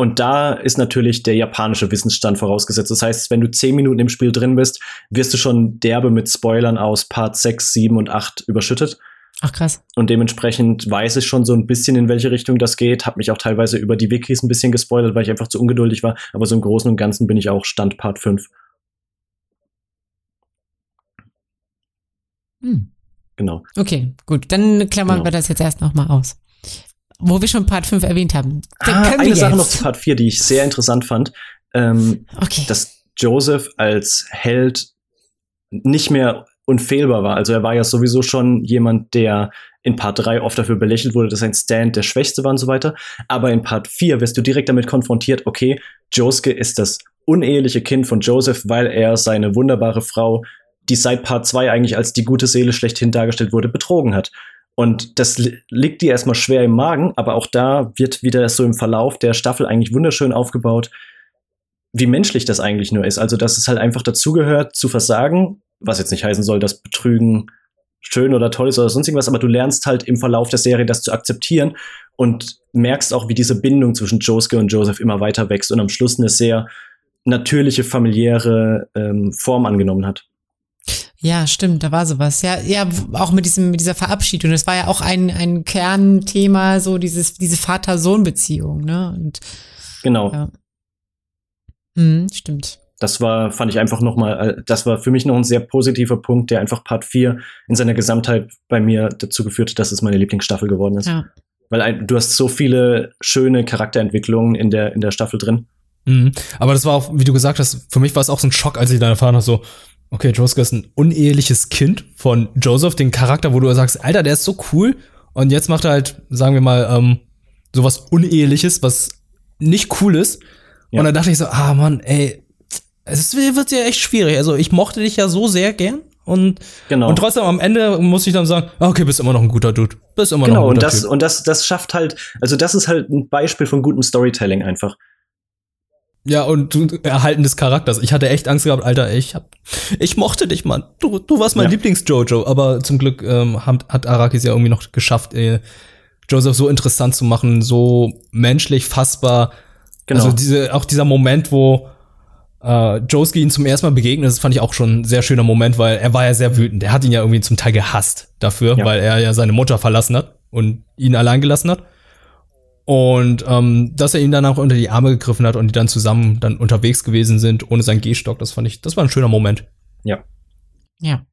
und da ist natürlich der japanische Wissensstand vorausgesetzt. Das heißt, wenn du 10 Minuten im Spiel drin bist, wirst du schon derbe mit Spoilern aus Part 6, 7 und 8 überschüttet. Ach krass. Und dementsprechend weiß ich schon so ein bisschen, in welche Richtung das geht. Hab mich auch teilweise über die Wikis ein bisschen gespoilert, weil ich einfach zu ungeduldig war. Aber so im Großen und Ganzen bin ich auch Stand Part 5. Hm. Genau. Okay, gut. Dann klammern Genau. wir das jetzt erst nochmal aus. Wo wir schon Part 5 erwähnt haben. K- Ah, eine Sache jetzt? noch zu Part 4, die ich sehr interessant fand. Ähm, Okay. dass Joseph als Held nicht mehr unfehlbar war. Also er war ja sowieso schon jemand, der in Part 3 oft dafür belächelt wurde, dass sein Stand der Schwächste war und so weiter. Aber in Part 4 wirst du direkt damit konfrontiert, okay, Josuke ist das uneheliche Kind von Joseph, weil er seine wunderbare Frau, die seit Part 2 eigentlich als die gute Seele schlechthin dargestellt wurde, betrogen hat. Und das li liegt dir erstmal schwer im Magen, aber auch da wird wieder so im Verlauf der Staffel eigentlich wunderschön aufgebaut, wie menschlich das eigentlich nur ist. Also, dass es halt einfach dazugehört, zu versagen, was jetzt nicht heißen soll, dass Betrügen schön oder toll ist oder sonst irgendwas, aber du lernst halt im Verlauf der Serie das zu akzeptieren und merkst auch, wie diese Bindung zwischen Josuke und Joseph immer weiter wächst und am Schluss eine sehr natürliche familiäre ähm, Form angenommen hat. Ja, stimmt, da war sowas. Ja, ja, auch mit diesem, mit dieser Verabschiedung. Das war ja auch ein, ein Kernthema, so dieses, diese Vater-Sohn-Beziehung, ne? Und, genau. Ja. Mhm, stimmt. Das war, fand ich einfach nochmal, äh, das war für mich noch ein sehr positiver Punkt, der einfach Part 4 in seiner Gesamtheit bei mir dazu geführt hat, dass es meine Lieblingsstaffel geworden ist. Ja. Weil ein, du hast so viele schöne Charakterentwicklungen in der, in der Staffel drin. Mhm. Aber das war auch, wie du gesagt hast, für mich war es auch so ein Schock, als ich dann erfahren habe, so, okay, Josuke ist ein uneheliches Kind von Joseph, den Charakter, wo du sagst, Alter, der ist so cool. Und jetzt macht er halt, sagen wir mal, ähm, sowas Uneheliches, was nicht cool ist. Ja. Und dann dachte ich so, ah Mann, ey, es wird ja echt schwierig. Also ich mochte dich ja so sehr gern. Und, genau. und trotzdem am Ende muss ich dann sagen, ah, okay, bist immer noch ein guter Dude. Bist immer genau, noch ein guter und das, typ. und das, das schafft halt, also das ist halt ein Beispiel von gutem Storytelling einfach. Ja, und du, Erhalten des Charakters. Ich hatte echt Angst gehabt, Alter, ich hab, ich mochte dich, Mann. Du, du warst mein ja. Lieblings-Jojo. Aber zum Glück ähm, hat, hat Arakis ja irgendwie noch geschafft, äh, Joseph so interessant zu machen, so menschlich, fassbar. Genau. Also diese, auch dieser Moment, wo äh, Josuke ihn zum ersten Mal begegnet, das fand ich auch schon ein sehr schöner Moment, weil er war ja sehr wütend. Er hat ihn ja irgendwie zum Teil gehasst dafür, ja. weil er ja seine Mutter verlassen hat und ihn allein gelassen hat. Und ähm, dass er ihn dann auch unter die Arme gegriffen hat und die dann zusammen dann unterwegs gewesen sind, ohne seinen Gehstock, das fand ich, das war ein schöner Moment. Ja. Ja.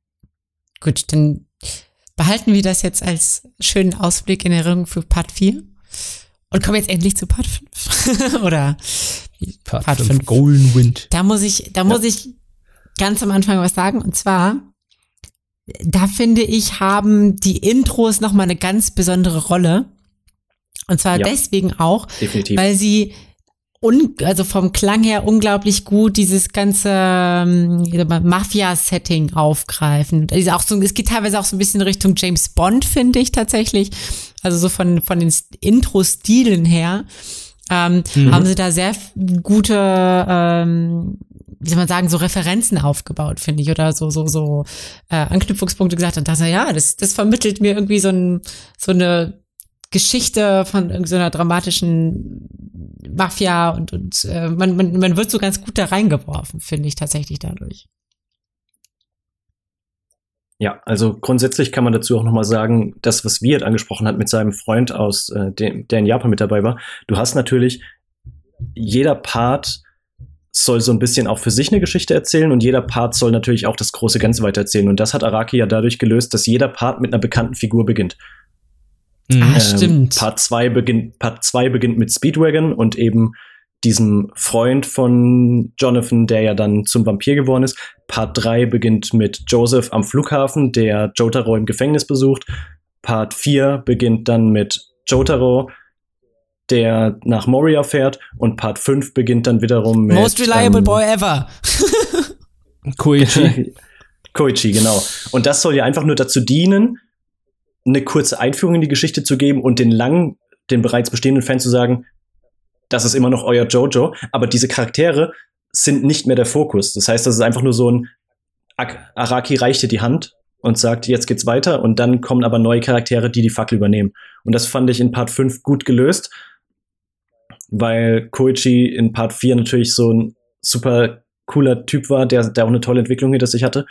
Gut, dann behalten wir das jetzt als schönen Ausblick in Erinnerung für Part 4. Und kommen jetzt endlich zu Part 5. Oder Part, Part 5, 5. Golden Wind. Da muss ich, da ja. muss ich ganz am Anfang was sagen. Und zwar, da finde ich, haben die Intros nochmal eine ganz besondere Rolle. Und zwar ja, deswegen auch, definitiv. weil sie un, also vom Klang her unglaublich gut dieses ganze ähm, Mafia-Setting aufgreifen. Also auch so, es geht teilweise auch so ein bisschen Richtung James Bond, finde ich tatsächlich. Also so von, von den Intro-Stilen her. Ähm, mhm. haben sie da sehr gute, ähm, wie soll man sagen, so Referenzen aufgebaut, finde ich, oder so, so, so äh, Anknüpfungspunkte gesagt und dachte, ja, das, das vermittelt mir irgendwie so, ein, so eine Geschichte von irgendeiner dramatischen Mafia und, und äh, man, man, man wird so ganz gut da reingeworfen, finde ich tatsächlich dadurch. Ja, also grundsätzlich kann man dazu auch nochmal sagen, das, was Wirt angesprochen hat mit seinem Freund aus, äh, dem, der in Japan mit dabei war. Du hast natürlich, jeder Part soll so ein bisschen auch für sich eine Geschichte erzählen und jeder Part soll natürlich auch das große Ganze weitererzählen. Und das hat Araki ja dadurch gelöst, dass jeder Part mit einer bekannten Figur beginnt. Mhm. Ah, ähm, stimmt. Part 2 beginnt, Part 2 beginnt mit Speedwagon und eben diesem Freund von Jonathan, der ja dann zum Vampir geworden ist. Part 3 beginnt mit Joseph am Flughafen, der Jotaro im Gefängnis besucht. Part 4 beginnt dann mit Jotaro, der nach Moria fährt. Und Part 5 beginnt dann wiederum mit. Most reliable ähm, boy ever. Koichi. Koichi, genau. Und das soll ja einfach nur dazu dienen, eine kurze Einführung in die Geschichte zu geben und den lang, den bereits bestehenden Fan zu sagen, das ist immer noch euer Jojo, aber diese Charaktere sind nicht mehr der Fokus. Das heißt, das ist einfach nur so ein Araki reicht dir die Hand und sagt, jetzt geht's weiter und dann kommen aber neue Charaktere, die die Fackel übernehmen. Und das fand ich in Part 5 gut gelöst, weil Koichi in Part 4 natürlich so ein super cooler Typ war, der, der auch eine tolle Entwicklung hinter sich hatte.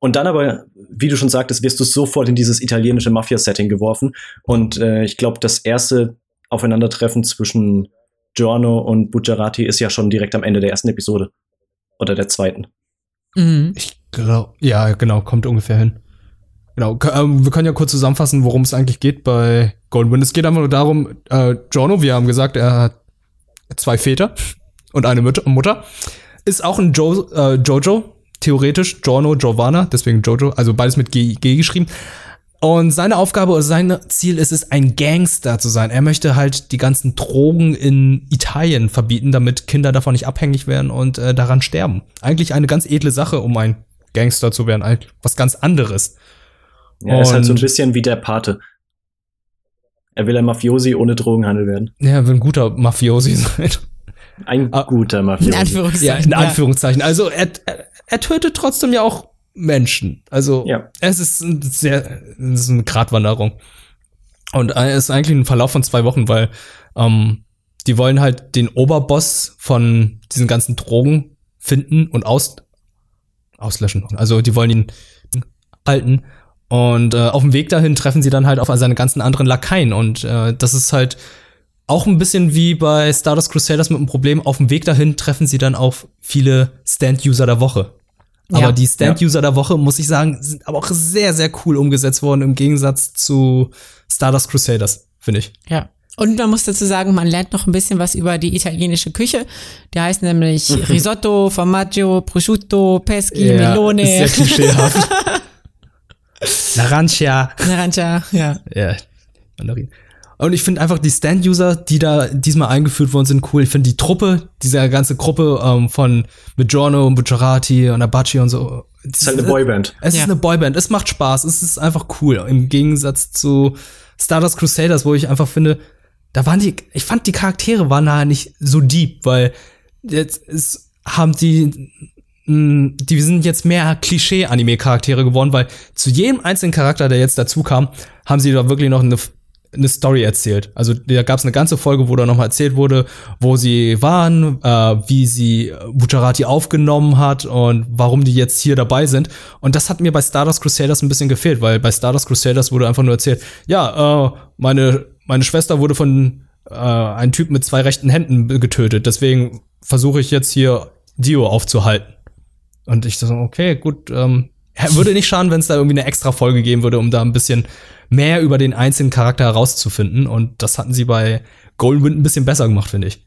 Und dann aber, wie du schon sagtest, wirst du sofort in dieses italienische Mafia-Setting geworfen. Und äh, ich glaube, das erste Aufeinandertreffen zwischen Giorno und Bucciarati ist ja schon direkt am Ende der ersten Episode. Oder der zweiten. Mhm. Ich glaube, ja, genau, kommt ungefähr hin. Genau, ähm, wir können ja kurz zusammenfassen, worum es eigentlich geht bei Golden Wind. Es geht einfach nur darum, äh, Giorno, wir haben gesagt, er hat zwei Väter und eine Mutter. Ist auch ein jo äh, Jojo, theoretisch Giorno, Giovanna, deswegen Jojo, also beides mit G, G geschrieben. Und seine Aufgabe oder sein Ziel ist es, ein Gangster zu sein. Er möchte halt die ganzen Drogen in Italien verbieten, damit Kinder davon nicht abhängig werden und äh, daran sterben. Eigentlich eine ganz edle Sache, um ein Gangster zu werden, eigentlich was ganz anderes. Ja, er ist halt so ein bisschen wie der Pate. Er will ein Mafiosi ohne Drogenhandel werden. Ja, er will ein guter Mafiosi sein. Ein ah, guter Mafiosi. In Anführungszeichen. Ja, in Anführungszeichen. Also er, er, er tötet trotzdem ja auch Menschen. Also Ja. es ist ein sehr, es ist eine Gratwanderung. Und äh, es ist eigentlich ein Verlauf von zwei Wochen, weil ähm, die wollen halt den Oberboss von diesen ganzen Drogen finden und aus, auslöschen. Also die wollen ihn halten. Und äh, auf dem Weg dahin treffen sie dann halt auf seine ganzen anderen Lakaien. Und äh, das ist halt auch ein bisschen wie bei Stardust Crusaders mit einem Problem. Auf dem Weg dahin treffen sie dann auf viele Stand-User der Woche. Aber Ja. die Stand-User der Woche, muss ich sagen, sind aber auch sehr, sehr cool umgesetzt worden im Gegensatz zu Stardust Crusaders, finde ich. Ja. Und man muss dazu sagen, man lernt noch ein bisschen was über die italienische Küche. Die heißt nämlich Risotto, Formaggio, Prosciutto, Peschi, Melone, Ist sehr klischeehaft. L'Arancia. Naranja, ja. Ja, Mandarin. Und ich finde einfach die Stand-User, die da diesmal eingeführt worden sind, cool. Ich finde die Truppe, diese ganze Gruppe ähm, von mit Giorno und Bucciarati und Abaci und so. Das ist halt eine Boyband. Es Ja. ist eine Boyband, es macht Spaß, es ist einfach cool. Im Gegensatz zu Stardust Crusaders, wo ich einfach finde, da waren die, ich fand die Charaktere waren da nicht so deep, weil jetzt ist, haben die, mh, die sind jetzt mehr Klischee-Anime-Charaktere geworden, weil zu jedem einzelnen Charakter, der jetzt dazu kam, haben sie da wirklich noch eine eine Story erzählt. Also da gab es eine ganze Folge, wo da nochmal erzählt wurde, wo sie waren, äh, wie sie Bucciarati aufgenommen hat und warum die jetzt hier dabei sind. Und das hat mir bei Stardust Crusaders ein bisschen gefehlt, weil bei Stardust Crusaders wurde einfach nur erzählt, ja, äh, meine, meine Schwester wurde von äh, einem Typ mit zwei rechten Händen getötet. Deswegen versuche ich jetzt hier Dio aufzuhalten. Und ich so, okay, gut, ähm, würde nicht schaden, wenn es da irgendwie eine extra Folge geben würde, um da ein bisschen mehr über den einzelnen Charakter herauszufinden. Und das hatten sie bei Golden Wind ein bisschen besser gemacht, finde ich.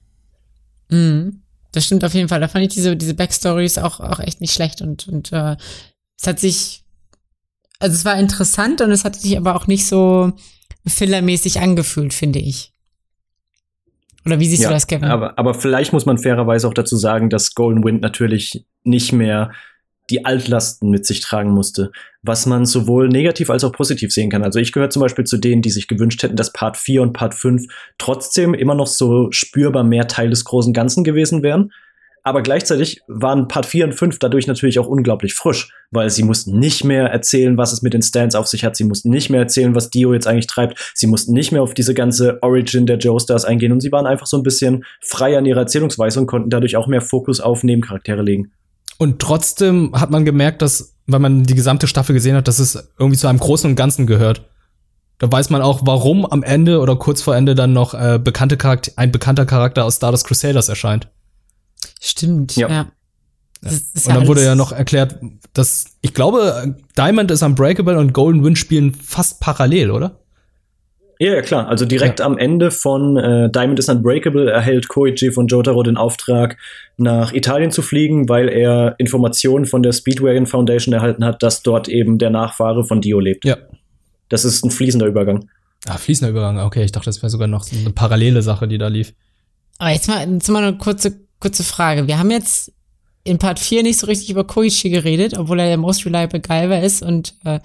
Mhm. Das stimmt auf jeden Fall. Da fand ich diese, diese Backstories auch, auch echt nicht schlecht und, und äh, es hat sich, also es war interessant und es hat sich aber auch nicht so fillermäßig angefühlt, finde ich. Oder wie siehst du das, Kevin? Aber, aber vielleicht muss man fairerweise auch dazu sagen, dass Golden Wind natürlich nicht mehr die Altlasten mit sich tragen musste, was man sowohl negativ als auch positiv sehen kann. Also ich gehöre zum Beispiel zu denen, die sich gewünscht hätten, dass Part 4 und Part 5 trotzdem immer noch so spürbar mehr Teil des großen Ganzen gewesen wären. Aber gleichzeitig waren Part 4 und 5 dadurch natürlich auch unglaublich frisch, weil sie mussten nicht mehr erzählen, was es mit den Stands auf sich hat. Sie mussten nicht mehr erzählen, was Dio jetzt eigentlich treibt. Sie mussten nicht mehr auf diese ganze Origin der Joestars eingehen und sie waren einfach so ein bisschen freier in ihrer Erzählungsweise und konnten dadurch auch mehr Fokus auf Nebencharaktere legen. Und trotzdem hat man gemerkt, dass, wenn man die gesamte Staffel gesehen hat, dass es irgendwie zu einem Großen und Ganzen gehört. Da weiß man auch, warum am Ende oder kurz vor Ende dann noch äh, bekannte Charakter ein bekannter Charakter aus Stardust Crusaders erscheint. Stimmt, Ja. ja. Das ist Und dann wurde ja noch erklärt, dass ich glaube, Diamond ist Unbreakable und Golden Wind spielen fast parallel, oder? Ja, ja, klar. Also direkt am Ende von äh, Diamond is Unbreakable erhält Koichi von Jotaro den Auftrag, nach Italien zu fliegen, weil er Informationen von der Speedwagon Foundation erhalten hat, dass dort eben der Nachfahre von Dio lebt. Ja. Das ist ein fließender Übergang. Ah, fließender Übergang. Okay, ich dachte, das wäre sogar noch so eine parallele Sache, die da lief. Aber jetzt mal, jetzt mal eine kurze, kurze Frage. Wir haben jetzt in Part 4 nicht so richtig über Koichi geredet, obwohl er der Most Reliable Guyver ist und äh,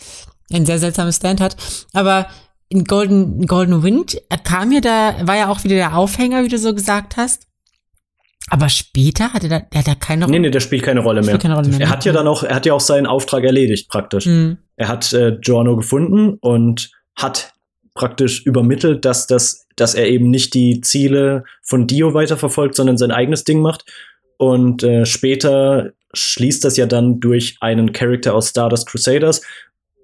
ein sehr seltsames Stand hat. Aber in Golden, in Golden Wind er kam ja da, war ja auch wieder der Aufhänger, wie du so gesagt hast. Aber später hatte da, der hat da keine Nee, nee, der spielt keine Rolle mehr. Spielt keine Rolle mehr, Er hat ja dann auch, er hat ja auch seinen Auftrag erledigt, praktisch. Hm. Er hat äh, Giorno gefunden und hat praktisch übermittelt, dass das, dass er eben nicht die Ziele von Dio weiterverfolgt, sondern sein eigenes Ding macht. Und äh, später schließt das ja dann durch einen Charakter aus Stardust Crusaders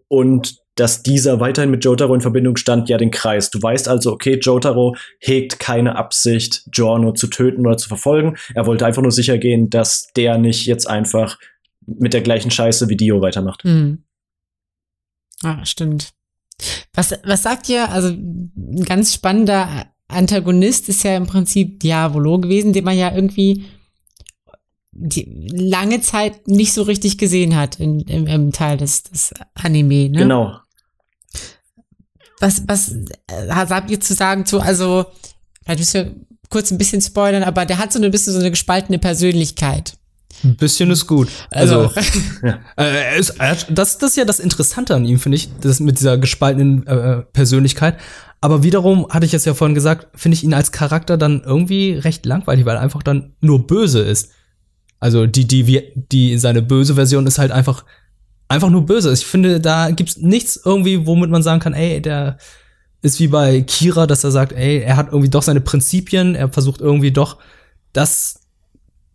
und dass dieser weiterhin mit Jotaro in Verbindung stand, ja den Kreis. Du weißt also, okay, Jotaro hegt keine Absicht, Giorno zu töten oder zu verfolgen. Er wollte einfach nur sicher gehen, dass der nicht jetzt einfach mit der gleichen Scheiße wie Dio weitermacht. Hm. Ah, stimmt. Was, was sagt ihr? Also, ein ganz spannender Antagonist ist ja im Prinzip Diavolo gewesen, den man ja irgendwie die lange Zeit nicht so richtig gesehen hat in, im, im Teil des, des Anime. Ne? Genau. Was, was äh, habt ihr zu sagen zu, also, vielleicht müssen wir kurz ein bisschen spoilern, aber der hat so ein bisschen so eine gespaltene Persönlichkeit. Ein bisschen ist gut. Also, Äh, er ist, er hat- das, das ist ja das Interessante an ihm, finde ich, das mit dieser gespaltenen äh, Persönlichkeit. Aber wiederum, hatte ich es ja vorhin gesagt, finde ich ihn als Charakter dann irgendwie recht langweilig, weil er einfach dann nur böse ist. Also die, die, die, seine böse Version ist halt einfach einfach nur böse ist. Ich finde, da gibt's nichts irgendwie, womit man sagen kann, ey, der ist wie bei Kira, dass er sagt, ey, er hat irgendwie doch seine Prinzipien, er versucht irgendwie doch das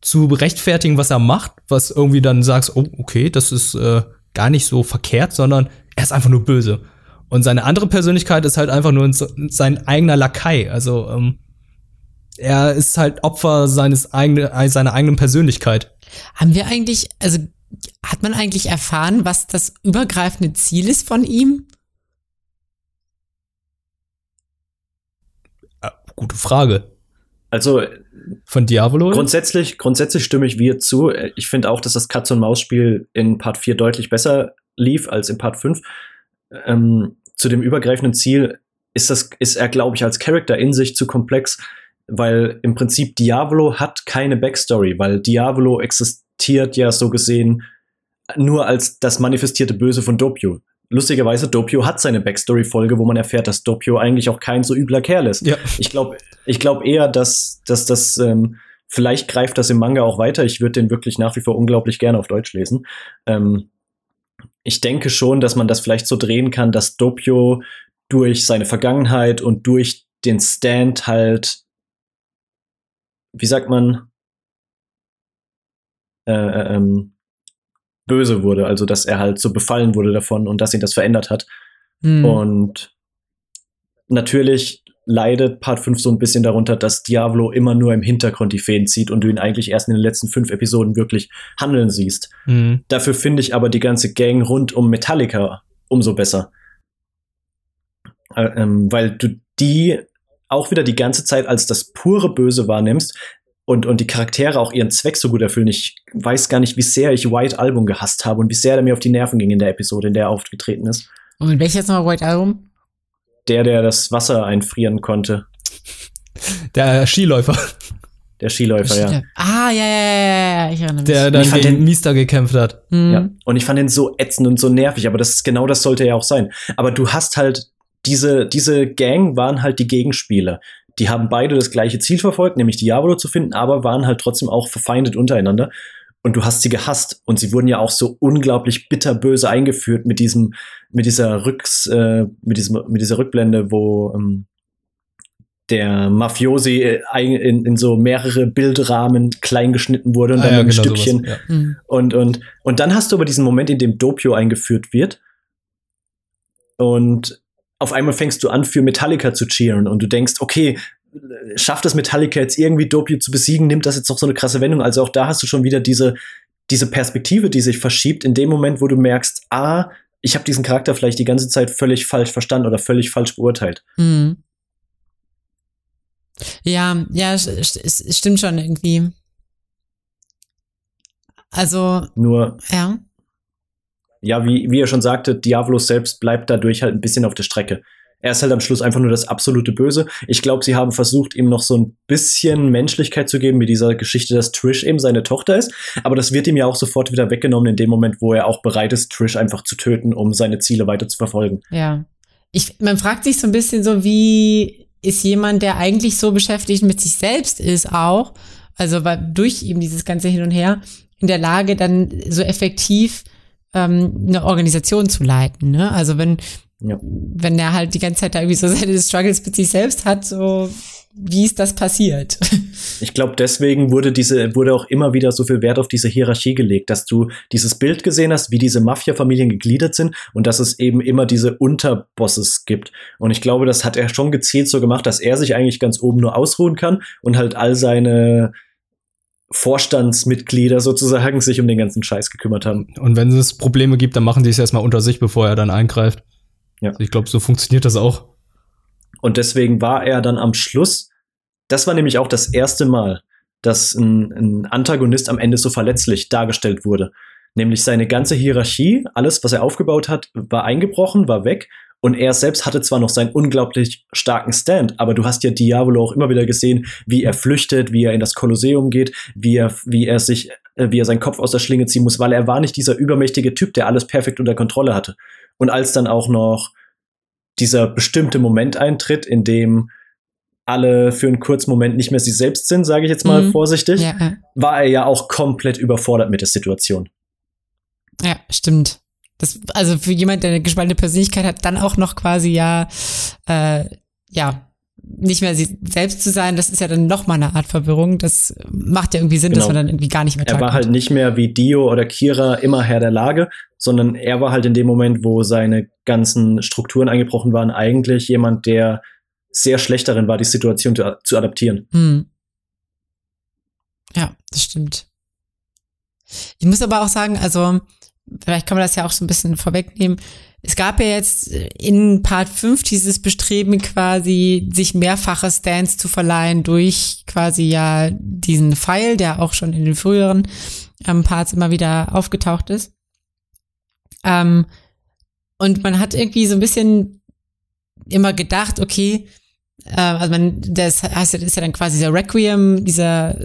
zu rechtfertigen, was er macht, was irgendwie dann sagst, oh, okay, das ist äh, gar nicht so verkehrt, sondern er ist einfach nur böse. Und seine andere Persönlichkeit ist halt einfach nur sein eigener Lakai. Also ähm, er ist halt Opfer seines eigenen, seiner eigenen Persönlichkeit. Haben wir eigentlich, also hat man eigentlich erfahren, was das übergreifende Ziel ist von ihm? Äh, gute Frage. Also von Diavolo? Grundsätzlich, grundsätzlich stimme ich wir zu. Ich finde auch, dass das Katz-und-Maus-Spiel in Part 4 deutlich besser lief als in Part 5. Ähm, zu dem übergreifenden Ziel ist, das, ist er, glaube ich, als Charakter in sich zu komplex, weil im Prinzip Diavolo hat keine Backstory, weil Diavolo existiert ja so gesehen nur als das manifestierte Böse von Doppio. Lustigerweise, Doppio hat seine Backstory-Folge, wo man erfährt, dass Doppio eigentlich auch kein so übler Kerl ist. Ja. Ich glaube ich glaub eher, dass, dass das ähm, vielleicht greift das im Manga auch weiter. Ich würde den wirklich nach wie vor unglaublich gerne auf Deutsch lesen. Ähm, ich denke schon, dass man das vielleicht so drehen kann, dass Doppio durch seine Vergangenheit und durch den Stand halt, wie sagt man, äh, äh ähm, böse wurde, also dass er halt so befallen wurde davon und dass ihn das verändert hat. Mhm. Und natürlich leidet Part 5 so ein bisschen darunter, dass Diablo immer nur im Hintergrund die Fäden zieht und du ihn eigentlich erst in den letzten fünf Episoden wirklich handeln siehst. Mhm. Dafür finde ich aber die ganze Gang rund um Metallica umso besser. Äh, ähm, weil du die auch wieder die ganze Zeit als das pure Böse wahrnimmst, und, und die Charaktere auch ihren Zweck so gut erfüllen. Ich weiß gar nicht, wie sehr ich White Album gehasst habe und wie sehr er mir auf die Nerven ging in der Episode, in der er aufgetreten ist. Und welches noch White Album? Der, der das Wasser einfrieren konnte. Der Skiläufer. Der Skiläufer, der ja. Ah, ja, ja, ja, ja, ich erinnere mich. Der dann gegen den, Mister gekämpft hat. Mhm. Ja, und ich fand den so ätzend und so nervig, aber das ist genau das sollte ja auch sein. Aber du hast halt diese, diese Gang waren halt die Gegenspieler die haben beide das gleiche Ziel verfolgt, nämlich Diablo zu finden, aber waren halt trotzdem auch verfeindet untereinander. Und du hast sie gehasst. Und sie wurden ja auch so unglaublich bitterböse eingeführt mit diesem, mit dieser Rücks, äh, mit diesem, mit dieser Rückblende, wo ähm, der Mafiosi äh, in, in so mehrere Bildrahmen klein geschnitten wurde und ah, dann ja, ein genau Stückchen. Sowas, ja. Mhm. Und, und, und dann hast du aber diesen Moment, in dem Doppio eingeführt wird. Und auf einmal fängst du an, für Metallica zu cheeren und du denkst, okay, schafft es Metallica jetzt irgendwie Doppio zu besiegen, nimmt das jetzt noch so eine krasse Wendung. Also auch da hast du schon wieder diese, diese Perspektive, die sich verschiebt, in dem Moment, wo du merkst, ah, ich habe diesen Charakter vielleicht die ganze Zeit völlig falsch verstanden oder völlig falsch beurteilt. Mhm. Ja, ja, es stimmt schon irgendwie. Also. Nur. Ja ja, wie, wie er schon sagte, Diablo selbst bleibt dadurch halt ein bisschen auf der Strecke. Er ist halt am Schluss einfach nur das absolute Böse. Ich glaube, sie haben versucht, ihm noch so ein bisschen Menschlichkeit zu geben mit dieser Geschichte, dass Trish eben seine Tochter ist. Aber das wird ihm ja auch sofort wieder weggenommen in dem Moment, wo er auch bereit ist, Trish einfach zu töten, um seine Ziele weiter zu verfolgen. Ja. Ich, man fragt sich so ein bisschen so, wie ist jemand, der eigentlich so beschäftigt mit sich selbst ist auch, also weil durch eben dieses ganze Hin und Her, in der Lage, dann so effektiv ähm, eine Organisation zu leiten. Ne? Also wenn, ja. wenn er halt die ganze Zeit da irgendwie so seine Struggles mit sich selbst hat, so wie ist das passiert? Ich glaube, deswegen wurde diese, wurde auch immer wieder so viel Wert auf diese Hierarchie gelegt, dass du dieses Bild gesehen hast, wie diese Mafia-Familien gegliedert sind und dass es eben immer diese Unterbosses gibt. Und ich glaube, das hat er schon gezielt so gemacht, dass er sich eigentlich ganz oben nur ausruhen kann und halt all seine Vorstandsmitglieder sozusagen sich um den ganzen Scheiß gekümmert haben. Und wenn es Probleme gibt, dann machen die es erstmal unter sich, bevor er dann eingreift. Ja. Also ich glaube, so funktioniert das auch. Und deswegen war er dann am Schluss, das war nämlich auch das erste Mal, dass ein, ein Antagonist am Ende so verletzlich dargestellt wurde. Nämlich seine ganze Hierarchie, alles, was er aufgebaut hat, war eingebrochen, war weg und er selbst hatte zwar noch seinen unglaublich starken Stand, aber du hast ja Diavolo auch immer wieder gesehen, wie er flüchtet, wie er in das Kolosseum geht, wie er, wie er sich, äh, wie er seinen Kopf aus der Schlinge ziehen muss, weil er war nicht dieser übermächtige Typ, der alles perfekt unter Kontrolle hatte. Und als dann auch noch dieser bestimmte Moment eintritt, in dem alle für einen kurzen Moment nicht mehr sie selbst sind, sage ich jetzt mal mhm. vorsichtig, ja. war er ja auch komplett überfordert mit der Situation. Ja, stimmt. Das, also für jemand, der eine gespaltene Persönlichkeit hat, dann auch noch quasi ja, äh, ja, nicht mehr sie selbst zu sein, das ist ja dann noch mal eine Art Verwirrung. Das macht ja irgendwie Sinn, genau. dass man dann irgendwie gar nicht mehr Er war halt nicht mehr wie Dio oder Kira immer Herr der Lage, sondern er war halt in dem Moment, wo seine ganzen Strukturen eingebrochen waren, eigentlich jemand, der sehr schlecht darin war, die Situation zu, zu adaptieren. Hm. Ja, das stimmt. Ich muss aber auch sagen, also vielleicht kann man das ja auch so ein bisschen vorwegnehmen es gab ja jetzt in Part 5 dieses Bestreben quasi, sich mehrfache Stands zu verleihen durch quasi ja diesen Pfeil, der auch schon in den früheren ähm, Parts immer wieder aufgetaucht ist. Ähm, und man hat irgendwie so ein bisschen immer gedacht, okay, äh, also man, das heißt, das ist ja dann quasi der Requiem, dieser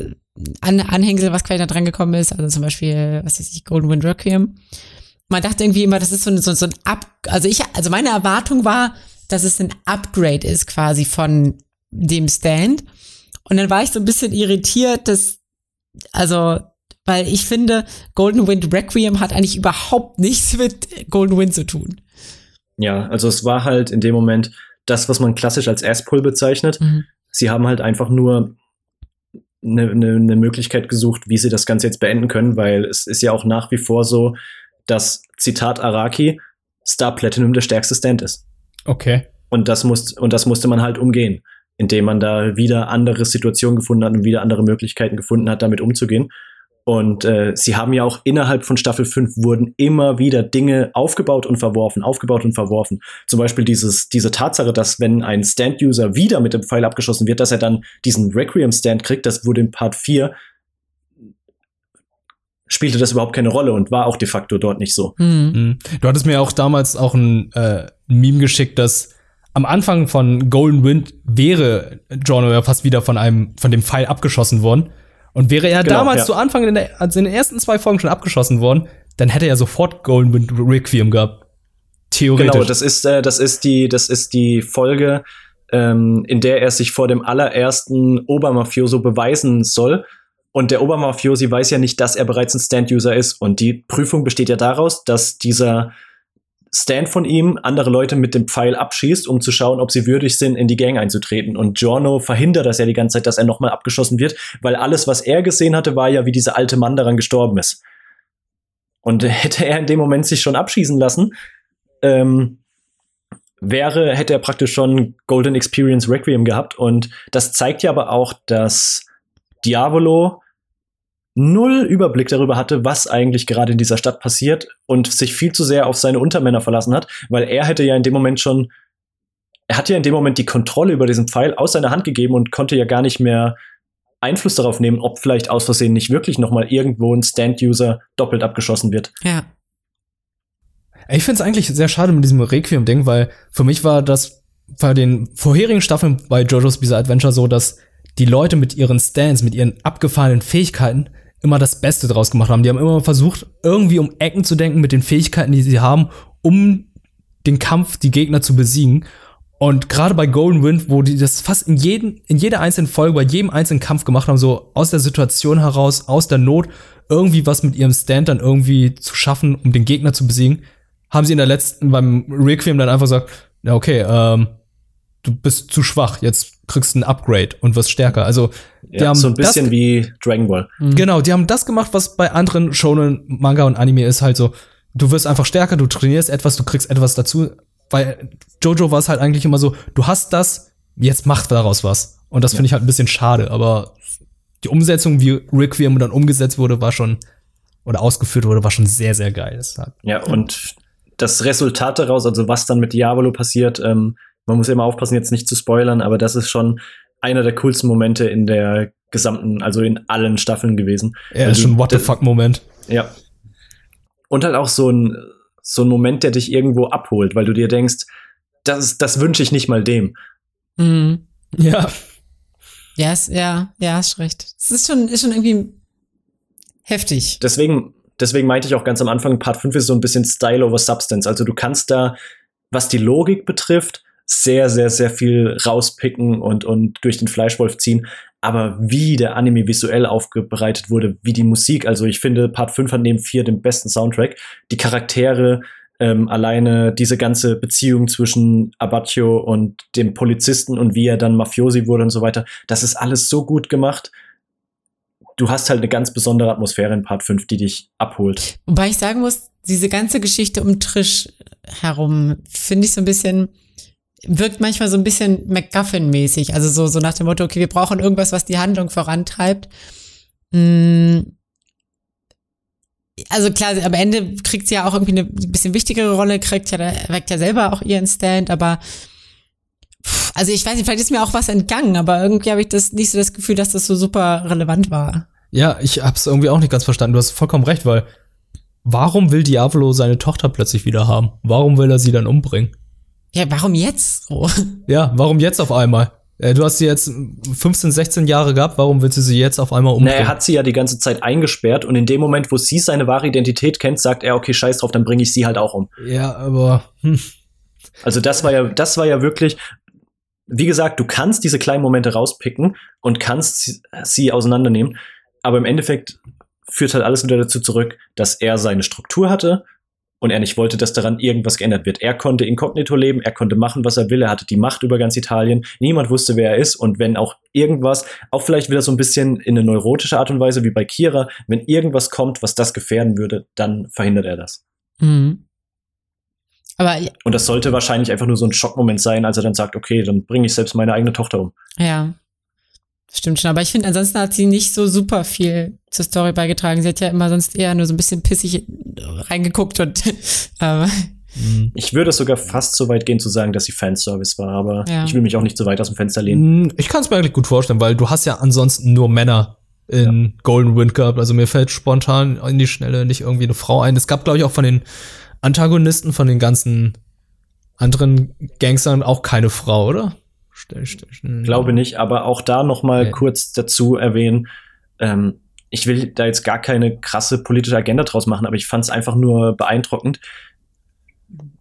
An Anhängsel, was quasi da dran gekommen ist, also zum Beispiel, was weiß ich, Golden Wind Requiem man dachte irgendwie immer, das ist so ein, so, so ein Up, also ich, also meine Erwartung war, dass es ein Upgrade ist quasi von dem Stand. Und dann war ich so ein bisschen irritiert, dass, also, weil ich finde, Golden Wind Requiem hat eigentlich überhaupt nichts mit Golden Wind zu tun. Ja, also es war halt in dem Moment das, was man klassisch als S-Pull bezeichnet. Mhm. Sie haben halt einfach nur eine, eine, eine Möglichkeit gesucht, wie sie das Ganze jetzt beenden können, weil es ist ja auch nach wie vor so, dass, Zitat Araki, Star Platinum der stärkste Stand ist. Okay. Und das, muss, und das musste man halt umgehen, indem man da wieder andere Situationen gefunden hat und wieder andere Möglichkeiten gefunden hat, damit umzugehen. Und äh, sie haben ja auch innerhalb von Staffel 5 wurden immer wieder Dinge aufgebaut und verworfen, aufgebaut und verworfen. Zum Beispiel dieses, diese Tatsache, dass wenn ein Stand-User wieder mit dem Pfeil abgeschossen wird, dass er dann diesen Requiem-Stand kriegt, das wurde in Part 4 spielte das überhaupt keine Rolle und war auch de facto dort nicht so. Mhm. Du hattest mir auch damals auch ein, äh, ein Meme geschickt, dass am Anfang von Golden Wind wäre John ja fast wieder von einem, von dem Pfeil abgeschossen worden. Und wäre er genau, damals ja. zu Anfang in, der, also in den ersten zwei Folgen schon abgeschossen worden, dann hätte er sofort Golden Wind Requiem gehabt. Theoretisch. Genau, das ist, äh, das ist die, das ist die Folge, ähm, in der er sich vor dem allerersten Obermafioso beweisen soll und der Obermafiosi weiß ja nicht, dass er bereits ein Stand-User ist. Und die Prüfung besteht ja daraus, dass dieser Stand von ihm andere Leute mit dem Pfeil abschießt, um zu schauen, ob sie würdig sind, in die Gang einzutreten. Und Giorno verhindert das ja die ganze Zeit, dass er nochmal abgeschossen wird, weil alles, was er gesehen hatte, war ja, wie dieser alte Mann daran gestorben ist. Und hätte er in dem Moment sich schon abschießen lassen, ähm, wäre, hätte er praktisch schon Golden Experience Requiem gehabt. Und das zeigt ja aber auch, dass Diavolo null Überblick darüber hatte, was eigentlich gerade in dieser Stadt passiert und sich viel zu sehr auf seine Untermänner verlassen hat, weil er hätte ja in dem Moment schon, er hat ja in dem Moment die Kontrolle über diesen Pfeil aus seiner Hand gegeben und konnte ja gar nicht mehr Einfluss darauf nehmen, ob vielleicht aus Versehen nicht wirklich noch mal irgendwo ein Stand-User doppelt abgeschossen wird. Ja. Ich finde es eigentlich sehr schade mit diesem Requiem-Ding, weil für mich war das bei den vorherigen Staffeln bei JoJo's Bizarre Adventure so, dass die Leute mit ihren Stands, mit ihren abgefahrenen Fähigkeiten immer das Beste draus gemacht haben. Die haben immer versucht, irgendwie um Ecken zu denken mit den Fähigkeiten, die sie haben, um den Kampf, die Gegner zu besiegen. Und gerade bei Golden Wind, wo die das fast in, jeden, in jeder einzelnen Folge, bei jedem einzelnen Kampf gemacht haben, so aus der Situation heraus, aus der Not, irgendwie was mit ihrem Stand dann irgendwie zu schaffen, um den Gegner zu besiegen, haben sie in der letzten, beim Requiem dann einfach gesagt, ja, okay, ähm, du bist zu schwach, jetzt kriegst du ein Upgrade und wirst stärker. Also ja, so ein bisschen wie Dragon Ball. Mhm. Genau, die haben das gemacht, was bei anderen Shonen Manga und Anime ist halt so, du wirst einfach stärker, du trainierst etwas, du kriegst etwas dazu. Weil Jojo war es halt eigentlich immer so, du hast das, jetzt mach daraus was. Und das ja. finde ich halt ein bisschen schade, aber die Umsetzung, wie Requiem dann umgesetzt wurde, war schon oder ausgeführt wurde, war schon sehr, sehr geil. Hat, ja, und das Resultat daraus, also was dann mit Diabolo passiert, ähm, man muss immer aufpassen, jetzt nicht zu spoilern, aber das ist schon einer der coolsten Momente in der gesamten, also in allen Staffeln gewesen. Ja, ist schon what the fuck Moment. Ja. Und halt auch so ein, so ein Moment, der dich irgendwo abholt, weil du dir denkst, das, das wünsche ich nicht mal dem. Mhm. Ja. Ja, yes, ja, ja, ist recht. Es ist schon, ist schon irgendwie heftig. Deswegen, deswegen meinte ich auch ganz am Anfang, Part 5 ist so ein bisschen Style over Substance. Also du kannst da, was die Logik betrifft, sehr, sehr, sehr viel rauspicken und, und durch den Fleischwolf ziehen. Aber wie der Anime visuell aufbereitet wurde, wie die Musik, also ich finde, Part 5 hat neben 4 den besten Soundtrack. Die Charaktere, ähm, alleine diese ganze Beziehung zwischen Abbacchio und dem Polizisten und wie er dann Mafiosi wurde und so weiter, das ist alles so gut gemacht. Du hast halt eine ganz besondere Atmosphäre in Part 5, die dich abholt. Wobei ich sagen muss, diese ganze Geschichte um Trish herum finde ich so ein bisschen, wirkt manchmal so ein bisschen MacGuffin-mäßig. Also so, so nach dem Motto, okay, wir brauchen irgendwas, was die Handlung vorantreibt. Hm. Also klar, am Ende kriegt sie ja auch irgendwie eine bisschen wichtigere Rolle, kriegt ja, weckt ja selber auch ihren Stand, aber also ich weiß nicht, vielleicht ist mir auch was entgangen, aber irgendwie habe ich das nicht so das Gefühl, dass das so super relevant war. Ja, ich hab's irgendwie auch nicht ganz verstanden. Du hast vollkommen recht, weil warum will Diavolo seine Tochter plötzlich wieder haben? Warum will er sie dann umbringen? Ja, warum jetzt so? Ja, warum jetzt auf einmal? Äh, du hast sie jetzt 15, 16 Jahre gehabt, warum willst du sie jetzt auf einmal umbringen? Na, er hat sie ja die ganze Zeit eingesperrt und in dem Moment, wo sie seine wahre Identität kennt, sagt er, okay, scheiß drauf, dann bringe ich sie halt auch um. Ja, aber. Hm. Also das war ja, das war ja wirklich, wie gesagt, du kannst diese kleinen Momente rauspicken und kannst sie auseinandernehmen, aber im Endeffekt führt halt alles wieder dazu zurück, dass er seine Struktur hatte und er nicht wollte, dass daran irgendwas geändert wird. Er konnte inkognito leben, er konnte machen, was er will, er hatte die Macht über ganz Italien, niemand wusste, wer er ist und wenn auch irgendwas, auch vielleicht wieder so ein bisschen in eine neurotische Art und Weise wie bei Kira, wenn irgendwas kommt, was das gefährden würde, dann verhindert er das. Mhm. Aber und das sollte wahrscheinlich einfach nur so ein Schockmoment sein, als er dann sagt, okay, dann bringe ich selbst meine eigene Tochter um. Ja. Stimmt schon, aber ich finde, ansonsten hat sie nicht so super viel zur Story beigetragen. Sie hat ja immer sonst eher nur so ein bisschen pissig reingeguckt und äh, ich würde sogar fast so weit gehen zu sagen, dass sie Fanservice war, aber ja. ich will mich auch nicht so weit aus dem Fenster lehnen. Mm, ich kann es mir eigentlich gut vorstellen, weil du hast ja ansonsten nur Männer in ja. Golden Wind gehabt. Also mir fällt spontan in die Schnelle nicht irgendwie eine Frau ein. Es gab, glaube ich, auch von den Antagonisten, von den ganzen anderen Gangstern auch keine Frau, oder? Glaube nicht, aber auch da noch mal okay. kurz dazu erwähnen, ähm, ich will da jetzt gar keine krasse politische Agenda draus machen, aber ich fand es einfach nur beeindruckend,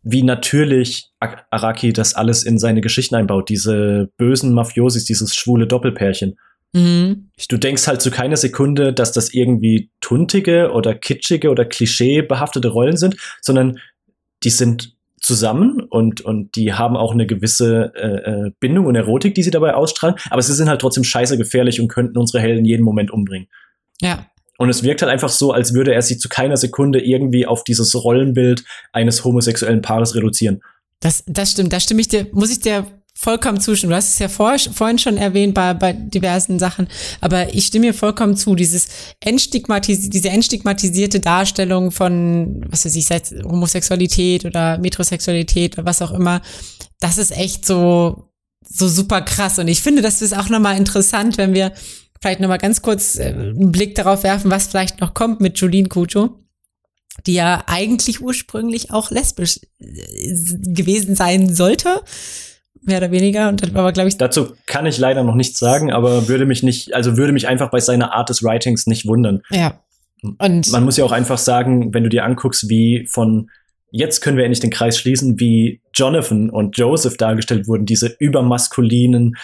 wie natürlich Araki das alles in seine Geschichten einbaut. Diese bösen Mafiosis, dieses schwule Doppelpärchen. Mhm. Du denkst halt zu keiner Sekunde, dass das irgendwie tuntige oder kitschige oder klischeebehaftete Rollen sind, sondern die sind zusammen und, und die haben auch eine gewisse äh, äh, Bindung und Erotik, die sie dabei ausstrahlen, aber sie sind halt trotzdem scheiße gefährlich und könnten unsere Helden jeden Moment umbringen. Ja. Und es wirkt halt einfach so, als würde er sie zu keiner Sekunde irgendwie auf dieses Rollenbild eines homosexuellen Paares reduzieren. Das, das stimmt, da stimme ich dir, muss ich dir vollkommen zustimmen. Du hast es ja vor, vorhin schon erwähnt bei, bei diversen Sachen, aber ich stimme mir vollkommen zu. Dieses Entstigmatis diese entstigmatisierte Darstellung von, was weiß ich, Homosexualität oder Metrosexualität oder was auch immer, das ist echt so, so super krass. Und ich finde, das ist auch nochmal interessant, wenn wir vielleicht nochmal ganz kurz äh, einen Blick darauf werfen, was vielleicht noch kommt mit Jolene Cujo die ja eigentlich ursprünglich auch lesbisch äh, gewesen sein sollte mehr oder weniger. Und dann aber, glaube ich. Dazu kann ich leider noch nichts sagen, aber würde mich nicht, also würde mich einfach bei seiner Art des Writings nicht wundern. Ja. Und man muss ja auch einfach sagen, wenn du dir anguckst, wie von jetzt können wir endlich den Kreis schließen, wie Jonathan und Joseph dargestellt wurden, diese übermaskulinen,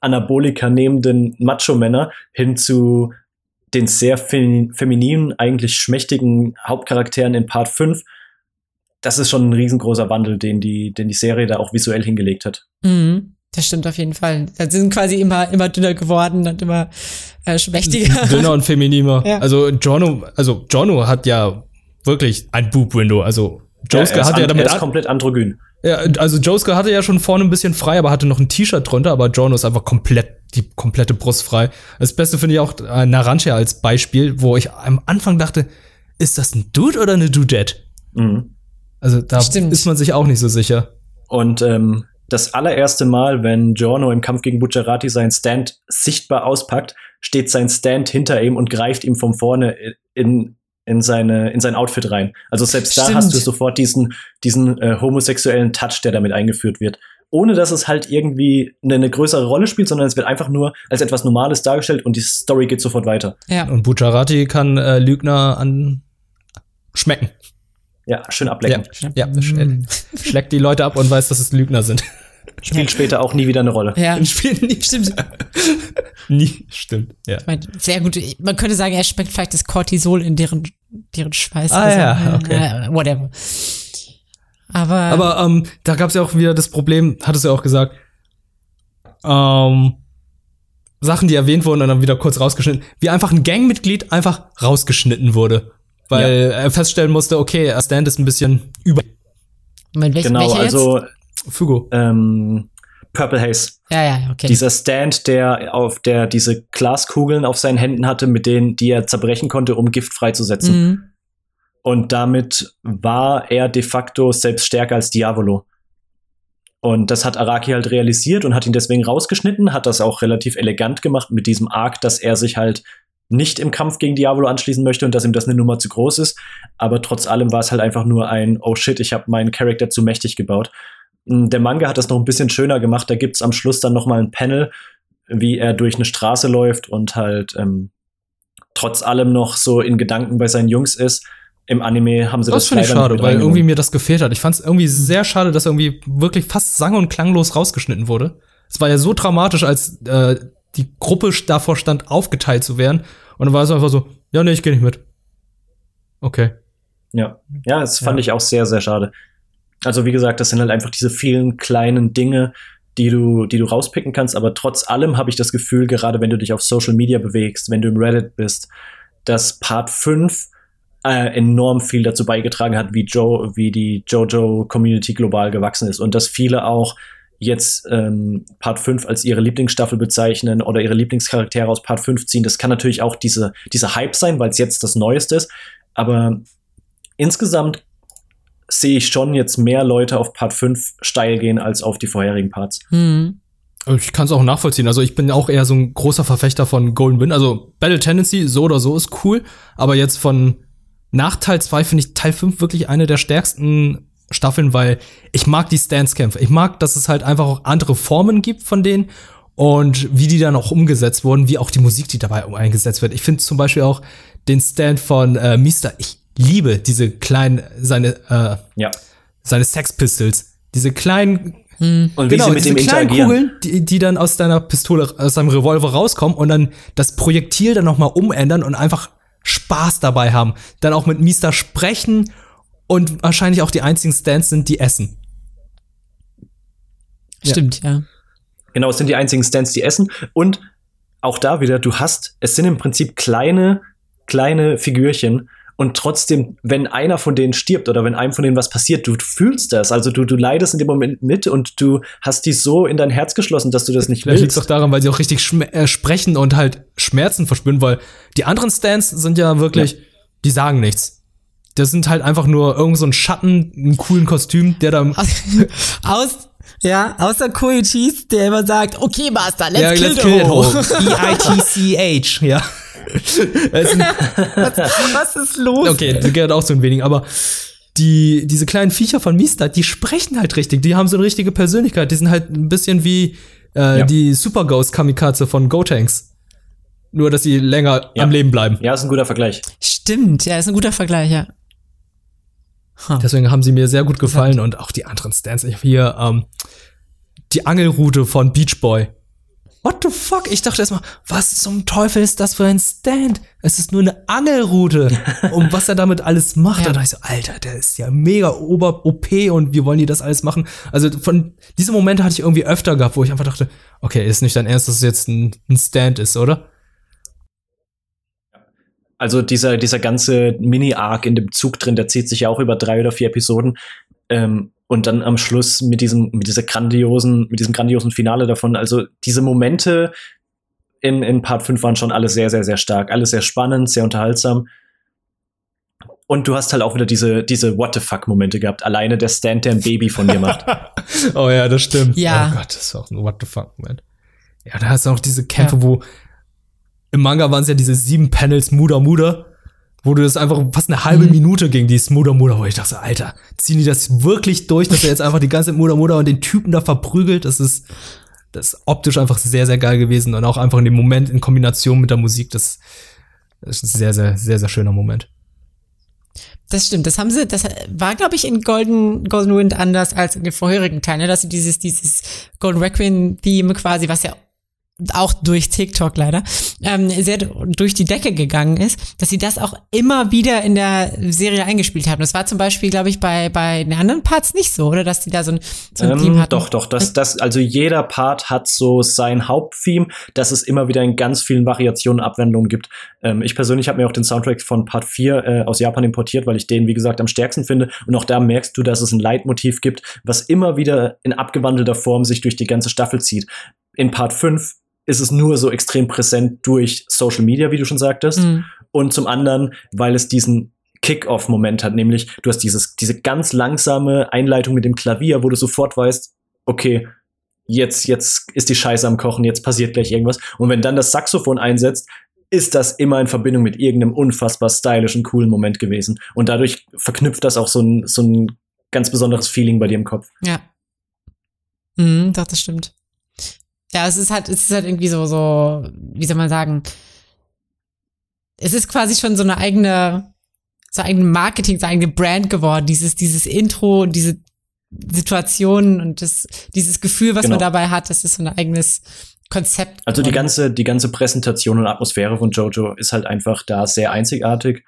Anabolika nehmenden Macho-Männer hin zu den sehr femininen, eigentlich schmächtigen Hauptcharakteren in Part 5 das ist schon ein riesengroßer Wandel, den die, den die Serie da auch visuell hingelegt hat. Mhm. Das stimmt auf jeden Fall. Da sind quasi immer, immer dünner geworden und immer äh, schmächtiger. Dünner und femininer. Ja. Also Jono, also Jono hat ja wirklich ein Boob-Window. Also Joska ja, hat ja damit. Er ist komplett androgyn. Ja, also Joska hatte ja schon vorne ein bisschen frei, aber hatte noch ein T-Shirt drunter, aber Jono ist einfach komplett, die komplette Brust frei. Das Beste finde ich auch äh, Narantia als Beispiel, wo ich am Anfang dachte, ist das ein Dude oder eine Dudette? Mhm. Also da Stimmt. ist man sich auch nicht so sicher. Und ähm, das allererste Mal, wenn Giorno im Kampf gegen Bucciarati seinen Stand sichtbar auspackt, steht sein Stand hinter ihm und greift ihm von vorne in, in, seine, in sein Outfit rein. Also selbst Stimmt. da hast du sofort diesen, diesen äh, homosexuellen Touch, der damit eingeführt wird. Ohne dass es halt irgendwie eine, eine, größere Rolle spielt, sondern es wird einfach nur als etwas Normales dargestellt und die Story geht sofort weiter. Ja. Und Bucciarati kann äh, Lügner an schmecken. Ja, schön ablecken. Ja, ja schlägt die Leute ab und weiß, dass es Lügner sind. Spielt später auch nie wieder eine Rolle. Ja, spielt nie. Stimmt. nie, stimmt. Ja. Ich mein, sehr gut. Man könnte sagen, er schmeckt vielleicht das Cortisol in deren, deren Schweiß. Ah, ja, okay. Äh, whatever. Aber, Aber ähm, da gab es ja auch wieder das Problem, hattest du ja auch gesagt, ähm, Sachen, die erwähnt wurden und dann wieder kurz rausgeschnitten, wie einfach ein Gangmitglied einfach rausgeschnitten wurde. Weil er feststellen musste, okay, er Stand ist ein bisschen über. Moment, welch, Genau, also Fugo. ähm, Purple Haze. Ja, ja, okay. Dieser Stand, der auf der diese Glaskugeln auf seinen Händen hatte, mit denen, die er zerbrechen konnte, um Gift freizusetzen. Mhm. Und damit war er de facto selbst stärker als Diavolo. Und das hat Araki halt realisiert und hat ihn deswegen rausgeschnitten, hat das auch relativ elegant gemacht mit diesem Arc, dass er sich halt nicht im Kampf gegen Diavolo anschließen möchte und dass ihm das eine Nummer zu groß ist. Aber trotz allem war es halt einfach nur ein, oh shit, ich habe meinen Charakter zu mächtig gebaut. Mm, Der Manga hat das noch ein bisschen schöner gemacht. Da gibt's am Schluss dann noch mal ein Panel, wie er durch eine Straße läuft und halt ähm, trotz allem noch so in Gedanken bei seinen Jungs ist. Im Anime haben sie das, Das finde ich schade, weil irgendwie mir das gefehlt hat. Ich fand es irgendwie sehr schade, dass er irgendwie wirklich fast sang- und klanglos rausgeschnitten wurde. Es war ja so dramatisch, als äh, die Gruppe davor stand, aufgeteilt zu werden. Und dann war es einfach so, ja, nee, ich gehe nicht mit. Okay. Ja, ja, das fand Ja. ich auch sehr, sehr schade. Also wie gesagt, das sind halt einfach diese vielen kleinen Dinge, die du, die du rauspicken kannst. Aber trotz allem habe ich das Gefühl, gerade wenn du dich auf Social Media bewegst, wenn du im Reddit bist, dass Part 5 äh, enorm viel dazu beigetragen hat, wie Joe, wie die JoJo-Community global gewachsen ist und dass viele auch jetzt ähm, Part 5 als ihre Lieblingsstaffel bezeichnen oder ihre Lieblingscharaktere aus Part 5 ziehen. Das kann natürlich auch diese, diese Hype sein, weil es jetzt das Neueste ist. Aber insgesamt sehe ich schon jetzt mehr Leute auf Part 5 steil gehen als auf die vorherigen Parts. Mhm. Ich kann es auch nachvollziehen. Also ich bin auch eher so ein großer Verfechter von Golden Wind. Also Battle Tendency, so oder so, ist cool. Aber jetzt von nach Teil 2 finde ich Teil 5 wirklich eine der stärksten Staffeln, weil ich mag die Stance-Kämpfe. Ich mag, dass es halt einfach auch andere Formen gibt von denen und wie die dann auch umgesetzt wurden, wie auch die Musik, die dabei eingesetzt wird. Ich finde zum Beispiel auch den Stand von äh, Mister. Ich liebe diese kleinen, seine, äh, Ja. seine Sex Pistols. Diese kleinen Und wie sie mit diese dem kleinen. Kugeln, die, die dann aus deiner Pistole, aus deinem Revolver rauskommen und dann das Projektil dann nochmal umändern und einfach Spaß dabei haben. Dann auch mit Mister sprechen und wahrscheinlich auch die einzigen Stands sind, die essen. Ja. Stimmt, ja. Genau, es sind die einzigen Stands, die essen. Und auch da wieder, du hast, es sind im Prinzip kleine, kleine Figürchen. Und trotzdem, wenn einer von denen stirbt oder wenn einem von denen was passiert, du fühlst das. Also du, du leidest in dem Moment mit und du hast die so in dein Herz geschlossen, dass du das nicht Vielleicht liegt es willst. auch daran, weil sie auch richtig äh, sprechen und halt Schmerzen verspüren, weil die anderen Stands sind ja wirklich, die sagen nichts. Das sind halt einfach nur irgend so ein Schatten, einen coolen Kostüm, der da Aus, ja, außer Koichis, der immer sagt, okay, Master, let's ja, kill let's the kill it. E-I-T-C-H, ja. Es sind Was ist los? Okay, die gehört auch zu ein wenig, aber die, diese kleinen Viecher von Mister, die sprechen halt richtig. Die haben so eine richtige Persönlichkeit. Die sind halt ein bisschen wie äh, Ja. die Super Ghost Kamikaze von Gotenks. Nur, dass sie länger Ja. am Leben bleiben. Ja, ist ein guter Vergleich. Stimmt, ja, ist ein guter Vergleich, ja. Huh. Deswegen haben sie mir sehr gut gefallen und auch die anderen Stands. Ich habe hier ähm, die Angelrute von Beach Boy. What the fuck? Ich dachte erstmal, was zum Teufel ist das für ein Stand? Es ist nur eine Angelrute. Und was er damit alles macht, Ja. da dachte ich so, Alter, der ist ja mega ober-OP und wie wollen die das alles machen? Also von diese Momente hatte ich irgendwie öfter gehabt, wo ich einfach dachte, okay, ist nicht dein Ernst, dass es jetzt ein, ein Stand ist, oder? Also dieser, dieser ganze Mini-Arc in dem Zug drin, der zieht sich ja auch über drei oder vier Episoden. Ähm, und dann am Schluss mit diesem, mit dieser grandiosen, mit diesem grandiosen Finale davon. Also diese Momente in, in Part 5 waren schon alle sehr, sehr, sehr stark. Alle sehr spannend, sehr unterhaltsam. Und du hast halt auch wieder diese, diese What the fuck-Momente gehabt. Alleine der Stand, der ein Baby von dir macht. Oh ja, das stimmt. Ja. Oh Gott, das war auch ein What the fuck Moment. Ja, da hast du auch diese Kämpfe, wo im Manga waren es ja diese sieben Panels Muda Muda, wo du das einfach fast eine halbe Minute gegen dieses Muda Muda, wo ich dachte, Alter, ziehen die das wirklich durch, dass er jetzt einfach die ganze Muda Muda und den Typen da verprügelt? Das ist, das ist optisch einfach sehr, sehr geil gewesen und auch einfach in dem Moment in Kombination mit der Musik, das, das ist ein sehr, sehr, sehr, sehr schöner Moment. Das stimmt. Das haben sie, das war, glaube ich, in Golden, Golden Wind anders als in den vorherigen Teilen, ne? dass sie dieses, dieses Golden Requiem Theme quasi, was ja auch durch TikTok leider, ähm, sehr durch die Decke gegangen ist, dass sie das auch immer wieder in der Serie eingespielt haben. Das war zum Beispiel, glaube ich, bei, bei den anderen Parts nicht so, oder? Dass die da so ein, so ein ähm, Theme hatten. Doch, doch. Das, das, also jeder Part hat so sein Haupttheme, dass es immer wieder in ganz vielen Variationen Abwendungen gibt. Ähm, ich persönlich habe mir auch den Soundtrack von Part 4 äh, aus Japan importiert, weil ich den, wie gesagt, am stärksten finde. Und auch da merkst du, dass es ein Leitmotiv gibt, was immer wieder in abgewandelter Form sich durch die ganze Staffel zieht. In Part 5 ist es nur so extrem präsent durch Social Media, wie du schon sagtest. Mhm. Und zum anderen, weil es diesen Kick-Off-Moment hat, nämlich du hast dieses, diese ganz langsame Einleitung mit dem Klavier, wo du sofort weißt, okay, jetzt, jetzt ist die Scheiße am Kochen, jetzt passiert gleich irgendwas. Und wenn dann das Saxophon einsetzt, ist das immer in Verbindung mit irgendeinem unfassbar stylischen, coolen Moment gewesen. Und dadurch verknüpft das auch so ein, so ein ganz besonderes Feeling bei dir im Kopf. Ja. Mhm, doch, das stimmt. Ja, es ist halt, es ist halt irgendwie so, so, wie soll man sagen, es ist quasi schon so eine eigene, so eigene Marketing, so eigene Brand geworden, dieses, dieses Intro und diese Situation und das, dieses Gefühl, was genau. man dabei hat, das ist so ein eigenes Konzept. Also die ganze, die ganze Präsentation und Atmosphäre von Jojo ist halt einfach da sehr einzigartig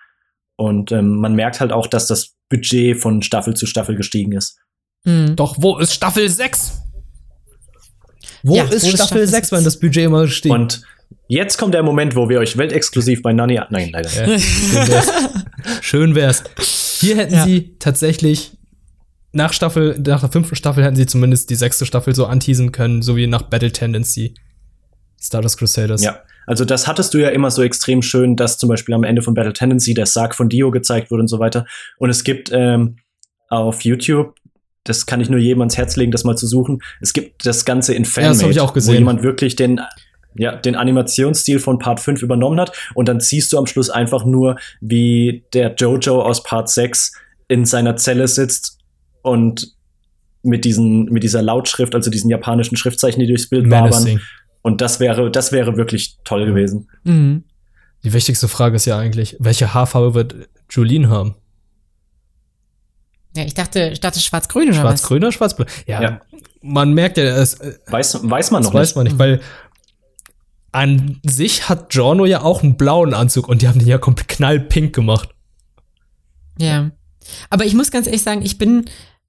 und ähm, man merkt halt auch, dass das Budget von Staffel zu Staffel gestiegen ist. Mhm. Doch wo ist Staffel 6? Wo, ja, ist, wo Staffel, Staffel 6, wenn das Budget immer steht? Und jetzt kommt der Moment, wo wir euch weltexklusiv bei Nani. Nein, leider. Ja, schön, wär's. schön wär's. Hier hätten ja. sie tatsächlich nach Staffel, nach der fünften Staffel hätten sie zumindest die sechste Staffel so anteasen können, so wie nach Battle Tendency. Stardust Crusaders. Ja, also das hattest du ja immer so extrem schön, dass zum Beispiel am Ende von Battle Tendency der Sarg von Dio gezeigt wurde und so weiter. Und es gibt ähm, auf YouTube das kann ich nur jedem ans Herz legen, das mal zu suchen. Es gibt das Ganze in Fanmade, ja, das ich auch gesehen. wo jemand wirklich den ja, den Animationsstil von Part 5 übernommen hat und dann siehst du am Schluss einfach nur, wie der Jojo aus Part 6 in seiner Zelle sitzt und mit diesen mit dieser Lautschrift, also diesen japanischen Schriftzeichen, die durchs Bild wabern. Und das wäre das wäre wirklich toll gewesen. Mhm. Die wichtigste Frage ist ja eigentlich, welche Haarfarbe wird Julien haben? Ja, ich dachte, ich dachte schwarz-grün oder Schwarz-grün oder schwarz-blau? Ja, ja, man merkt ja, es, äh, weiß, weiß man noch das nicht. weiß man nicht, weil an sich hat Giorno ja auch einen blauen Anzug und die haben den ja komplett knallpink gemacht. Ja. Aber ich muss ganz ehrlich sagen, ich bin,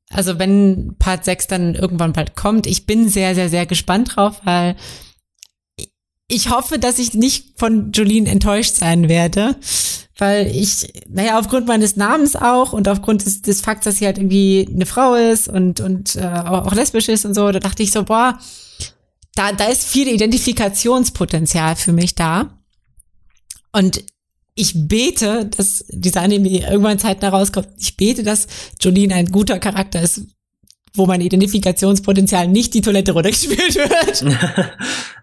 also wenn Part 6 dann irgendwann bald kommt, ich bin sehr, sehr, sehr gespannt drauf, weil ich hoffe, dass ich nicht von Jolene enttäuscht sein werde weil ich, naja, aufgrund meines Namens auch und aufgrund des, des Fakts, dass sie halt irgendwie eine Frau ist und, und äh, auch, lesbisch ist und so, da dachte ich so, boah, da, da ist viel Identifikationspotenzial für mich da. Und ich bete, dass dieser Anime irgendwann zeitnah rauskommt. Ich bete, dass Jolene ein guter Charakter ist, wo mein Identifikationspotenzial nicht die Toilette runtergespielt wird.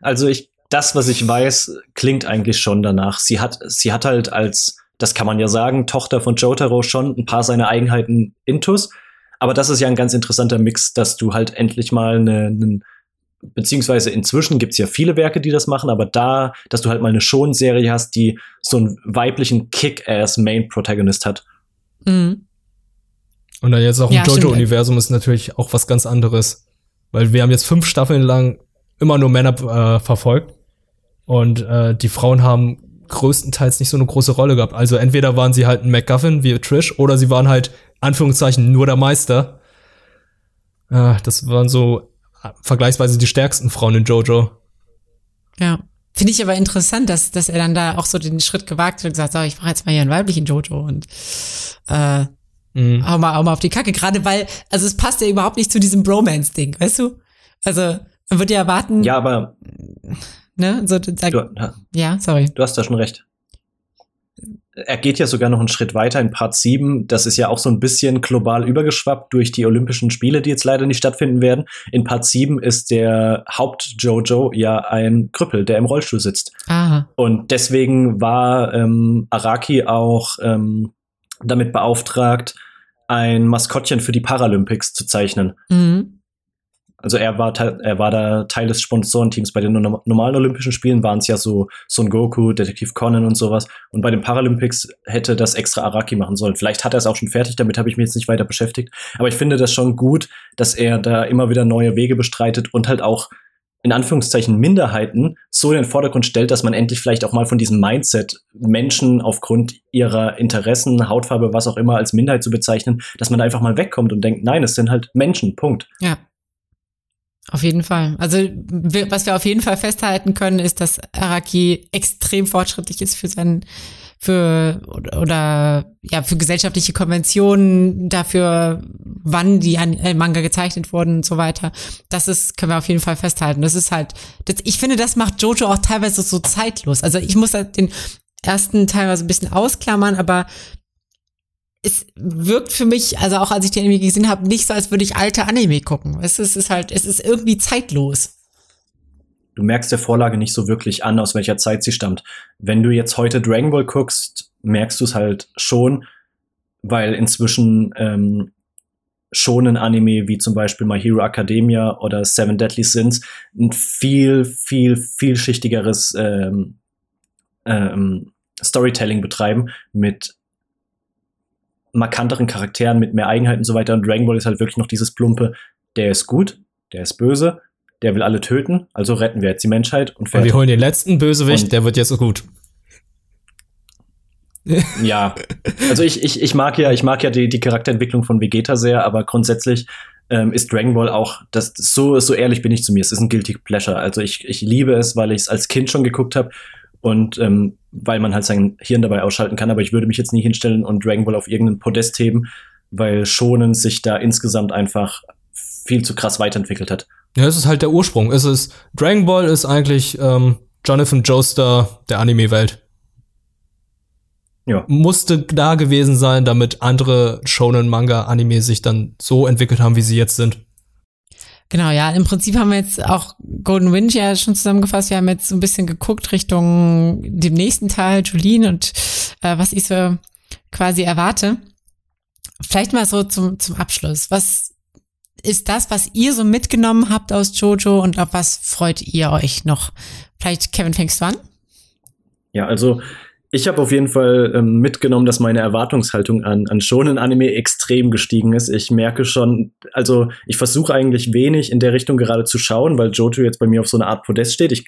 Also ich, das, was ich weiß, klingt eigentlich schon danach. Sie hat, sie hat halt als das kann man ja sagen, Tochter von Jotaro schon ein paar seiner Eigenheiten intus. Aber das ist ja ein ganz interessanter Mix, dass du halt endlich mal eine, eine beziehungsweise inzwischen gibt's ja viele Werke, die das machen, aber da, dass du halt mal eine Schon-Serie hast, die so einen weiblichen Kick-Ass-Main-Protagonist hat. Mhm. Und dann jetzt auch im Jojo-Universum ist natürlich auch was ganz anderes. Weil wir haben jetzt fünf Staffeln lang immer nur Männer äh, verfolgt. Und äh, die Frauen haben größtenteils nicht so eine große Rolle gehabt. Also entweder waren sie halt ein MacGuffin wie Trish oder sie waren halt, Anführungszeichen, nur der Meister. Äh, das waren so vergleichsweise die stärksten Frauen in Jojo. Ja. Finde ich aber interessant, dass, dass er dann da auch so den Schritt gewagt hat und gesagt, so, ich mache jetzt mal hier einen weiblichen Jojo und äh, mhm. hau, mal, hau mal auf die Kacke. Gerade weil, also es passt ja überhaupt nicht zu diesem Bromance-Ding, weißt du? Also man würde ja erwarten. Ja, aber Ne? So, sag, du, ja, sorry. Du hast da schon recht. Er geht ja sogar noch einen Schritt weiter in Part 7. Das ist ja auch so ein bisschen global übergeschwappt durch die Olympischen Spiele, die jetzt leider nicht stattfinden werden. In Part 7 ist der Haupt-Jojo ja ein Krüppel, der im Rollstuhl sitzt. Aha. Und deswegen war ähm, Araki auch ähm, damit beauftragt, ein Maskottchen für die Paralympics zu zeichnen. Mhm. Also er war, er war da Teil des Sponsorenteams. Bei den normalen Olympischen Spielen waren es ja so Son Goku, Detektiv Conan und sowas. Und bei den Paralympics hätte das extra Araki machen sollen. Vielleicht hat er es auch schon fertig, damit habe ich mich jetzt nicht weiter beschäftigt. Aber ich finde das schon gut, dass er da immer wieder neue Wege bestreitet und halt auch in Anführungszeichen Minderheiten so in den Vordergrund stellt, dass man endlich vielleicht auch mal von diesem Mindset, Menschen aufgrund ihrer Interessen, Hautfarbe, was auch immer, als Minderheit zu bezeichnen, dass man da einfach mal wegkommt und denkt, nein, es sind halt Menschen, Punkt. Ja. Auf jeden Fall. Also was wir auf jeden Fall festhalten können, ist, dass Araki extrem fortschrittlich ist für seinen für oder ja für gesellschaftliche Konventionen dafür, wann die an, äh, Manga gezeichnet wurden und so weiter. Das ist können wir auf jeden Fall festhalten. Das ist halt, das, ich finde, das macht Jojo auch teilweise so zeitlos. Also ich muss halt den ersten teilweise ein bisschen ausklammern, aber es wirkt für mich, also auch als ich den Anime gesehen habe, nicht so, als würde ich alte Anime gucken. Es ist, es ist halt, es ist irgendwie zeitlos du merkst der Vorlage nicht so wirklich an, aus welcher Zeit sie stammt. Wenn du jetzt heute Dragon Ball guckst, merkst du es halt schon, weil inzwischen ähm, schonen Anime wie zum Beispiel My Hero Academia oder Seven Deadly Sins ein viel, viel, vielschichtigeres ähm, ähm, Storytelling betreiben mit markanteren Charakteren, mit mehr Eigenheiten und so weiter. Und Dragon Ball ist halt wirklich noch dieses plumpe, der ist gut, der ist böse, der will alle töten, also retten wir jetzt die Menschheit und fertig. Und wir holen den letzten Bösewicht, und der wird jetzt so gut. ja, also ich, ich, ich mag ja, ich mag ja die, die Charakterentwicklung von Vegeta sehr, aber grundsätzlich ähm, ist Dragon Ball auch, das, so, so ehrlich bin ich zu mir, es ist ein Guilty Pleasure. Also ich, ich liebe es, weil ich es als Kind schon geguckt habe und ähm, weil man halt sein Hirn dabei ausschalten kann, aber ich würde mich jetzt nie hinstellen und Dragon Ball auf irgendeinen Podest heben, weil Schonen sich da insgesamt einfach viel zu krass weiterentwickelt hat. Ja, es ist halt der Ursprung. Es ist Dragon Ball ist eigentlich ähm, Jonathan Joestar der Anime-Welt. Ja. Musste da gewesen sein, damit andere Shonen Manga Anime sich dann so entwickelt haben, wie sie jetzt sind. Genau, ja, im Prinzip haben wir jetzt auch Golden Wind ja schon zusammengefasst. Wir haben jetzt so ein bisschen geguckt Richtung dem nächsten Teil, Julien und äh, was ich so quasi erwarte. Vielleicht mal so zum, zum Abschluss. Was ist das, was ihr so mitgenommen habt aus Jojo und auf was freut ihr euch noch? Vielleicht, Kevin, fängst du an? Ja, also ich habe auf jeden Fall ähm, mitgenommen, dass meine Erwartungshaltung an, an schonen Anime extrem gestiegen ist. Ich merke schon, also ich versuche eigentlich wenig in der Richtung gerade zu schauen, weil Jojo jetzt bei mir auf so einer Art Podest steht. Ich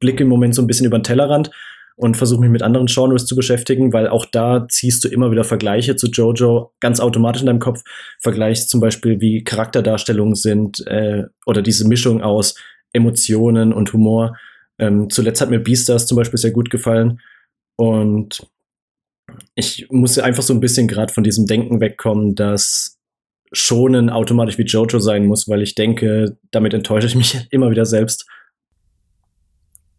blicke im Moment so ein bisschen über den Tellerrand und versuche mich mit anderen Genres zu beschäftigen, weil auch da ziehst du immer wieder Vergleiche zu Jojo ganz automatisch in deinem Kopf. Vergleichst zum Beispiel, wie Charakterdarstellungen sind äh, oder diese Mischung aus Emotionen und Humor. Ähm, zuletzt hat mir Beastars zum Beispiel sehr gut gefallen und ich muss einfach so ein bisschen gerade von diesem Denken wegkommen, dass schonen automatisch wie Jojo sein muss, weil ich denke, damit enttäusche ich mich immer wieder selbst.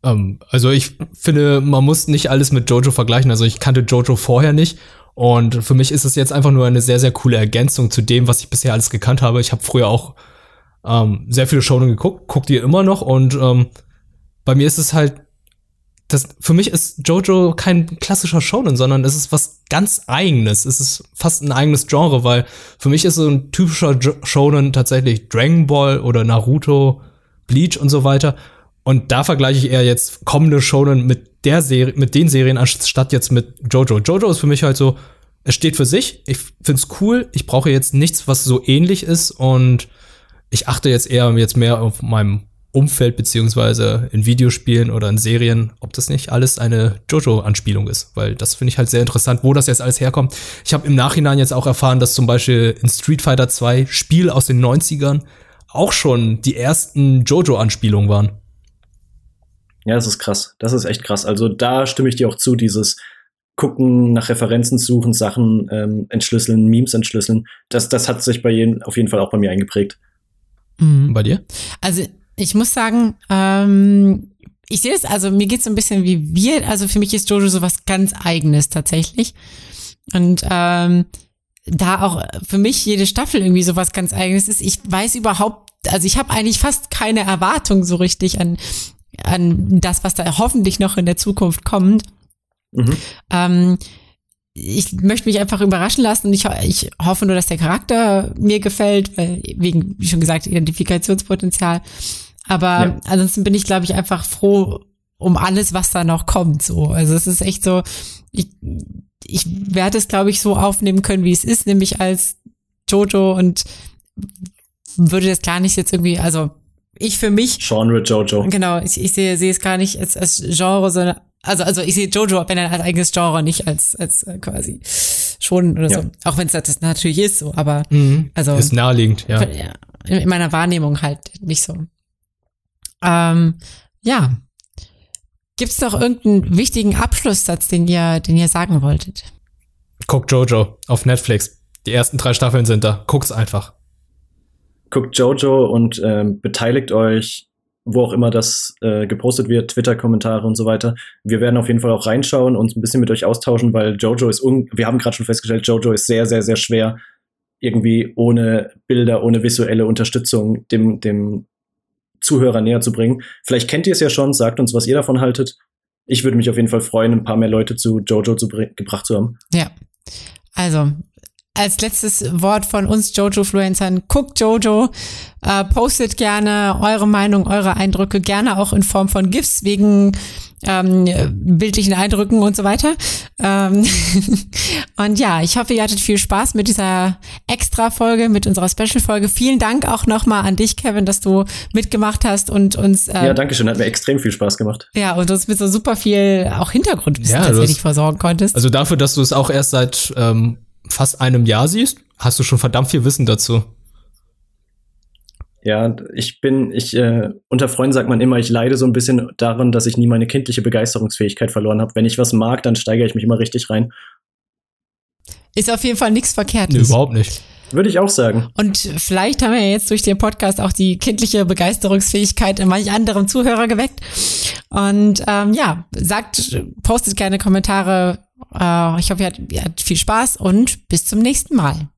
Ähm, also ich finde, man muss nicht alles mit Jojo vergleichen. Also ich kannte Jojo vorher nicht. Und für mich ist es jetzt einfach nur eine sehr, sehr coole Ergänzung zu dem, was ich bisher alles gekannt habe. Ich habe früher auch ähm, sehr viele Shonen geguckt, guckt ihr immer noch. Und ähm, bei mir ist es halt, das, für mich ist Jojo kein klassischer Shonen, sondern es ist was ganz eigenes. Es ist fast ein eigenes Genre, weil für mich ist so ein typischer Shonen tatsächlich Dragon Ball oder Naruto, Bleach und so weiter. Und da vergleiche ich eher jetzt kommende Shonen mit der Serie, mit den Serien anstatt jetzt mit Jojo. Jojo ist für mich halt so, es steht für sich. Ich find's cool. Ich brauche jetzt nichts, was so ähnlich ist und ich achte jetzt eher jetzt mehr auf meinem Umfeld beziehungsweise in Videospielen oder in Serien, ob das nicht alles eine Jojo-Anspielung ist, weil das finde ich halt sehr interessant, wo das jetzt alles herkommt. Ich habe im Nachhinein jetzt auch erfahren, dass zum Beispiel in Street Fighter 2 Spiel aus den 90ern auch schon die ersten Jojo-Anspielungen waren. Ja, das ist krass. Das ist echt krass. Also da stimme ich dir auch zu, dieses gucken, nach Referenzen suchen, Sachen ähm, entschlüsseln, Memes entschlüsseln. Das, das hat sich bei jedem, auf jeden Fall auch bei mir eingeprägt. Mhm. Bei dir? Also ich muss sagen, ähm, ich sehe es, also mir geht es so ein bisschen wie wir, also für mich ist Jojo so was ganz Eigenes tatsächlich. Und ähm, da auch für mich jede Staffel irgendwie so was ganz Eigenes ist. Ich weiß überhaupt, also ich habe eigentlich fast keine Erwartung so richtig an an das, was da hoffentlich noch in der Zukunft kommt. Mhm. Ähm, ich möchte mich einfach überraschen lassen und ich, ich hoffe nur, dass der Charakter mir gefällt, weil wegen, wie schon gesagt, Identifikationspotenzial. Aber ja. ansonsten bin ich, glaube ich, einfach froh um alles, was da noch kommt. So, also es ist echt so, ich, ich werde es, glaube ich, so aufnehmen können, wie es ist, nämlich als Jojo und würde das gar nicht jetzt irgendwie, also ich für mich. Genre Jojo. Genau, ich, ich sehe, sehe es gar nicht als, als Genre, sondern, also, also ich sehe Jojo, wenn er als eigenes Genre, nicht als, als äh, quasi schon oder Ja. so. Auch wenn es das natürlich ist, so, aber Mhm. also Ist naheliegend, ja. ja, in, in meiner Wahrnehmung halt nicht so. Ähm, ja. Gibt's doch irgendeinen wichtigen Abschlusssatz, den ihr, den ihr sagen wolltet? Guck Jojo auf Netflix. Die ersten drei Staffeln sind da. Guck's einfach. Guckt Jojo und ähm, beteiligt euch, wo auch immer das äh, gepostet wird, Twitter-Kommentare und so weiter. Wir werden auf jeden Fall auch reinschauen und ein bisschen mit euch austauschen, weil Jojo ist, un wir haben gerade schon festgestellt, Jojo ist sehr, sehr, sehr schwer, irgendwie ohne Bilder, ohne visuelle Unterstützung dem, dem Zuhörer näher zu bringen. Vielleicht kennt ihr es ja schon, sagt uns, was ihr davon haltet. Ich würde mich auf jeden Fall freuen, ein paar mehr Leute zu Jojo zu gebracht zu haben. Ja. Also, als letztes Wort von uns Jojo-Fluencern, guckt Jojo, äh, postet gerne eure Meinung, eure Eindrücke, gerne auch in Form von GIFs wegen ähm, bildlichen Eindrücken und so weiter. Ähm und ja, ich hoffe, ihr hattet viel Spaß mit dieser Extra-Folge, mit unserer Special-Folge. Vielen Dank auch nochmal an dich, Kevin, dass du mitgemacht hast und uns äh, Ja, danke schön, hat mir extrem viel Spaß gemacht. ja, und uns mit so super viel auch Hintergrundwissen Ja, du tatsächlich versorgen konntest. Also dafür, dass du es auch erst seit ähm, fast einem Jahr siehst, hast du schon verdammt viel Wissen dazu. Ja, ich bin, ich, äh, unter Freunden sagt man immer, ich leide so ein bisschen daran, dass ich nie meine kindliche Begeisterungsfähigkeit verloren habe. Wenn ich was mag, dann steigere ich mich immer richtig rein. Ist auf jeden Fall nichts Nee, Verkehrtes. überhaupt nicht. Würde ich auch sagen. Und vielleicht haben wir ja jetzt durch den Podcast auch die kindliche Begeisterungsfähigkeit in manch anderem Zuhörer geweckt. Und ähm, ja, sagt, postet gerne Kommentare. Äh, ich hoffe, ihr hattet, viel Spaß und bis zum nächsten Mal.